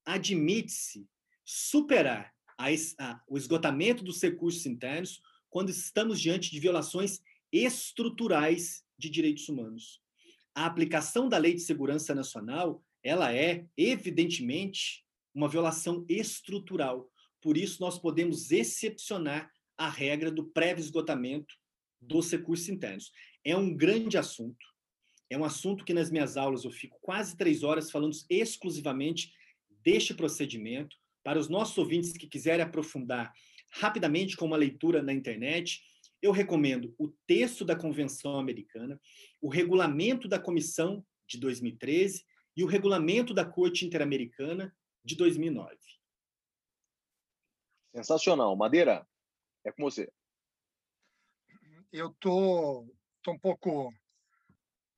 admite-se superar a, a, o esgotamento dos recursos internos quando estamos diante de violações estruturais de direitos humanos. A aplicação da Lei de Segurança Nacional, ela é evidentemente uma violação estrutural. Por isso nós podemos excepcionar a regra do prévio esgotamento dos recursos internos. É um grande assunto. É um assunto que nas minhas aulas eu fico quase três horas falando exclusivamente deste procedimento. Para os nossos ouvintes que quiserem aprofundar rapidamente com uma leitura na internet, eu recomendo o texto da Convenção Americana, o regulamento da Comissão de 2013 e o regulamento da Corte Interamericana de 2009. Sensacional. Madeira, é com você. Eu tô, tô um pouco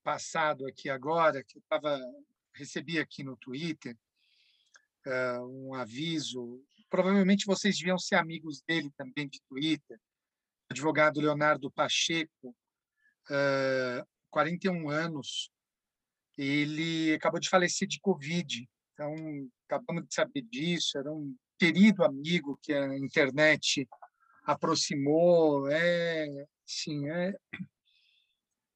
passado aqui agora, que eu tava, recebi aqui no Twitter uh, um aviso. Provavelmente vocês deviam ser amigos dele também de Twitter. Advogado Leonardo Pacheco, uh, 41 anos, ele acabou de falecer de Covid. Então, acabamos de saber disso. Era um querido amigo que a internet aproximou. É, sim, é,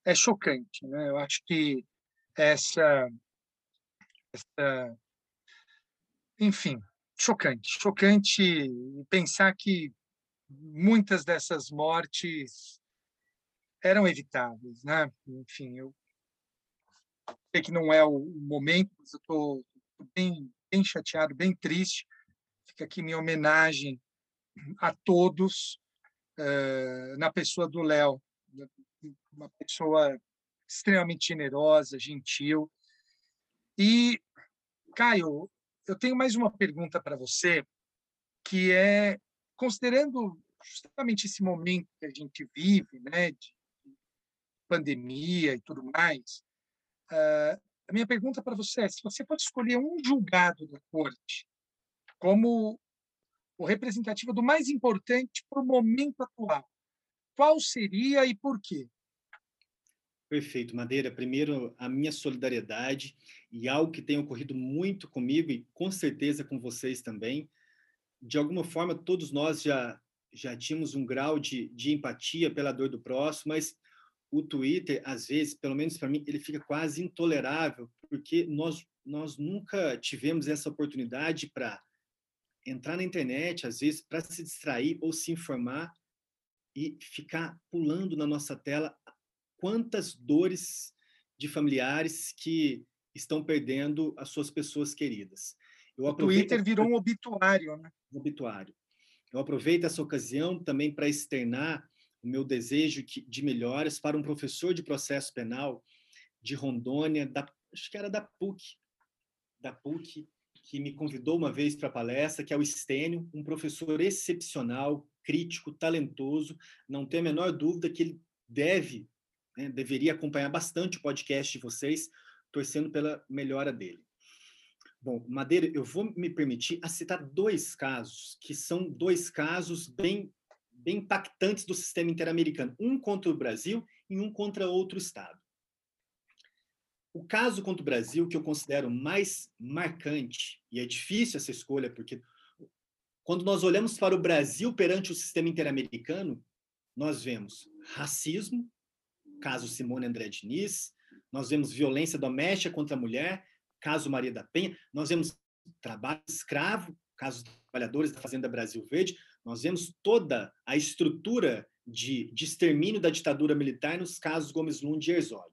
é chocante. Né? Eu acho que essa, essa. Enfim, chocante. Chocante pensar que muitas dessas mortes eram evitáveis. Né? Enfim, eu sei que não é o momento, mas eu estou bem, bem chateado, bem triste. Fica aqui minha homenagem a todos uh, na pessoa do Léo, uma pessoa extremamente generosa, gentil. E, Caio, eu tenho mais uma pergunta para você, que é, considerando justamente esse momento que a gente vive, né, de pandemia e tudo mais, uh, a minha pergunta para você é: se você pode escolher um julgado da corte como o representativo do mais importante para o momento atual, qual seria e por quê? Perfeito, Madeira. Primeiro, a minha solidariedade e algo que tem ocorrido muito comigo e com certeza com vocês também. De alguma forma, todos nós já, já tínhamos um grau de, de empatia pela dor do próximo, mas o Twitter, às vezes, pelo menos para mim, ele fica quase intolerável, porque nós, nós nunca tivemos essa oportunidade para entrar na internet, às vezes, para se distrair ou se informar e ficar pulando na nossa tela quantas dores de familiares que estão perdendo as suas pessoas queridas. Eu o Twitter virou um obituário, né? Um obituário. Eu aproveito essa ocasião também para externar o meu desejo de melhoras para um professor de processo penal de Rondônia, da, acho que era da PUC, da PUC, que me convidou uma vez para a palestra, que é o Estênio, um professor excepcional, crítico, talentoso. Não tenho a menor dúvida que ele deve, né, deveria acompanhar bastante o podcast de vocês, torcendo pela melhora dele. Bom, Madeira, eu vou me permitir a citar dois casos, que são dois casos bem bem impactantes do sistema interamericano, um contra o Brasil e um contra outro Estado. O caso contra o Brasil, que eu considero mais marcante, e é difícil essa escolha, porque quando nós olhamos para o Brasil perante o sistema interamericano, nós vemos racismo, caso Simone André Diniz, nós vemos violência doméstica contra a mulher, caso Maria da Penha, nós vemos trabalho escravo, caso dos trabalhadores da Fazenda Brasil Verde, nós vemos toda a estrutura de, de extermínio da ditadura militar nos casos Gomes Lund e Herzog.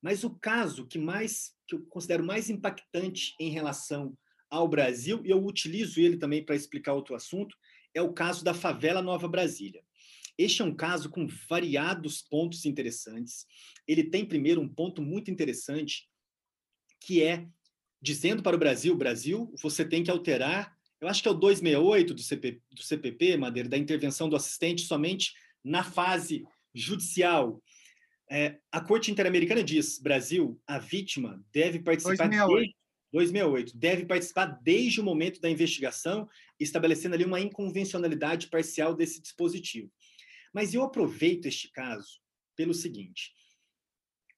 Mas o caso que mais que eu considero mais impactante em relação ao Brasil, e eu utilizo ele também para explicar outro assunto, é o caso da favela Nova Brasília. Este é um caso com variados pontos interessantes. Ele tem primeiro um ponto muito interessante, que é dizendo para o Brasil, Brasil, você tem que alterar eu acho que é o 268 do, CP, do CPP, Madeira, da intervenção do assistente somente na fase judicial. É, a Corte Interamericana diz: Brasil, a vítima deve participar 268. desde 268, deve participar desde o momento da investigação, estabelecendo ali uma inconvencionalidade parcial desse dispositivo. Mas eu aproveito este caso pelo seguinte: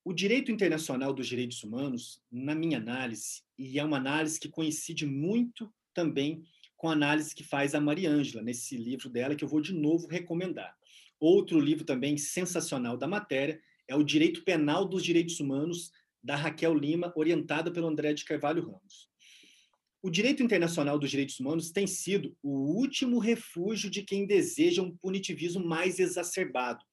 o direito internacional dos direitos humanos, na minha análise, e é uma análise que coincide muito também com a análise que faz a Mariângela, nesse livro dela, que eu vou de novo recomendar. Outro livro também sensacional da matéria é O Direito Penal dos Direitos Humanos, da Raquel Lima, orientada pelo André de Carvalho Ramos. O direito internacional dos direitos humanos tem sido o último refúgio de quem deseja um punitivismo mais exacerbado,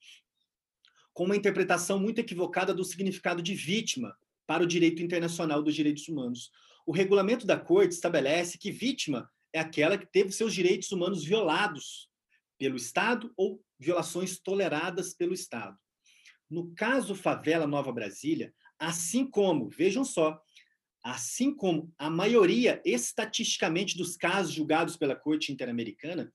com uma interpretação muito equivocada do significado de vítima para o direito internacional dos direitos humanos. O regulamento da Corte estabelece que vítima é aquela que teve seus direitos humanos violados pelo Estado ou violações toleradas pelo Estado. No caso Favela Nova Brasília, assim como, vejam só, assim como a maioria estatisticamente dos casos julgados pela Corte Interamericana,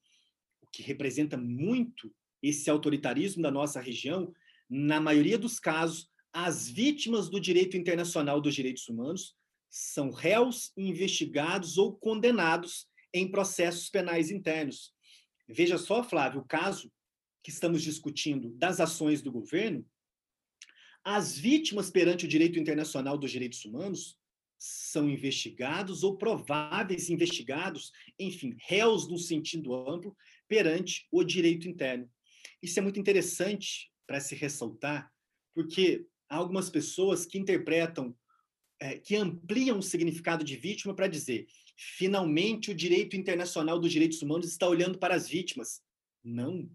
o que representa muito esse autoritarismo da nossa região, na maioria dos casos, as vítimas do direito internacional dos direitos humanos são réus investigados ou condenados em processos penais internos. Veja só, Flávio, o caso que estamos discutindo das ações do governo, as vítimas perante o direito internacional dos direitos humanos são investigados ou prováveis investigados, enfim, réus no sentido amplo, perante o direito interno. Isso é muito interessante para se ressaltar, porque há algumas pessoas que interpretam, é, que ampliam o significado de vítima para dizer finalmente o direito internacional dos direitos humanos está olhando para as vítimas. Não.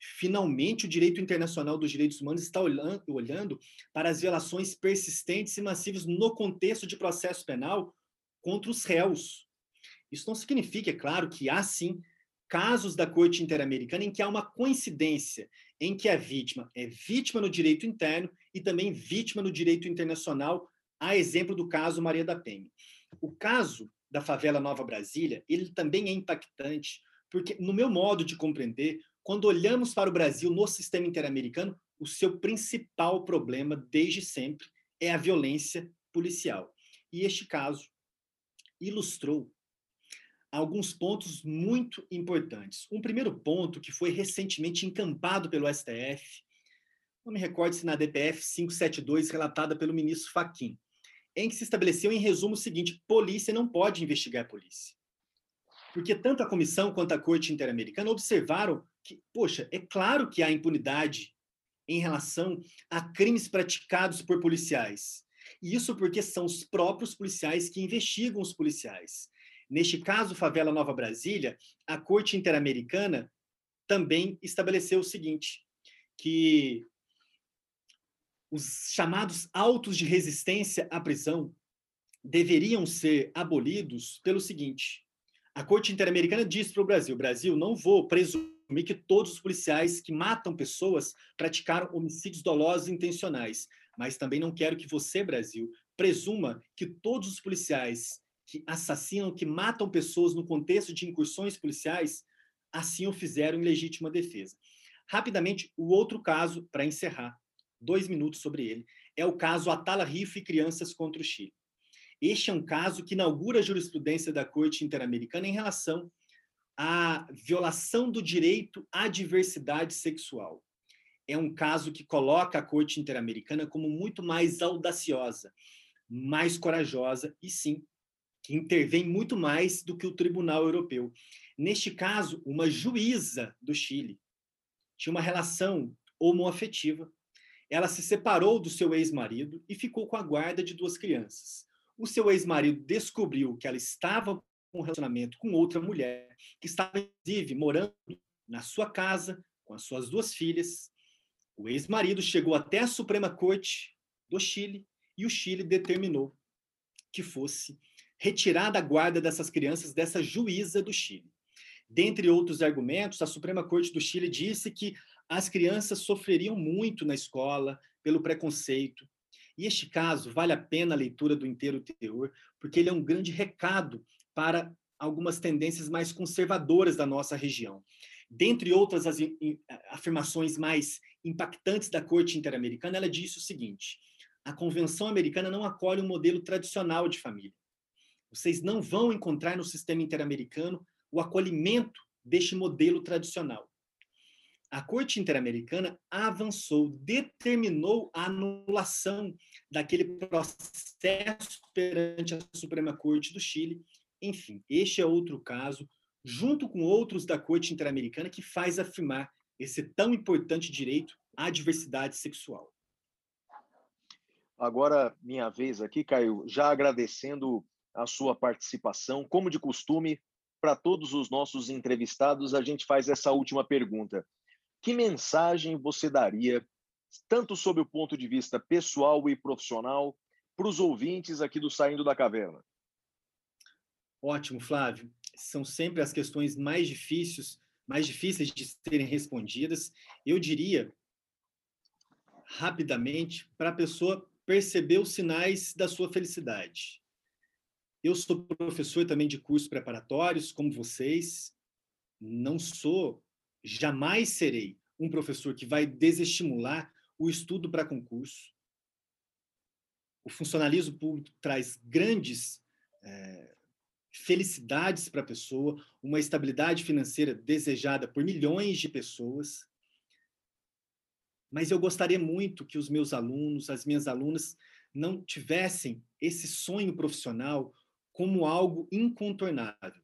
Finalmente o direito internacional dos direitos humanos está olhando para as violações persistentes e massivas no contexto de processo penal contra os réus. Isso não significa, é claro, que há sim casos da Corte Interamericana em que há uma coincidência em que a vítima é vítima no direito interno e também vítima no direito internacional, a exemplo do caso Maria da Penha. O caso da favela Nova Brasília, ele também é impactante, porque, no meu modo de compreender, quando olhamos para o Brasil no sistema interamericano, o seu principal problema, desde sempre, é a violência policial. E este caso ilustrou alguns pontos muito importantes. Um primeiro ponto, que foi recentemente encampado pelo STF, não me recordo se na DPF 572, relatada pelo ministro Faquim em que se estabeleceu em resumo o seguinte: polícia não pode investigar polícia. Porque tanto a comissão quanto a Corte Interamericana observaram que, poxa, é claro que há impunidade em relação a crimes praticados por policiais. E isso porque são os próprios policiais que investigam os policiais. Neste caso, Favela Nova Brasília, a Corte Interamericana também estabeleceu o seguinte, que os chamados autos de resistência à prisão deveriam ser abolidos pelo seguinte: a Corte Interamericana diz para o Brasil: Brasil, não vou presumir que todos os policiais que matam pessoas praticaram homicídios dolosos e intencionais, mas também não quero que você, Brasil, presuma que todos os policiais que assassinam, que matam pessoas no contexto de incursões policiais, assim o fizeram em legítima defesa. Rapidamente, o outro caso, para encerrar, dois minutos sobre ele, é o caso Atala Rifo e Crianças contra o Chile. Este é um caso que inaugura a jurisprudência da Corte Interamericana em relação à violação do direito à diversidade sexual. É um caso que coloca a Corte Interamericana como muito mais audaciosa, mais corajosa e, sim, que intervém muito mais do que o Tribunal Europeu. Neste caso, uma juíza do Chile tinha uma relação homoafetiva ela se separou do seu ex-marido e ficou com a guarda de duas crianças. O seu ex-marido descobriu que ela estava um relacionamento com outra mulher, que estava, inclusive, morando na sua casa com as suas duas filhas. O ex-marido chegou até a Suprema Corte do Chile e o Chile determinou que fosse retirada a guarda dessas crianças dessa juíza do Chile. Dentre outros argumentos, a Suprema Corte do Chile disse que as crianças sofreriam muito na escola pelo preconceito. E este caso vale a pena a leitura do inteiro teor, porque ele é um grande recado para algumas tendências mais conservadoras da nossa região, dentre outras as afirmações mais impactantes da Corte Interamericana, ela disse o seguinte: a Convenção Americana não acolhe um modelo tradicional de família. Vocês não vão encontrar no sistema interamericano o acolhimento deste modelo tradicional. A Corte Interamericana avançou, determinou a anulação daquele processo perante a Suprema Corte do Chile. Enfim, este é outro caso, junto com outros da Corte Interamericana, que faz afirmar esse tão importante direito à diversidade sexual. Agora, minha vez aqui, Caio, já agradecendo a sua participação. Como de costume, para todos os nossos entrevistados, a gente faz essa última pergunta. Que mensagem você daria, tanto sob o ponto de vista pessoal e profissional, para os ouvintes aqui do Saindo da Caverna? Ótimo, Flávio. São sempre as questões mais difíceis, mais difíceis de serem respondidas. Eu diria rapidamente para a pessoa perceber os sinais da sua felicidade. Eu sou professor também de cursos preparatórios, como vocês. Não sou, jamais serei um professor que vai desestimular o estudo para concurso. O funcionalismo público traz grandes é, felicidades para a pessoa, uma estabilidade financeira desejada por milhões de pessoas. Mas eu gostaria muito que os meus alunos, as minhas alunas, não tivessem esse sonho profissional como algo incontornável,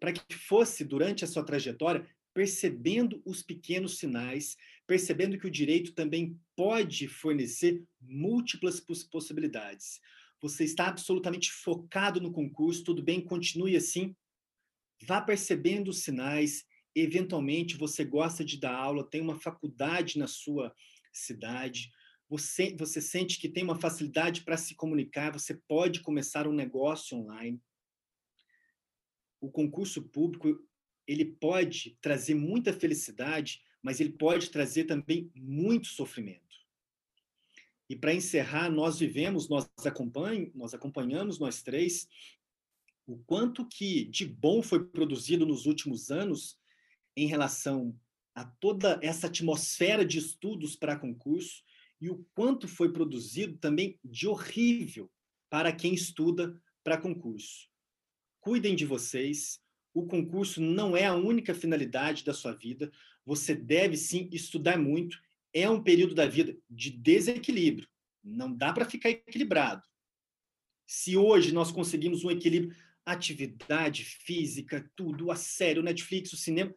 para que fosse, durante a sua trajetória, percebendo os pequenos sinais, percebendo que o direito também pode fornecer múltiplas possibilidades. Você está absolutamente focado no concurso, tudo bem, continue assim. Vá percebendo os sinais, eventualmente você gosta de dar aula, tem uma faculdade na sua cidade, você, você sente que tem uma facilidade para se comunicar, você pode começar um negócio online. O concurso público ele pode trazer muita felicidade, mas ele pode trazer também muito sofrimento. E para encerrar, nós vivemos, nós nós acompanhamos nós três o quanto que de bom foi produzido nos últimos anos em relação a toda essa atmosfera de estudos para concurso e o quanto foi produzido também de horrível para quem estuda para concurso. Cuidem de vocês. O concurso não é a única finalidade da sua vida. Você deve sim estudar muito. É um período da vida de desequilíbrio. Não dá para ficar equilibrado. Se hoje nós conseguimos um equilíbrio, atividade física, tudo a sério, Netflix, o cinema,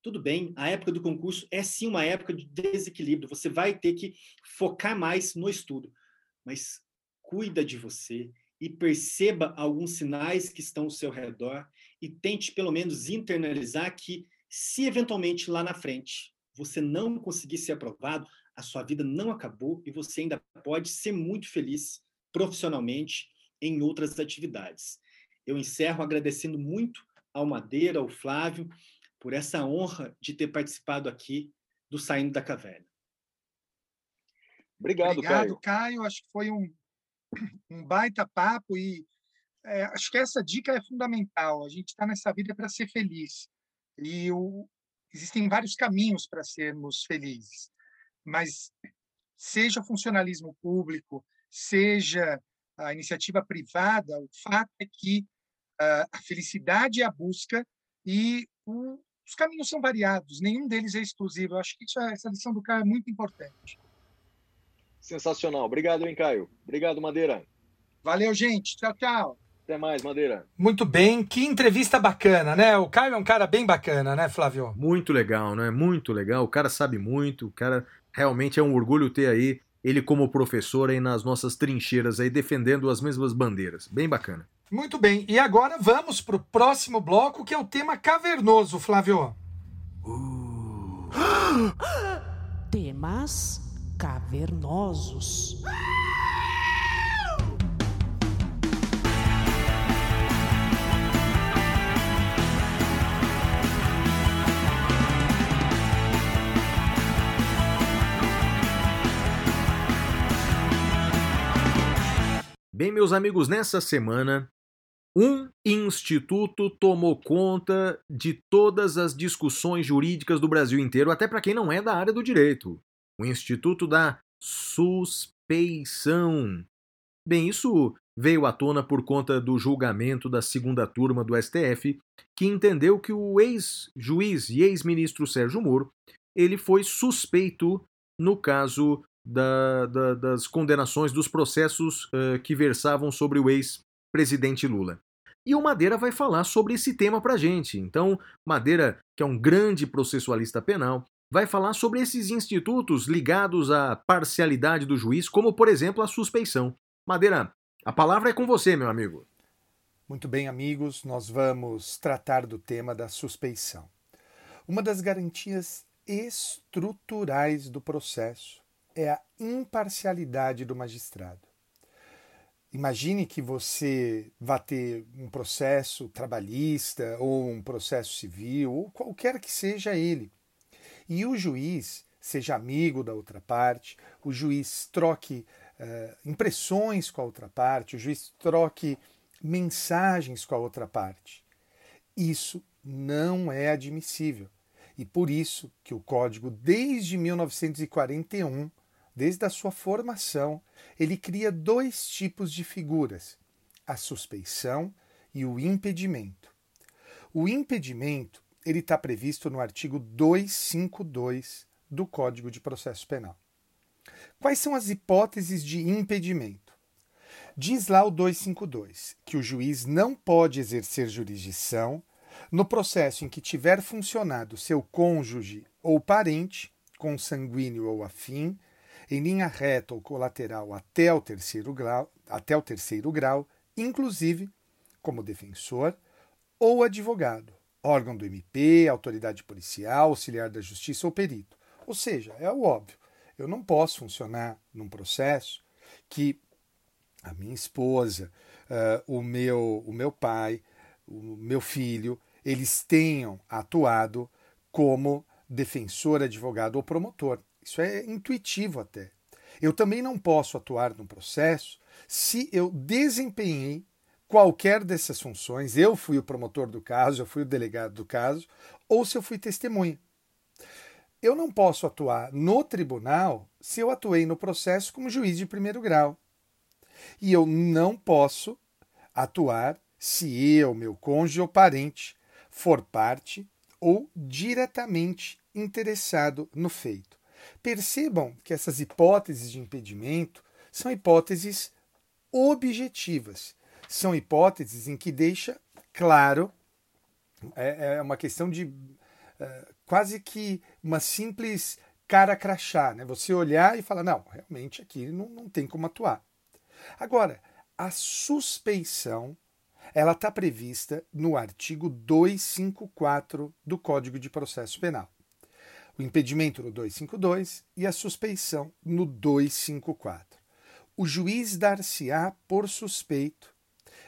tudo bem, a época do concurso é sim uma época de desequilíbrio, você vai ter que focar mais no estudo, mas cuida de você e perceba alguns sinais que estão ao seu redor e tente pelo menos internalizar que se eventualmente lá na frente você não conseguir ser aprovado, a sua vida não acabou e você ainda pode ser muito feliz profissionalmente em outras atividades. Eu encerro agradecendo muito ao Madeira, ao Flávio, por essa honra de ter participado aqui do Saindo da Caverna. Obrigado, Obrigado Caio. Caio. Acho que foi um, um baita papo e é, acho que essa dica é fundamental. A gente está nessa vida para ser feliz. E o, existem vários caminhos para sermos felizes. Mas seja funcionalismo público, seja a iniciativa privada, o fato é que uh, a felicidade é a busca e o, os caminhos são variados, nenhum deles é exclusivo. Eu acho que isso, é, essa lição do Caio é muito importante. Sensacional. Obrigado, hein, Caio. Obrigado, Madeira. Valeu, gente. Tchau, tchau. Até mais, Madeira. Muito bem, que entrevista bacana, né? O Caio é um cara bem bacana, né, Flávio? Muito legal, né? Muito legal. O cara sabe muito, o cara realmente é um orgulho ter aí ele como professor aí nas nossas trincheiras aí defendendo as mesmas bandeiras. Bem bacana. Muito bem, e agora vamos para o próximo bloco, que é o tema cavernoso, Flávio. Uh. [GASPS] Temas cavernosos. Bem, meus amigos, nessa semana Um instituto tomou conta de todas as discussões jurídicas do Brasil inteiro, até para quem não é da área do direito. O Instituto da Suspeição. Bem, isso veio à tona por conta do julgamento da segunda turma do STF, que entendeu que o ex-juiz e ex-ministro Sérgio Moro ele foi suspeito no caso da, da, das condenações dos processos uh, que versavam sobre o ex-presidente Lula. E o Madeira vai falar sobre esse tema para gente. Então, Madeira, que é um grande processualista penal, vai falar sobre esses institutos ligados à parcialidade do juiz, como, por exemplo, a suspeição. Madeira, a palavra é com você, meu amigo. Muito bem, amigos, nós vamos tratar do tema da suspeição. Uma das garantias estruturais do processo é a imparcialidade do magistrado. Imagine que você vá ter um processo trabalhista ou um processo civil, ou qualquer que seja ele, e o juiz seja amigo da outra parte, o juiz troque uh, impressões com a outra parte, o juiz troque mensagens com a outra parte. Isso não é admissível. E por isso que o código, desde 1941, desde a sua formação, ele cria dois tipos de figuras: a suspeição e o impedimento. O impedimento ele está previsto no artigo 252 do Código de Processo Penal. Quais são as hipóteses de impedimento? Diz lá o 252 que o juiz não pode exercer jurisdição no processo em que tiver funcionado seu cônjuge ou parente, consanguíneo ou afim, em linha reta ou colateral até o terceiro grau, até o terceiro grau, inclusive como defensor ou advogado, órgão do MP, autoridade policial, auxiliar da justiça ou perito. Ou seja, é o óbvio. Eu não posso funcionar num processo que a minha esposa, uh, o, meu, o meu pai, o meu filho, eles tenham atuado como defensor, advogado ou promotor. Isso é intuitivo até. Eu também não posso atuar no processo se eu desempenhei qualquer dessas funções, eu fui o promotor do caso, eu fui o delegado do caso, ou se eu fui testemunha. Eu não posso atuar no tribunal se eu atuei no processo como juiz de primeiro grau. E eu não posso atuar se eu, meu cônjuge ou parente for parte ou diretamente interessado no feito. Percebam que essas hipóteses de impedimento são hipóteses objetivas, são hipóteses em que deixa claro, é, é uma questão de é, quase que uma simples cara crachá, né? Você olhar e falar, não, realmente aqui não, não tem como atuar. Agora, a suspeição ela está prevista no artigo 254 do Código de Processo Penal. O impedimento no 252 e a suspeição no 254. O juiz dar-se-á por suspeito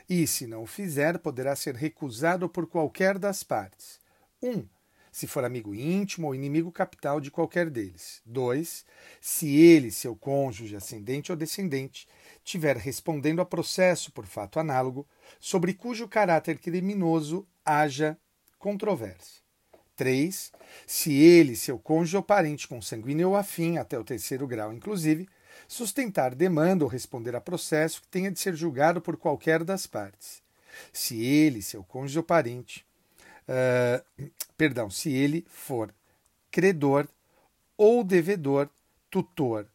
e, se não o fizer, poderá ser recusado por qualquer das partes. 1. Um, se for amigo íntimo ou inimigo capital de qualquer deles. 2. Se ele, seu cônjuge, ascendente ou descendente, tiver respondendo a processo por fato análogo, sobre cujo caráter criminoso haja controvérsia. 3. Se ele, seu cônjuge ou parente consanguíneo ou afim, até o terceiro grau inclusive, sustentar demanda ou responder a processo que tenha de ser julgado por qualquer das partes. Se ele, seu cônjuge ou parente, uh, perdão, se ele for credor ou devedor, tutor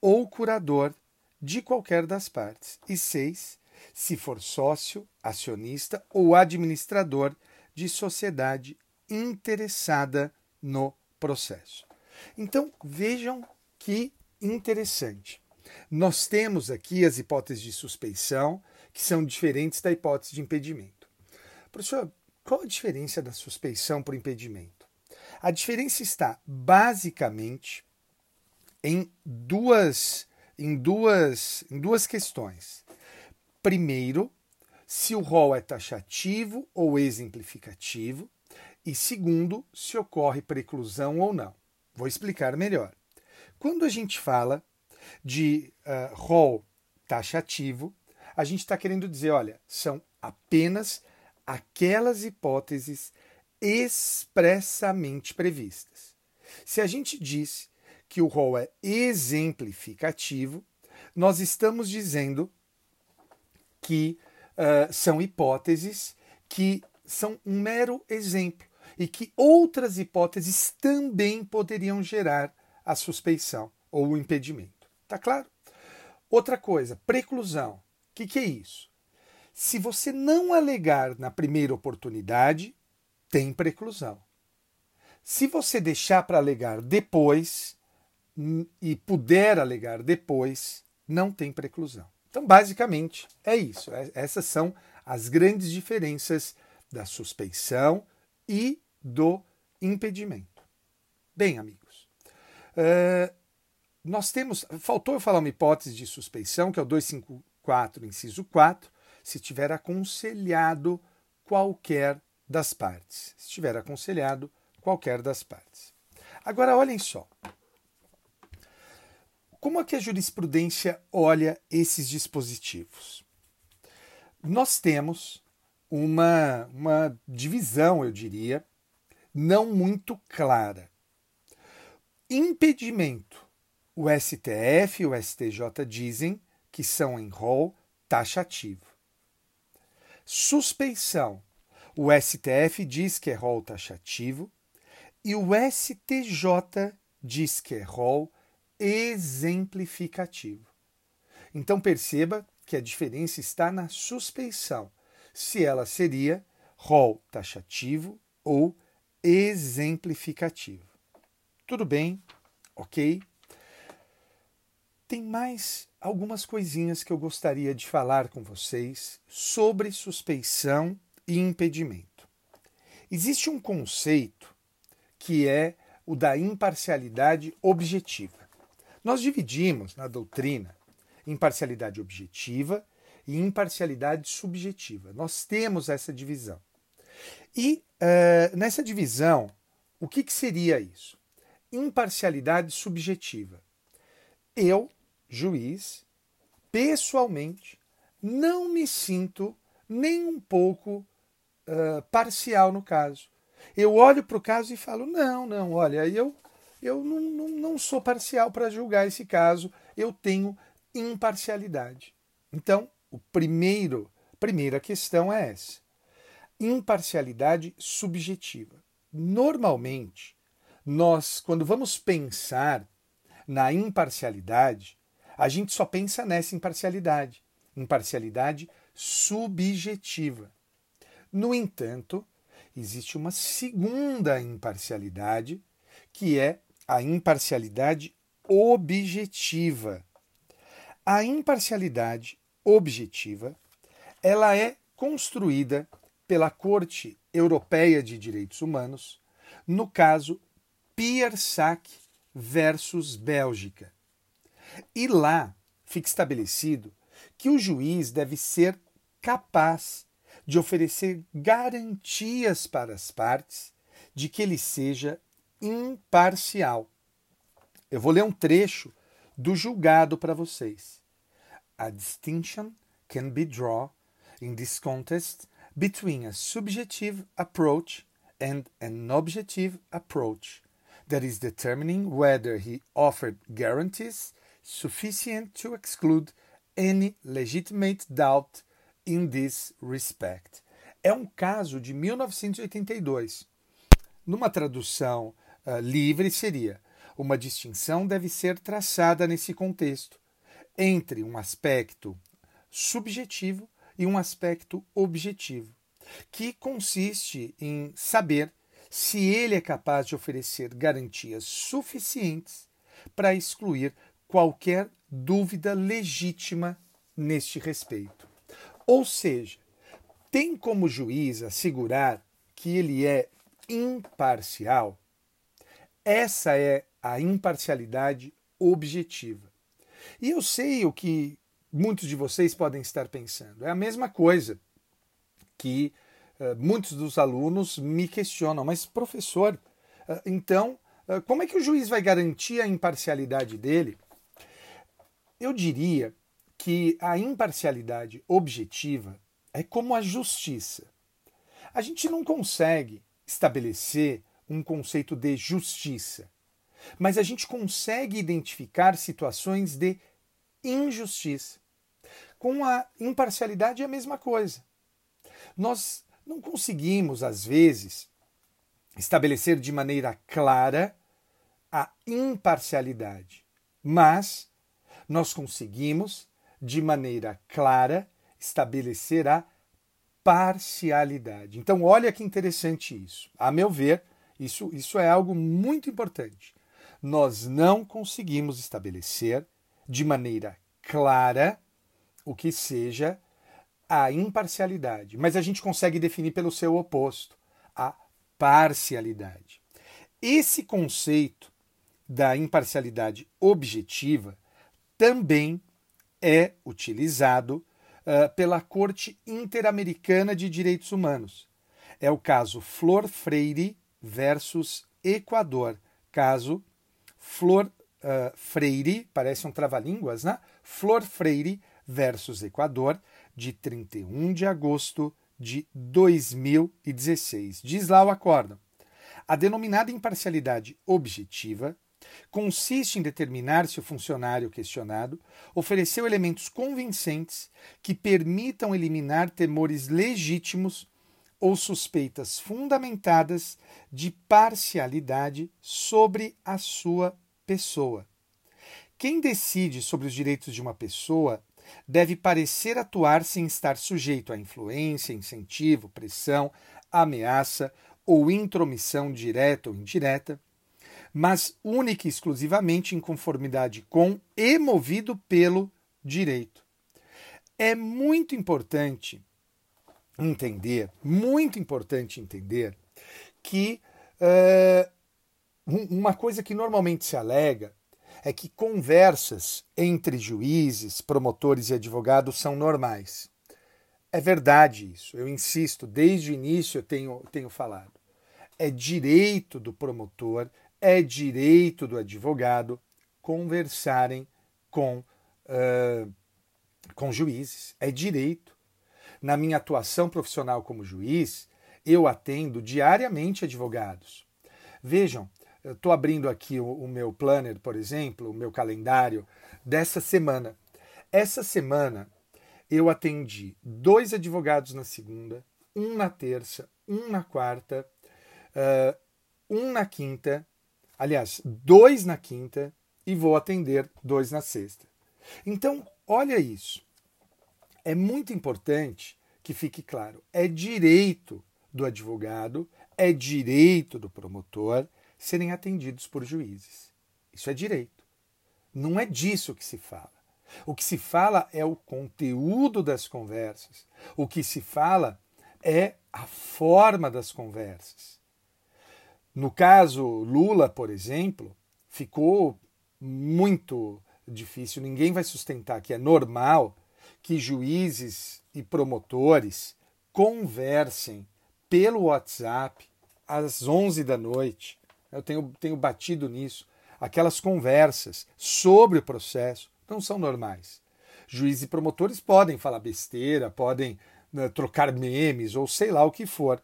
ou curador de qualquer das partes. E seis, se for sócio, acionista ou administrador de sociedade interessada no processo. Então, vejam que interessante. Nós temos aqui as hipóteses de suspeição, que são diferentes da hipótese de impedimento. Professor, qual a diferença da suspeição para o impedimento? A diferença está basicamente em duas, em duas, em duas questões. Primeiro, se o rol é taxativo ou exemplificativo, e segundo, se ocorre preclusão ou não. Vou explicar melhor. Quando a gente fala de uh, rol taxativo, a gente está querendo dizer, olha, são apenas aquelas hipóteses expressamente previstas. Se a gente diz que o rol é exemplificativo, nós estamos dizendo que uh, são hipóteses que são um mero exemplo e que outras hipóteses também poderiam gerar a suspeição ou o impedimento. Tá claro? Outra coisa, preclusão. O que, que é isso? Se você não alegar na primeira oportunidade, tem preclusão. Se você deixar para alegar depois hum, e puder alegar depois, não tem preclusão. Então, basicamente, é isso. É, essas são as grandes diferenças da suspeição e do impedimento. Bem, amigos, uh, nós temos. Faltou eu falar uma hipótese de suspeição, que é o 254, inciso 4, se tiver aconselhado qualquer das partes. Se tiver aconselhado qualquer das partes. Agora, olhem só. Como é que a jurisprudência olha esses dispositivos? Nós temos uma, uma divisão, eu diria, não muito clara. Impedimento. O STF e o STJ dizem que são em rol taxativo. Suspeição. O STF diz que é rol taxativo e o STJ diz que é rol exemplificativo. Então perceba que a diferença está na suspeição, se ela seria rol taxativo ou exemplificativo. Tudo bem? Ok? Tem mais algumas coisinhas que eu gostaria de falar com vocês sobre suspeição e impedimento. Existe um conceito que é o da imparcialidade objetiva. Nós dividimos na doutrina imparcialidade objetiva e imparcialidade subjetiva. Nós temos essa divisão. E uh, nessa divisão, o que, que seria isso? Imparcialidade subjetiva. Eu, juiz, pessoalmente, não me sinto nem um pouco uh, parcial no caso. Eu olho para o caso e falo: não, não, olha, eu eu não, não, não sou parcial para julgar esse caso, eu tenho imparcialidade. Então, o primeiro, primeira questão é essa. Imparcialidade subjetiva. Normalmente, nós, quando vamos pensar na imparcialidade, a gente só pensa nessa imparcialidade, imparcialidade subjetiva. No entanto, existe uma segunda imparcialidade, que é a imparcialidade objetiva. A imparcialidade objetiva, ela é construída pela Corte Europeia de Direitos Humanos, no caso Piersac versus Bélgica. E lá fica estabelecido que o juiz deve ser capaz de oferecer garantias para as partes de que ele seja imparcial. Eu vou ler um trecho do julgado para vocês. A distinction can be drawn in this contest between a subjective approach and an objective approach that is determining whether he offered guarantees sufficient to exclude any legitimate doubt in this respect. É um caso de 1982. Numa tradução uh, livre seria: uma distinção deve ser traçada nesse contexto entre um aspecto subjetivo e um aspecto objetivo, que consiste em saber se ele é capaz de oferecer garantias suficientes para excluir qualquer dúvida legítima neste respeito. Ou seja, tem como juiz assegurar que ele é imparcial essa é a imparcialidade objetiva. E eu sei o que muitos de vocês podem estar pensando. É a mesma coisa que uh, muitos dos alunos me questionam. Mas, professor, uh, então, uh, como é que o juiz vai garantir a imparcialidade dele? Eu diria que a imparcialidade objetiva é como a justiça. A gente não consegue estabelecer um conceito de justiça, mas a gente consegue identificar situações de injustiça. Com a imparcialidade é a mesma coisa. Nós não conseguimos, às vezes, estabelecer de maneira clara a imparcialidade, mas nós conseguimos, de maneira clara, estabelecer a parcialidade. Então, olha que interessante isso. A meu ver, isso, isso é algo muito importante. Nós não conseguimos estabelecer de maneira clara o que seja a imparcialidade, mas a gente consegue definir pelo seu oposto, a parcialidade. Esse conceito da imparcialidade objetiva também é utilizado uh, pela Corte Interamericana de Direitos Humanos. É o caso Flor Freire versus Equador. Caso Flor uh, Freire, parece um trava-línguas, né? Flor Freire versus Equador, de 31 de agosto de 2016. Diz lá o acórdão. A denominada imparcialidade objetiva consiste em determinar se o funcionário questionado ofereceu elementos convincentes que permitam eliminar temores legítimos ou suspeitas fundamentadas de parcialidade sobre a sua pessoa. Quem decide sobre os direitos de uma pessoa deve parecer atuar sem estar sujeito a influência, incentivo, pressão, ameaça ou intromissão direta ou indireta, mas única e exclusivamente em conformidade com e movido pelo direito. É muito importante entender, muito importante entender que uh, uma coisa que normalmente se alega é que conversas entre juízes, promotores e advogados são normais. É verdade isso, eu insisto, desde o início eu tenho, tenho falado. É direito do promotor, é direito do advogado conversarem com, uh, com juízes. É direito. Na minha atuação profissional como juiz, eu atendo diariamente advogados. Vejam, estou abrindo aqui o, o meu planner, por exemplo, o meu calendário dessa semana. Essa semana eu atendi dois advogados na segunda, um na terça, um na quarta, uh, um na quinta, aliás, dois na quinta e vou atender dois na sexta. Então, olha isso. É muito importante que fique claro: é direito do advogado, é direito do promotor serem atendidos por juízes. Isso é direito. Não é disso que se fala. O que se fala é o conteúdo das conversas. O que se fala é a forma das conversas. No caso Lula, por exemplo, ficou muito difícil. Ninguém vai sustentar que é normal que juízes e promotores conversem pelo WhatsApp às 11 da noite, eu tenho, tenho batido nisso. Aquelas conversas sobre o processo não são normais. Juízes e promotores podem falar besteira, podem né, trocar memes ou sei lá o que for,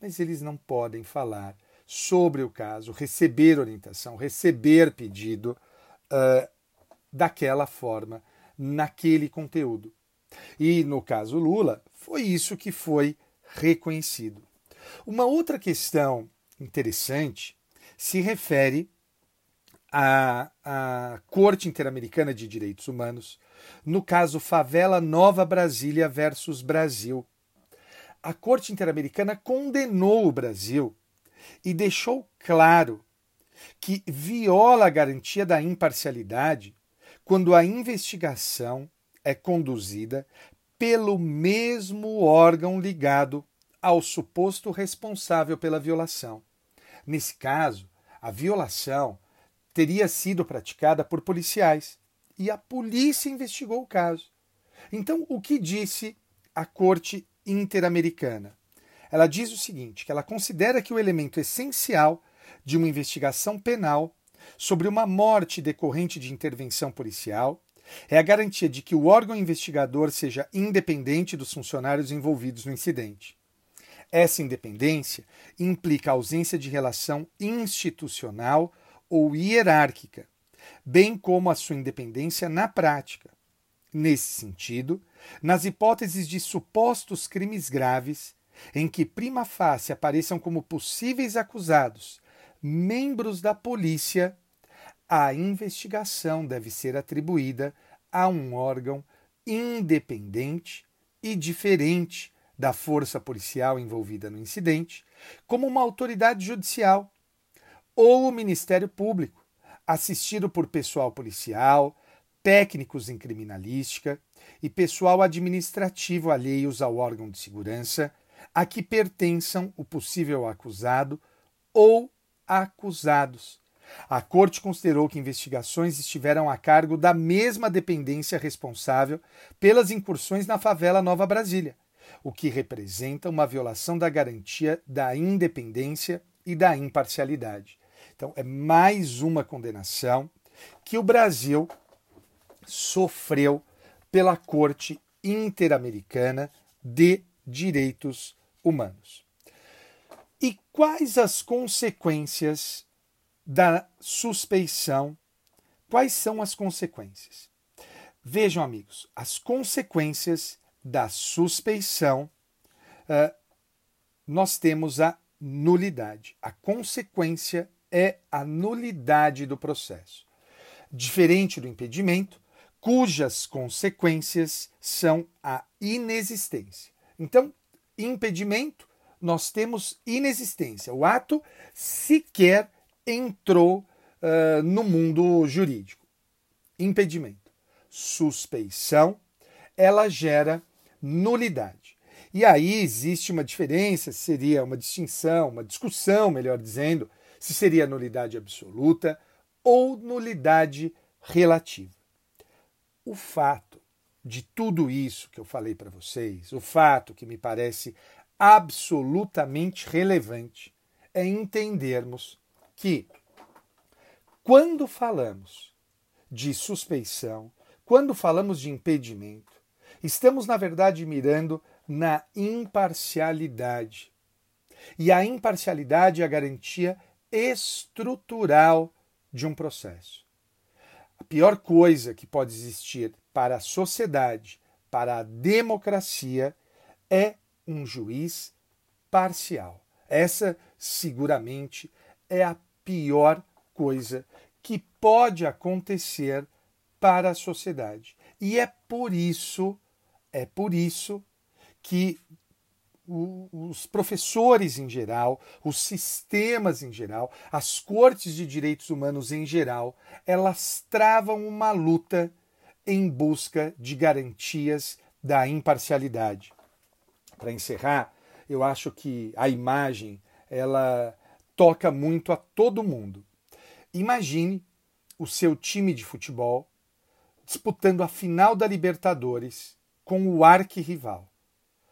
mas eles não podem falar sobre o caso, receber orientação, receber pedido uh, daquela forma, naquele conteúdo. E no caso Lula, foi isso que foi reconhecido. Uma outra questão interessante se refere à, à Corte Interamericana de Direitos Humanos, no caso Favela Nova Brasília versus Brasil. A Corte Interamericana condenou o Brasil e deixou claro que viola a garantia da imparcialidade quando a investigação é conduzida pelo mesmo órgão ligado ao suposto responsável pela violação. Nesse caso, a violação teria sido praticada por policiais e a polícia investigou o caso. Então, o que disse a Corte Interamericana? Ela diz o seguinte: que ela considera que o elemento essencial de uma investigação penal sobre uma morte decorrente de intervenção policial É a garantia de que o órgão investigador seja independente dos funcionários envolvidos no incidente. Essa independência implica a ausência de relação institucional ou hierárquica, bem como a sua independência na prática. Nesse sentido, nas hipóteses de supostos crimes graves, em que prima facie apareçam como possíveis acusados membros da polícia, a investigação deve ser atribuída a um órgão independente e diferente da força policial envolvida no incidente, como uma autoridade judicial ou o Ministério Público, assistido por pessoal policial, técnicos em criminalística e pessoal administrativo alheios ao órgão de segurança a que pertençam o possível acusado ou acusados, a Corte considerou que investigações estiveram a cargo da mesma dependência responsável pelas incursões na favela Nova Brasília, o que representa uma violação da garantia da independência e da imparcialidade. Então, é mais uma condenação que o Brasil sofreu pela Corte Interamericana de Direitos Humanos. E quais as consequências da suspeição. Quais são as consequências? Vejam, amigos, as consequências da suspeição, uh, nós temos a nulidade. A consequência é a nulidade do processo. Diferente do impedimento, cujas consequências são a inexistência. Então, impedimento, nós temos inexistência. O ato sequer entrou uh, no mundo jurídico. Impedimento. Suspeição, ela gera nulidade. E aí existe uma diferença, seria uma distinção, uma discussão, melhor dizendo, se seria nulidade absoluta ou nulidade relativa. O fato de tudo isso que eu falei para vocês, o fato que me parece absolutamente relevante, é entendermos que quando falamos de suspeição, quando falamos de impedimento, estamos, na verdade, mirando na imparcialidade. E a imparcialidade é a garantia estrutural de um processo. A pior coisa que pode existir para a sociedade, para a democracia, é um juiz parcial. Essa, seguramente, é a pior coisa que pode acontecer para a sociedade. E é por isso, é por isso que os professores em geral, os sistemas em geral, as cortes de direitos humanos em geral, elas travam uma luta em busca de garantias da imparcialidade. Para encerrar, eu acho que a imagem ela toca muito a todo mundo. Imagine o seu time de futebol disputando a final da Libertadores com o arquirrival.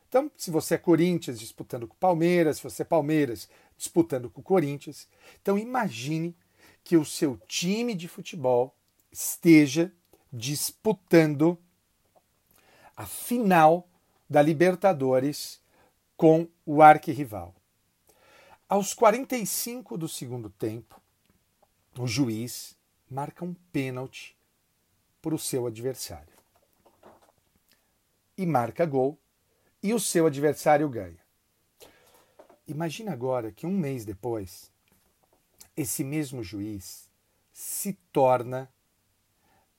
Então, se você é Corinthians disputando com o Palmeiras, se você é Palmeiras disputando com o Corinthians, então imagine que o seu time de futebol esteja disputando a final da Libertadores com o arquirrival. Aos 45 do segundo tempo, o juiz marca um pênalti para o seu adversário. E marca gol e o seu adversário ganha. Imagina agora que um mês depois, esse mesmo juiz se torna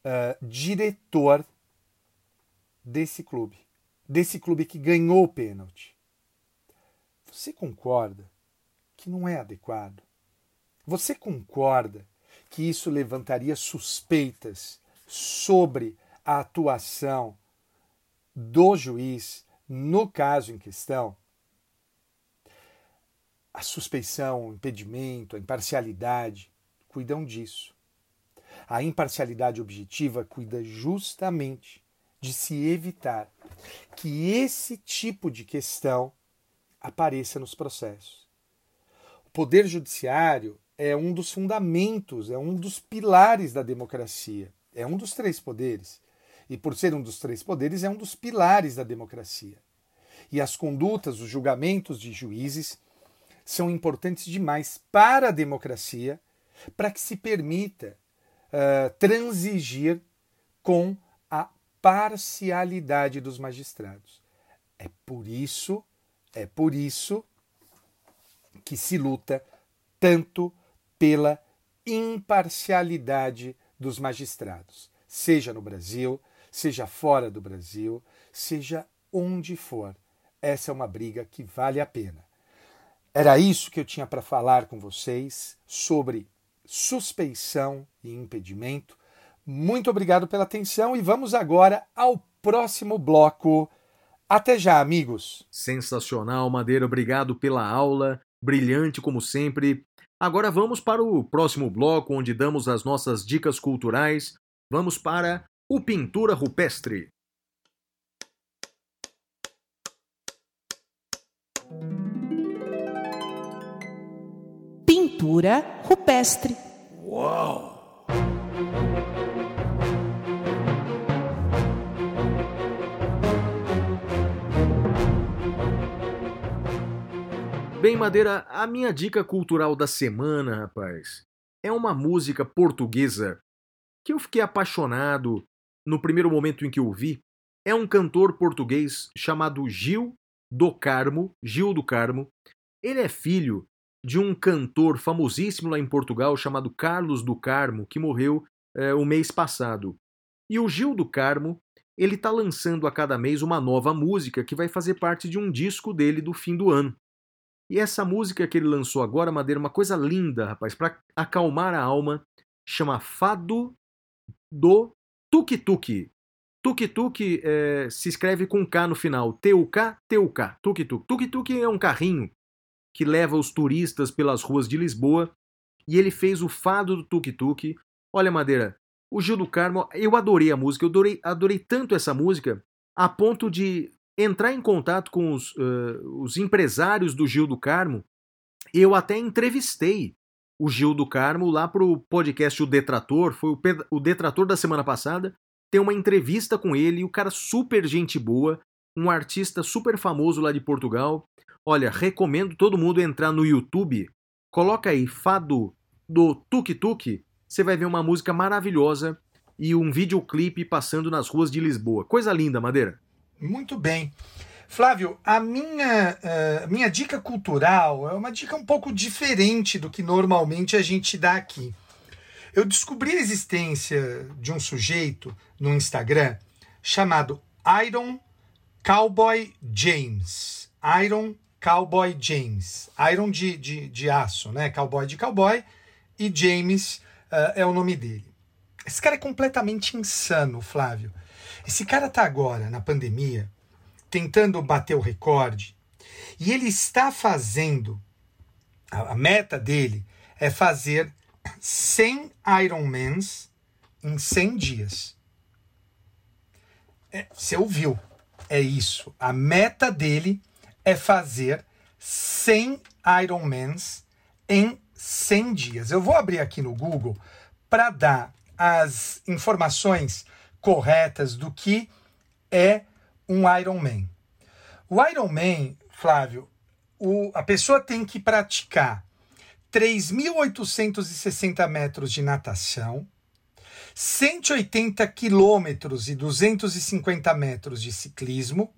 uh, diretor desse clube, desse clube que ganhou o pênalti. Você concorda que não é adequado? Você concorda que isso levantaria suspeitas sobre a atuação do juiz no caso em questão? A suspeição, o impedimento, a imparcialidade cuidam disso. A imparcialidade objetiva cuida justamente de se evitar que esse tipo de questão apareça nos processos. O poder judiciário é um dos fundamentos, é um dos pilares da democracia, é um dos três poderes. E por ser um dos três poderes, é um dos pilares da democracia. E as condutas, os julgamentos de juízes são importantes demais para a democracia, para que se permita uh, transigir com a parcialidade dos magistrados. É por isso, é por isso que se luta tanto pela imparcialidade dos magistrados, seja no Brasil, seja fora do Brasil, seja onde for. Essa é uma briga que vale a pena. Era isso que eu tinha para falar com vocês sobre suspeição e impedimento. Muito obrigado pela atenção e vamos agora ao próximo bloco. Até já, amigos. Sensacional, Madeira. Obrigado pela aula. Brilhante como sempre. Agora vamos para o próximo bloco, onde damos as nossas dicas culturais. Vamos para o Pintura Rupestre. Pintura rupestre. Uau! Bem, Madeira, a minha dica cultural da semana, rapaz, é uma música portuguesa que eu fiquei apaixonado no primeiro momento em que ouvi. É um cantor português chamado Gil do Carmo, Gil do Carmo. Ele é filho de um cantor famosíssimo lá em Portugal chamado Carlos do Carmo, que morreu é, o mês passado. E o Gil do Carmo, ele está lançando a cada mês uma nova música que vai fazer parte de um disco dele do fim do ano. E essa música que ele lançou agora, Madeira, uma coisa linda, rapaz, para acalmar a alma, chama Fado do Tuk-Tuk. Tuk-Tuk é, se escreve com K no final. T-U-K, T-U-K. Tuk-Tuk. Tuk-Tuk é um carrinho que leva os turistas pelas ruas de Lisboa. E ele fez o fado do Tuk-Tuk. Olha, Madeira, o Gil do Carmo, eu adorei a música. Eu adorei, adorei tanto essa música a ponto de entrar em contato com os, uh, os empresários do Gil do Carmo, eu até entrevistei o Gil do Carmo lá para o podcast O Detrator, foi o, o Detrator da semana passada. Tem uma entrevista com ele, o cara super gente boa, um artista super famoso lá de Portugal. Olha, recomendo todo mundo entrar no YouTube, coloca aí Fado do Tuk Tuk, você vai ver uma música maravilhosa e um videoclipe passando nas ruas de Lisboa. Coisa linda, Madeira. Muito bem. Flávio, a minha, uh, minha dica cultural é uma dica um pouco diferente do que normalmente a gente dá aqui. Eu descobri a existência de um sujeito no Instagram chamado Iron Cowboy James. Iron Cowboy James. Iron de, de, de aço, né? Cowboy de cowboy. E James uh, é o nome dele. Esse cara é completamente insano, Flávio. Esse cara está agora, na pandemia, tentando bater o recorde, e ele está fazendo, a, meta dele é fazer 100 Ironmans em 100 dias. É, você ouviu? É isso. A meta dele é fazer 100 Ironmans em 100 dias. Eu vou abrir aqui no Google para dar as informações corretas do que é um Ironman. O Ironman, Flávio, o, a pessoa tem que praticar 3.860 metros de natação, 180 quilômetros e 250 metros de ciclismo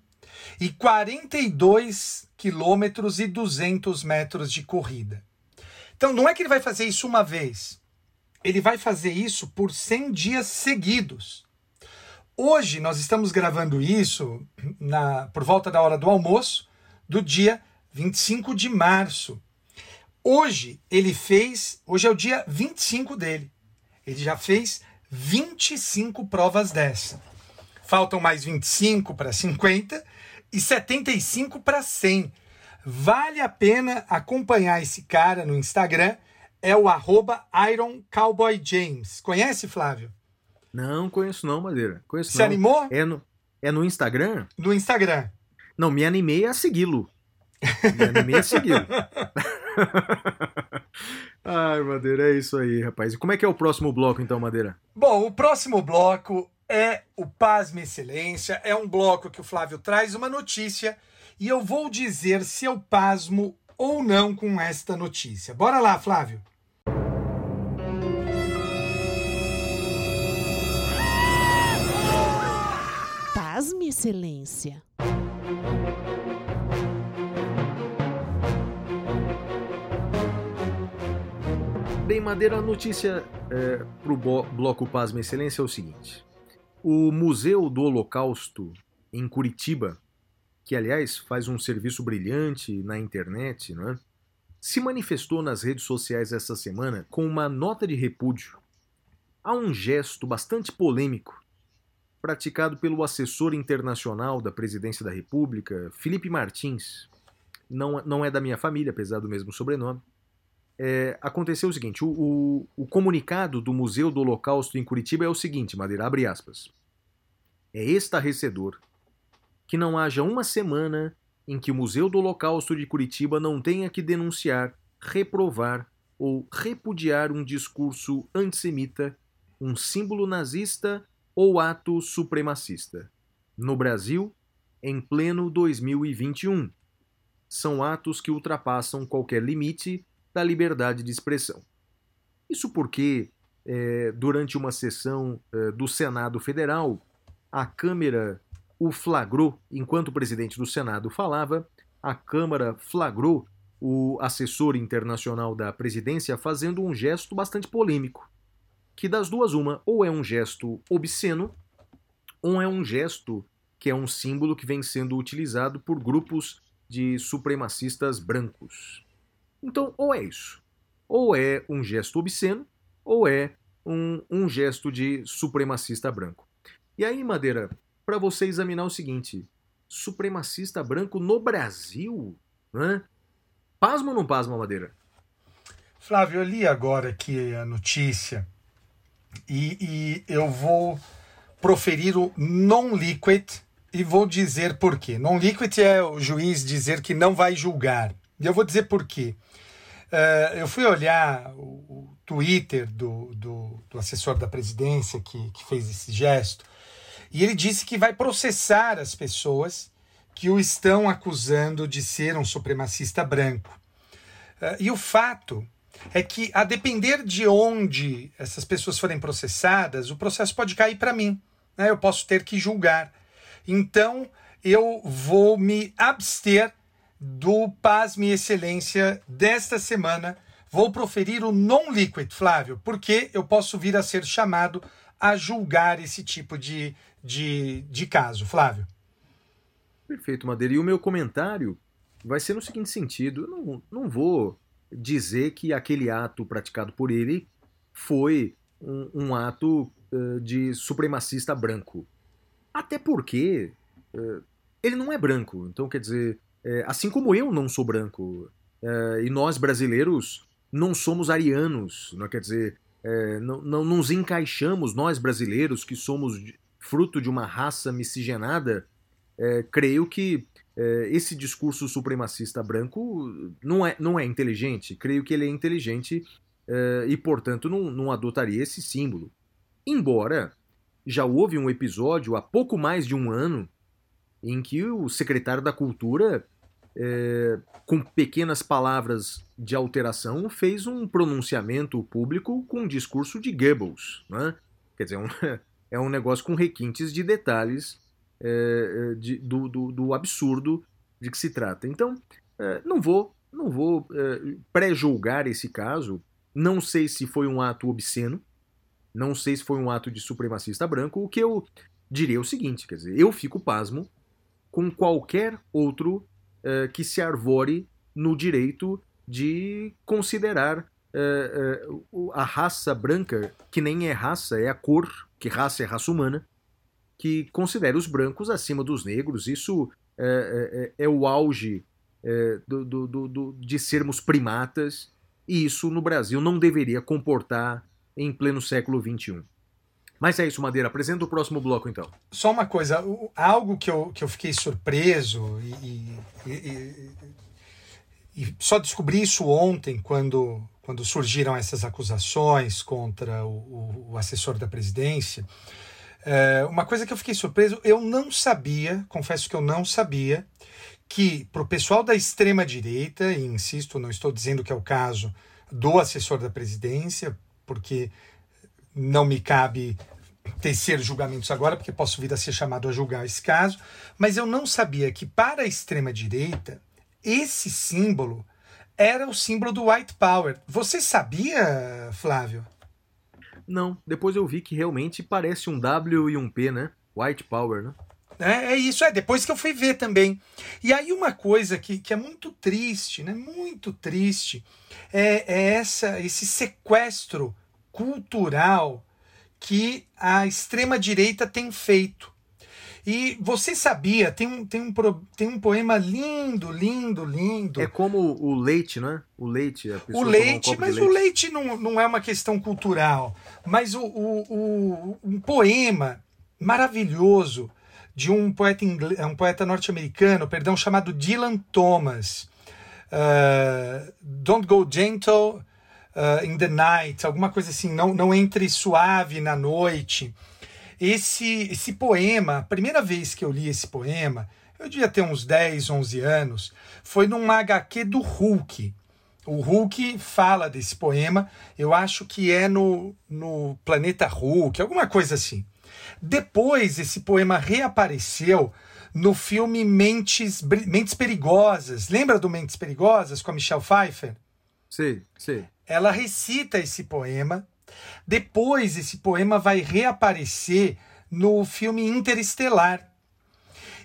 e 42 quilômetros e 200 metros de corrida. Então não é que ele vai fazer isso uma vez, ele vai fazer isso por 100 dias seguidos. Hoje nós estamos gravando isso na, por volta da hora do almoço do dia 25 de março. Hoje ele fez, hoje é o dia 25 dele. Ele já fez 25 provas dessa. Faltam mais 25 para 50 e 75 para 100. Vale a pena acompanhar esse cara no Instagram. É o arroba Iron Cowboy James. Conhece, Flávio? Não, conheço não, Madeira. Conheço Se não. animou? É no, é no Instagram? No Instagram. Não, me animei a segui-lo. Me animei a segui-lo. [LAUGHS] Ai, Madeira, é isso aí, rapaz. E como é que é o próximo bloco, então, Madeira? Bom, o próximo bloco é o Pasme Excelência, é um bloco que o Flávio traz uma notícia e eu vou dizer se eu pasmo ou não com esta notícia. Bora lá, Flávio. Pasme, Excelência. Bem, Madeira, a notícia é, para o bloco Pasma Excelência é o seguinte: o Museu do Holocausto em Curitiba, que aliás faz um serviço brilhante na internet, não é? se manifestou nas redes sociais essa semana com uma nota de repúdio a um gesto bastante polêmico praticado pelo assessor internacional da Presidência da República, Felipe Martins. Não, não é da minha família, apesar do mesmo sobrenome é, aconteceu o seguinte: o, o, o, comunicado do Museu do Holocausto em Curitiba é o seguinte, Madeira, abre aspas. É estarrecedor que não haja uma semana em que o Museu do Holocausto de Curitiba não tenha que denunciar, reprovar ou repudiar um discurso antissemita, um símbolo nazista ou ato supremacista. No Brasil, em pleno 2021. São atos que ultrapassam qualquer limite da liberdade de expressão. Isso porque, é, durante uma sessão é, do Senado Federal, a Câmara o flagrou, enquanto o presidente do Senado falava, a Câmara flagrou o assessor internacional da presidência fazendo um gesto bastante polêmico. Que das duas, uma, ou é um gesto obsceno, ou é um gesto que é um símbolo que vem sendo utilizado por grupos de supremacistas brancos. Então, ou é isso, ou é um gesto obsceno, ou é um, um gesto de supremacista branco. E aí, Madeira, para você examinar o seguinte: supremacista branco no Brasil? Né? Pasma ou não pasma, Madeira? Flávio, eu li agora aqui a notícia e, e eu vou proferir o non-liquid e vou dizer por quê. Non-liquid é o juiz dizer que não vai julgar. E eu vou dizer por quê. Uh, eu fui olhar o, Twitter do, do, do, assessor da presidência que, que fez esse gesto, e ele disse que vai processar as pessoas que o estão acusando de ser um supremacista branco. Uh, e o fato é que, a depender de onde essas pessoas forem processadas, o processo pode cair para mim. Né? Eu posso ter que julgar. Então, eu vou me abster do Pasme Excelência desta semana. Vou proferir o non-liquid, Flávio, porque eu posso vir a ser chamado a julgar esse tipo de, de, de caso, Flávio. Perfeito, Madeira. E o meu comentário vai ser no seguinte sentido: eu não, não vou dizer que aquele ato praticado por ele foi um, um ato uh, de supremacista branco. Até porque uh, ele não é branco. Então, quer dizer, é, assim como eu não sou branco, é, e nós brasileiros não somos arianos, não quer dizer, é, não, não nos encaixamos, nós brasileiros que somos fruto de uma raça miscigenada, é, creio que é, esse discurso supremacista branco não é, não é inteligente. Creio que ele é inteligente é, e, portanto, não, não adotaria esse símbolo. Embora já houve um episódio há pouco mais de um ano em que o secretário da Cultura é, com pequenas palavras de alteração, fez um pronunciamento público com um discurso de Goebbels. Né? Quer dizer, é um, [LAUGHS] é um negócio com requintes de detalhes é, de, do, do, do, absurdo de que se trata. Então, é, não vou, não vou é, pré-julgar esse caso. Não sei se foi um ato obsceno, não sei se foi um ato de supremacista branco. O que eu diria é o seguinte: quer dizer, eu fico pasmo com qualquer outro que se arvore no direito de considerar a raça branca, que nem é raça, é a cor, que raça é raça humana, que considera os brancos acima dos negros. Isso é, é, é o auge do, do, do, de sermos primatas, e isso no Brasil não deveria comportar em pleno século XXI. Mas é isso, Madeira. Apresenta o próximo bloco, então. Só uma coisa, algo que eu, que eu fiquei surpreso e, e, e, e só descobri isso ontem, quando, quando surgiram essas acusações contra o, o assessor da presidência. É, uma coisa que eu fiquei surpreso, eu não sabia, confesso que eu não sabia, que para o pessoal da extrema direita, e insisto, não estou dizendo que é o caso do assessor da presidência, porque não me cabe tecer julgamentos agora, porque posso vir a ser chamado a julgar esse caso, mas eu não sabia que para a extrema direita esse símbolo era o símbolo do white power. Você sabia, Flávio? Não, depois eu vi que realmente parece um W e um P, né? White Power, né? É, é, isso, é depois que eu fui ver também. E aí uma coisa que, que é muito triste, né? Muito triste, é, é essa, esse sequestro cultural que a extrema-direita tem feito. E você sabia, tem um, tem, um, tem um poema lindo, lindo, lindo. É como o leite, não é? O leite. o leite, um mas leite. o leite não, não é uma questão cultural. Mas o, o, o um poema maravilhoso de um poeta, inglês, um poeta norte-americano, perdão, chamado Dylan Thomas. Uh, Don't Go Gentle uh, in the Night, alguma coisa assim, não, não entre suave na noite. Esse, esse poema, a primeira vez que eu li esse poema, eu devia ter uns 10, 11 anos, foi num HQ do Hulk. O Hulk fala desse poema, eu acho que é no, no Planeta Hulk, alguma coisa assim. Depois, esse poema reapareceu no filme Mentes, Mentes Perigosas. Lembra do Mentes Perigosas com a Michelle Pfeiffer? Sim, sim. Ela recita esse poema depois, esse poema vai reaparecer no filme Interestelar.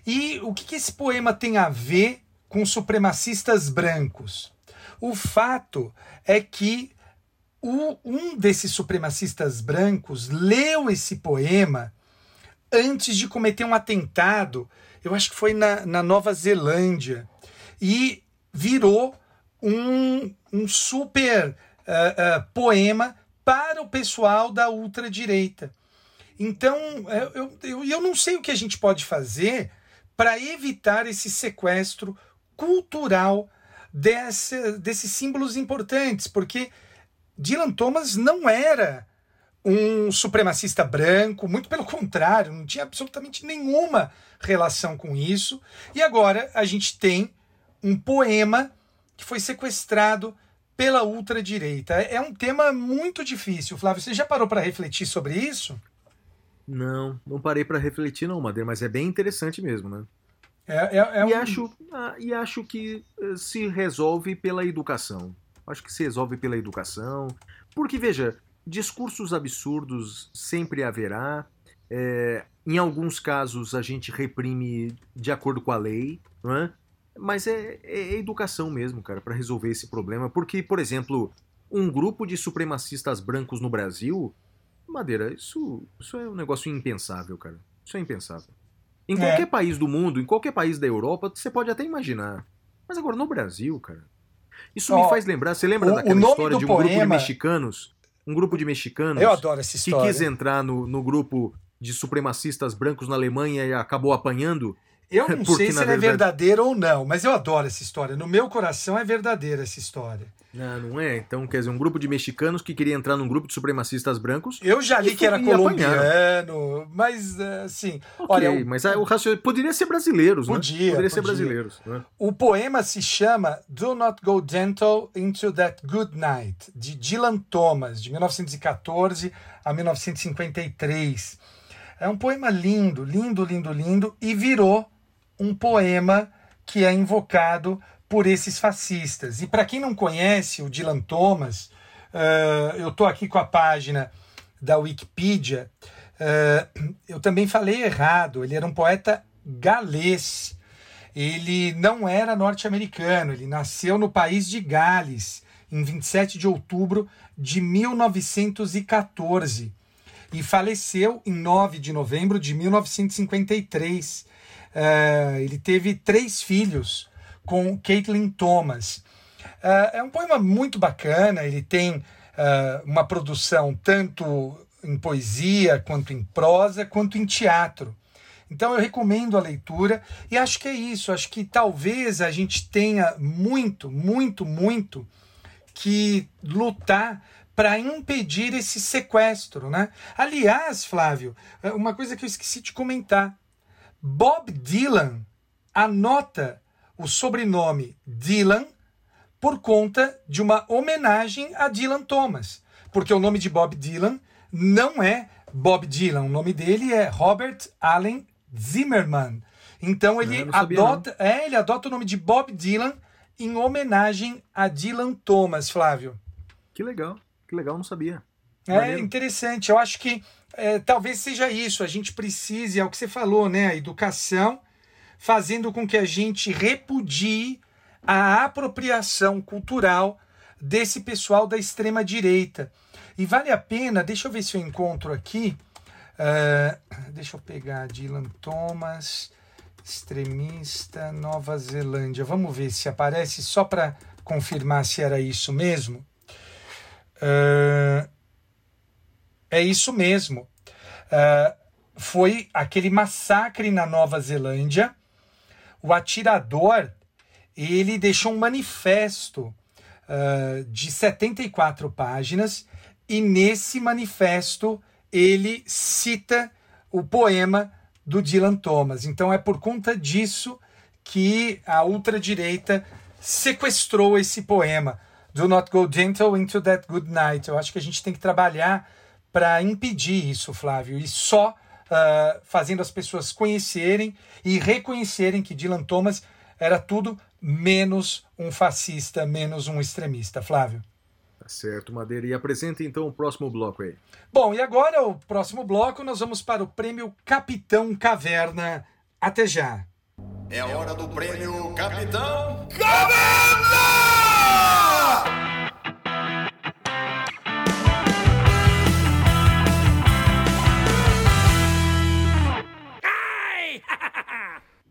E o que, que esse poema tem a ver com supremacistas brancos? O fato é que o, um desses supremacistas brancos leu esse poema antes de cometer um atentado, eu acho que foi na, na Nova Zelândia, e virou um, um super uh, uh, poema para o pessoal da ultradireita. Então, é, eu, eu, eu não sei o que a gente pode fazer para evitar esse sequestro cultural desse, desses símbolos importantes, porque Dylan Thomas não era um supremacista branco, muito pelo contrário, não tinha absolutamente nenhuma relação com isso. E agora a gente tem um poema que foi sequestrado pela ultradireita. É, é um tema muito difícil. Flávio, você já parou para refletir sobre isso? Não, não parei para refletir não, Madeira, mas é bem interessante mesmo, né? É, é, é e, um... acho, ah, e acho que eh, se resolve pela educação. Acho que se resolve pela educação. Porque, veja, discursos absurdos sempre haverá. É, em alguns casos a gente reprime de acordo com a lei, não é? Mas é, é educação mesmo, cara, para resolver esse problema. Porque, por exemplo, um grupo de supremacistas brancos no Brasil, Madeira, isso, isso é um negócio impensável, cara. Isso é impensável. Em é. qualquer país do mundo, em qualquer país da Europa, você pode até imaginar. Mas agora no Brasil, cara. Isso oh, me faz lembrar. Você lembra o, daquela o história de um poema... grupo de mexicanos? Um grupo de mexicanos. Eu adoro essa história. Que quis entrar no, no grupo de supremacistas brancos na Alemanha e acabou apanhando? Eu [LAUGHS] não Porque, sei se ela verdade... é verdadeira ou não, mas eu adoro essa história. No meu coração é verdadeira essa história. Não, não é. Então, quer dizer, um grupo de mexicanos que queria entrar num grupo de supremacistas brancos. Eu já li que era colombiano, mas assim. Okay, olha, mas o raciocínio poderia ser brasileiros, podia, né? Poderia podia. ser brasileiros. Né? O poema se chama Do Not Go Gentle into That Good Night, de Dylan Thomas, de 1914 a 1953. É um poema lindo, lindo, lindo, lindo, e virou um poema que é invocado por esses fascistas. E para quem não conhece o Dylan Thomas, uh, eu estou aqui com a página da Wikipedia. Uh, eu também falei errado, ele era um poeta galês. Ele não era norte-americano, ele nasceu no país de Gales, em 27 de outubro de 1914 e faleceu em 9 de novembro de 1953 Uh, ele teve três filhos com Caitlin Thomas. Uh, é um poema muito bacana, ele tem uh, uma produção tanto em poesia, quanto em prosa, quanto em teatro. Então eu recomendo a leitura e acho que é isso. Acho que talvez a gente tenha muito, muito, muito que lutar para impedir esse sequestro, né? Aliás, Flávio, é, uma coisa que eu esqueci de comentar. Bob Dylan anota o sobrenome Dylan por conta de uma homenagem a Dylan Thomas, porque o nome de Bob Dylan não é Bob Dylan, o nome dele é Robert Allen Zimmerman. Então ele adota, é, ele adota o nome de Bob Dylan em homenagem a Dylan Thomas, Flávio. Que legal, que legal, não sabia. É interessante. Eu acho que é, talvez seja isso. A gente precise, é o que você falou, né? A educação fazendo com que a gente repudie a apropriação cultural desse pessoal da extrema direita. E vale a pena, deixa eu ver se eu encontro aqui. Uh, deixa eu pegar Dylan Thomas, extremista, Nova Zelândia. Vamos ver se aparece só para confirmar se era isso mesmo. Uh, é isso mesmo. Uh, foi aquele massacre na Nova Zelândia. O atirador ele deixou um manifesto uh, de 74 páginas e nesse manifesto ele cita o poema do Dylan Thomas. Então é por conta disso que a ultradireita sequestrou esse poema. Do not go gentle into that good night. Eu acho que a gente tem que trabalhar para impedir isso, Flávio, e só uh, fazendo as pessoas conhecerem e reconhecerem que Dylan Thomas era tudo menos um fascista, menos um extremista. Flávio. Tá certo, Madeira. E apresenta então o próximo bloco aí. Bom, e agora o próximo bloco nós vamos para o prêmio Capitão Caverna. Até já. É hora do prêmio Capitão Caverna!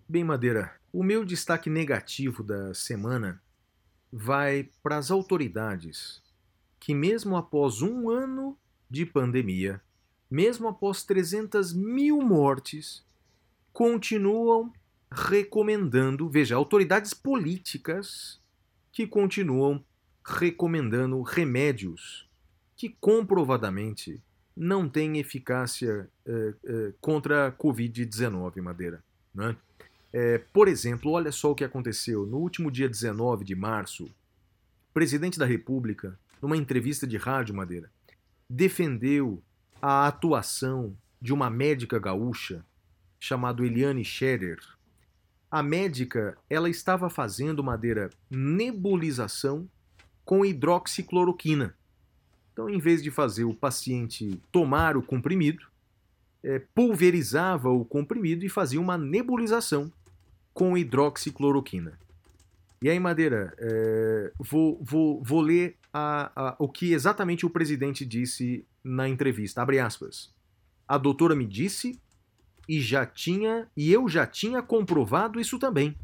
Bem, Madeira, o meu destaque negativo da semana vai para as autoridades que, mesmo após um ano de pandemia, mesmo após 300 mil mortes, continuam recomendando, veja, autoridades políticas que continuam recomendando remédios que comprovadamente não têm eficácia eh, eh, contra a Covid-19, Madeira. Né? É, por exemplo, olha só o que aconteceu. No último dia 19 de março, o presidente da República, numa entrevista de rádio Madeira, defendeu a atuação de uma médica gaúcha chamada Eliane Scherer. A médica, ela estava fazendo Madeira nebulização com hidroxicloroquina. Então, em vez de fazer o paciente tomar o comprimido, é, pulverizava o comprimido e fazia uma nebulização com hidroxicloroquina. E aí, Madeira, é, vou, vou, vou ler a, a, o que exatamente o presidente disse na entrevista. Abre aspas. A doutora me disse e já tinha e eu já tinha comprovado isso também.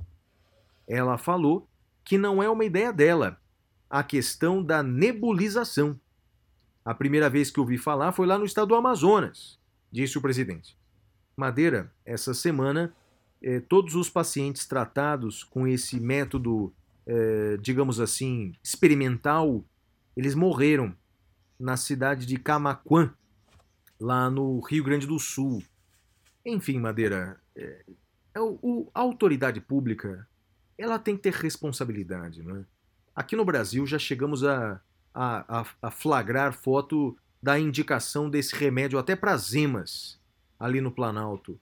Ela falou que não é uma ideia dela a questão da nebulização. A primeira vez que ouvi falar foi lá no estado do Amazonas, disse o presidente. Madeira, essa semana eh, todos os pacientes tratados com esse método, eh, digamos assim, experimental, eles morreram na cidade de Camaquã, lá no Rio Grande do Sul. Enfim, Madeira, é, é o, o, a autoridade pública ela tem que ter responsabilidade. Né? Aqui no Brasil já chegamos a, a, a flagrar foto da indicação desse remédio até para as emas ali no Planalto.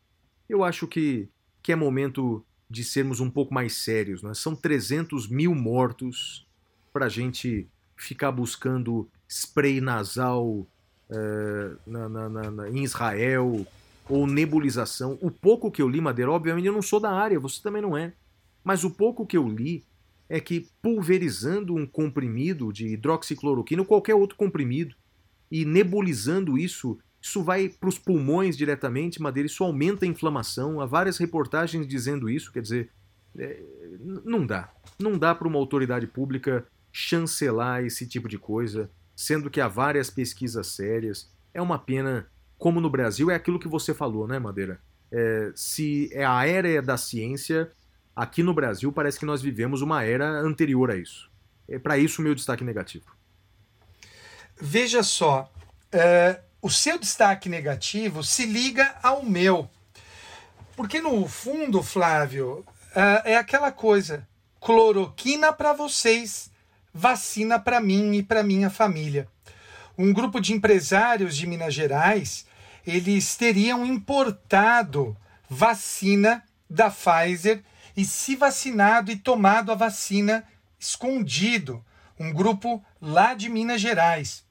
Eu acho que que é momento de sermos um pouco mais sérios. Né? São 300 mil mortos para a gente ficar buscando spray nasal é, na, na, na, em Israel ou nebulização. O pouco que eu li, Madeira, obviamente eu não sou da área, você também não é. Mas o pouco que eu li é que pulverizando um comprimido de hidroxicloroquina ou qualquer outro comprimido e nebulizando isso isso vai para os pulmões diretamente, Madeira, isso aumenta a inflamação. Há várias reportagens dizendo isso, quer dizer, é, não dá. Não dá para uma autoridade pública chancelar esse tipo de coisa, sendo que há várias pesquisas sérias. É uma pena, como no Brasil, é aquilo que você falou, né, Madeira? É, se é a era da ciência, aqui no Brasil parece que nós vivemos uma era anterior a isso. É para isso o meu destaque negativo. veja só, é, o seu destaque negativo se liga ao meu. Porque no fundo, Flávio, é, é aquela coisa: cloroquina para vocês, vacina para mim e para minha família. Um grupo de empresários de Minas Gerais, eles teriam importado vacina da Pfizer e se vacinado e tomado a vacina escondido. Um grupo lá de Minas Gerais.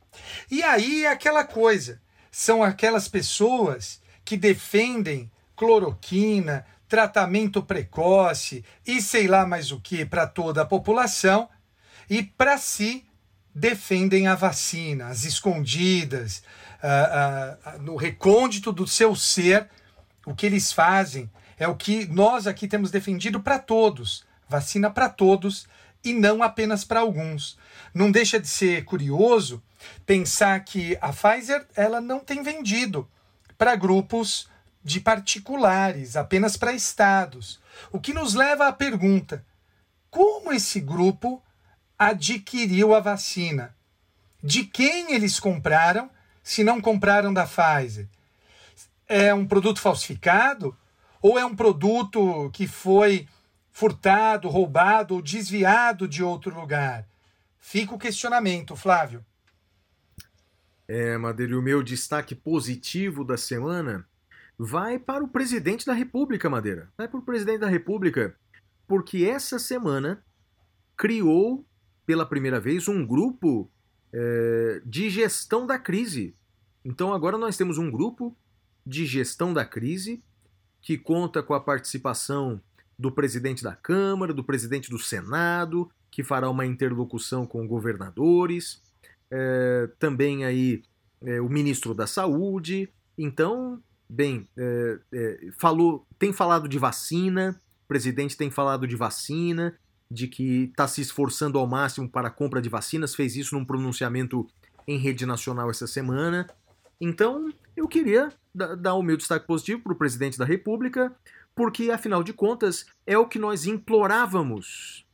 E aí é aquela coisa: são aquelas pessoas que defendem cloroquina, tratamento precoce e sei lá mais o que para toda a população, e para si defendem a vacina, as escondidas, uh, uh, no recôndito do seu ser. O que eles fazem é o que nós aqui temos defendido para todos: vacina para todos e não apenas para alguns. Não deixa de ser curioso pensar que a Pfizer ela não tem vendido para grupos de particulares, apenas para estados. O que nos leva à pergunta: como esse grupo adquiriu a vacina? De quem eles compraram, se não compraram da Pfizer? É um produto falsificado? Ou é um produto que foi furtado, roubado ou desviado de outro lugar? Fica o questionamento, Flávio. É, Madeira, o meu destaque positivo da semana vai para o presidente da República, Madeira. Vai para o presidente da República, porque essa semana criou pela primeira vez um grupo é, de gestão da crise. Então agora nós temos um grupo de gestão da crise que conta com a participação do presidente da Câmara, do presidente do Senado, que fará uma interlocução com governadores, é, também aí é, o ministro da Saúde. Então, bem, é, falou, tem falado de vacina, o presidente tem falado de vacina, de que está se esforçando ao máximo para a compra de vacinas, fez isso num pronunciamento em rede nacional essa semana. Então, eu queria dar o meu destaque positivo para o presidente da República, porque, afinal de contas, é o que nós implorávamos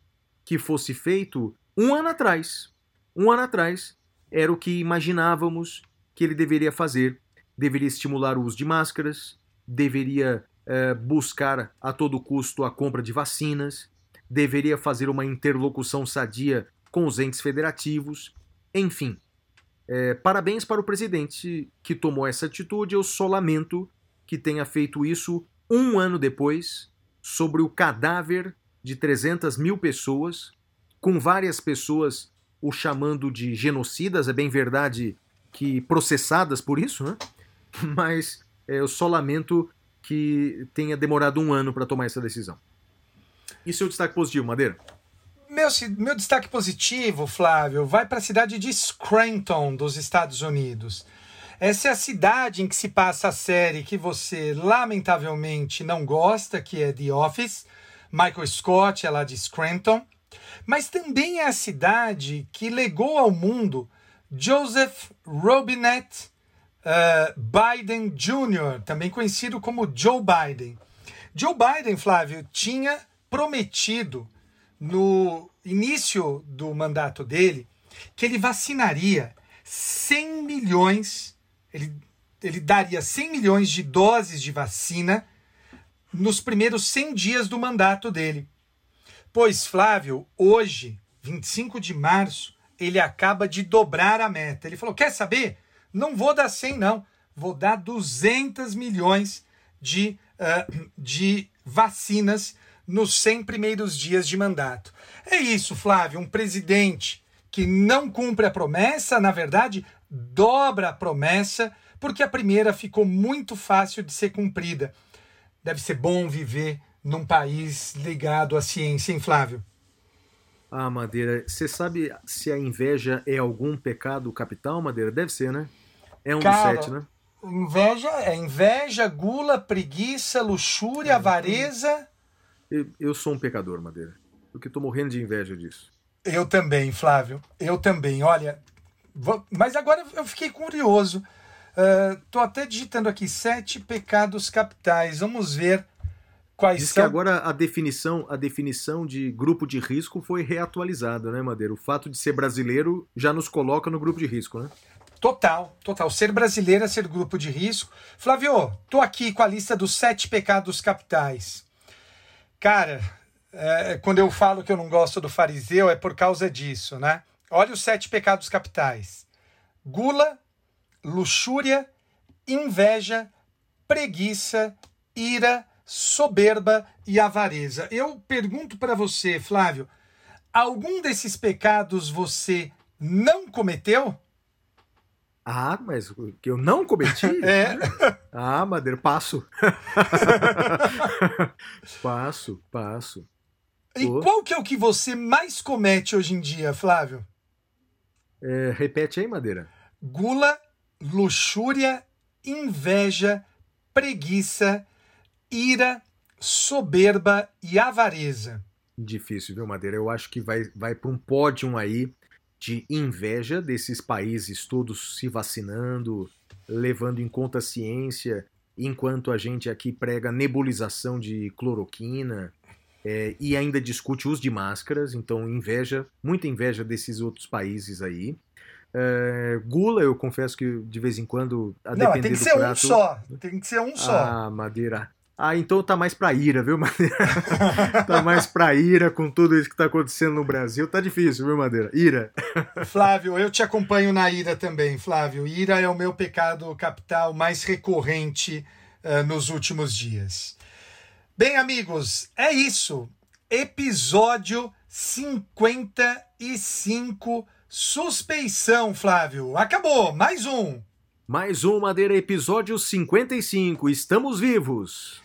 que fosse feito um ano atrás. Um ano atrás era o que imaginávamos que ele deveria fazer. Deveria estimular o uso de máscaras, deveria eh, buscar a todo custo a compra de vacinas, deveria fazer uma interlocução sadia com os entes federativos, enfim. Eh, parabéns para o presidente que tomou essa atitude. Eu só lamento que tenha feito isso um ano depois, sobre o cadáver de 300 mil pessoas, com várias pessoas o chamando de genocidas, é bem verdade que processadas por isso, né? [LAUGHS] Mas é, eu só lamento que tenha demorado um ano para tomar essa decisão. E seu destaque positivo, Madeira? Meu, meu destaque positivo, Flávio, vai para a cidade de Scranton, dos Estados Unidos. Essa é a cidade em que se passa a série que você lamentavelmente não gosta, que é The Office. Michael Scott é lá de Scranton. Mas também é a cidade que legou ao mundo Joseph Robinette uh, Biden Jr., também conhecido como Joe Biden. Joe Biden, Flávio, tinha prometido no início do mandato dele que ele vacinaria 100 milhões, ele, ele daria 100 milhões de doses de vacina nos primeiros 100 dias do mandato dele. Pois, Flávio, hoje, 25 de março, ele acaba de dobrar a meta. Ele falou: quer saber? Não vou dar 100, não. Vou dar 200 milhões de, uh, de vacinas nos 100 primeiros dias de mandato. É isso, Flávio. Um presidente que não cumpre a promessa, na verdade, dobra a promessa, porque a primeira ficou muito fácil de ser cumprida. Deve ser bom viver num país ligado à ciência, hein, Flávio? Ah, Madeira, você sabe se a inveja é algum pecado capital, Madeira? Deve ser, né? É um Cara, dos sete, né? Inveja é inveja, gula, preguiça, luxúria, é, avareza. Eu, eu, sou um pecador, Madeira. Porque tô morrendo de inveja disso. Eu também, Flávio. Eu também. Olha, vou... mas agora eu fiquei curioso. Uh, tô até digitando aqui sete pecados capitais. Vamos ver Quais Diz são? que agora a definição, a definição de grupo de risco foi reatualizada, né, Madeira? O fato de ser brasileiro já nos coloca no grupo de risco, né? Total, total. Ser brasileiro é ser grupo de risco. Flávio, tô aqui com a lista dos sete pecados capitais. Cara, é, quando eu falo que eu não gosto do fariseu é por causa disso, né? Olha os sete pecados capitais: gula, luxúria, inveja, preguiça, ira, soberba e avareza. Eu pergunto para você, Flávio, algum desses pecados você não cometeu? Ah, mas o que eu não cometi? [LAUGHS] É. Ah, Madeira, passo. [LAUGHS] passo, passo. E qual que é o que você mais comete hoje em dia, Flávio? É, repete aí, Madeira. Gula, luxúria, inveja, preguiça, ira, soberba e avareza. Difícil, viu, Madeira? Eu acho que vai, vai para um pódio aí de inveja desses países todos se vacinando, levando em conta a ciência, enquanto a gente aqui prega nebulização de cloroquina é, e ainda discute uso de máscaras. Então, inveja, muita inveja desses outros países aí. É, gula, eu confesso que de vez em quando, a Não, tem que ser um prato, só. Tem que ser um só. Ah, Madeira. Ah, então tá mais pra ira, viu, [LAUGHS] Madeira? tá mais pra ira com tudo isso que tá acontecendo no Brasil. Tá difícil, viu, Madeira? Ira. Flávio, eu te acompanho na ira também, Flávio. Ira é o meu pecado capital mais recorrente eh, nos últimos dias. Bem, amigos, é isso. Episódio 55, suspeição, Flávio. Acabou, mais um. Mais um Madeira episódio 55. Estamos vivos.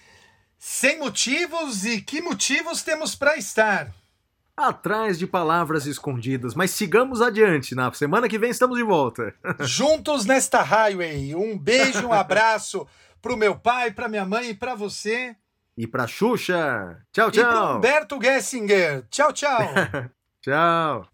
Sem motivos e que motivos temos para estar? Atrás de palavras escondidas, mas sigamos adiante. Na semana que vem estamos de volta. [LAUGHS] Juntos nesta highway. Um beijo, um abraço pro meu pai, pra minha mãe e pra você. E pra Xuxa. Tchau, E pro tchau. Humberto Gessinger. Tchau, tchau. [LAUGHS] Tchau.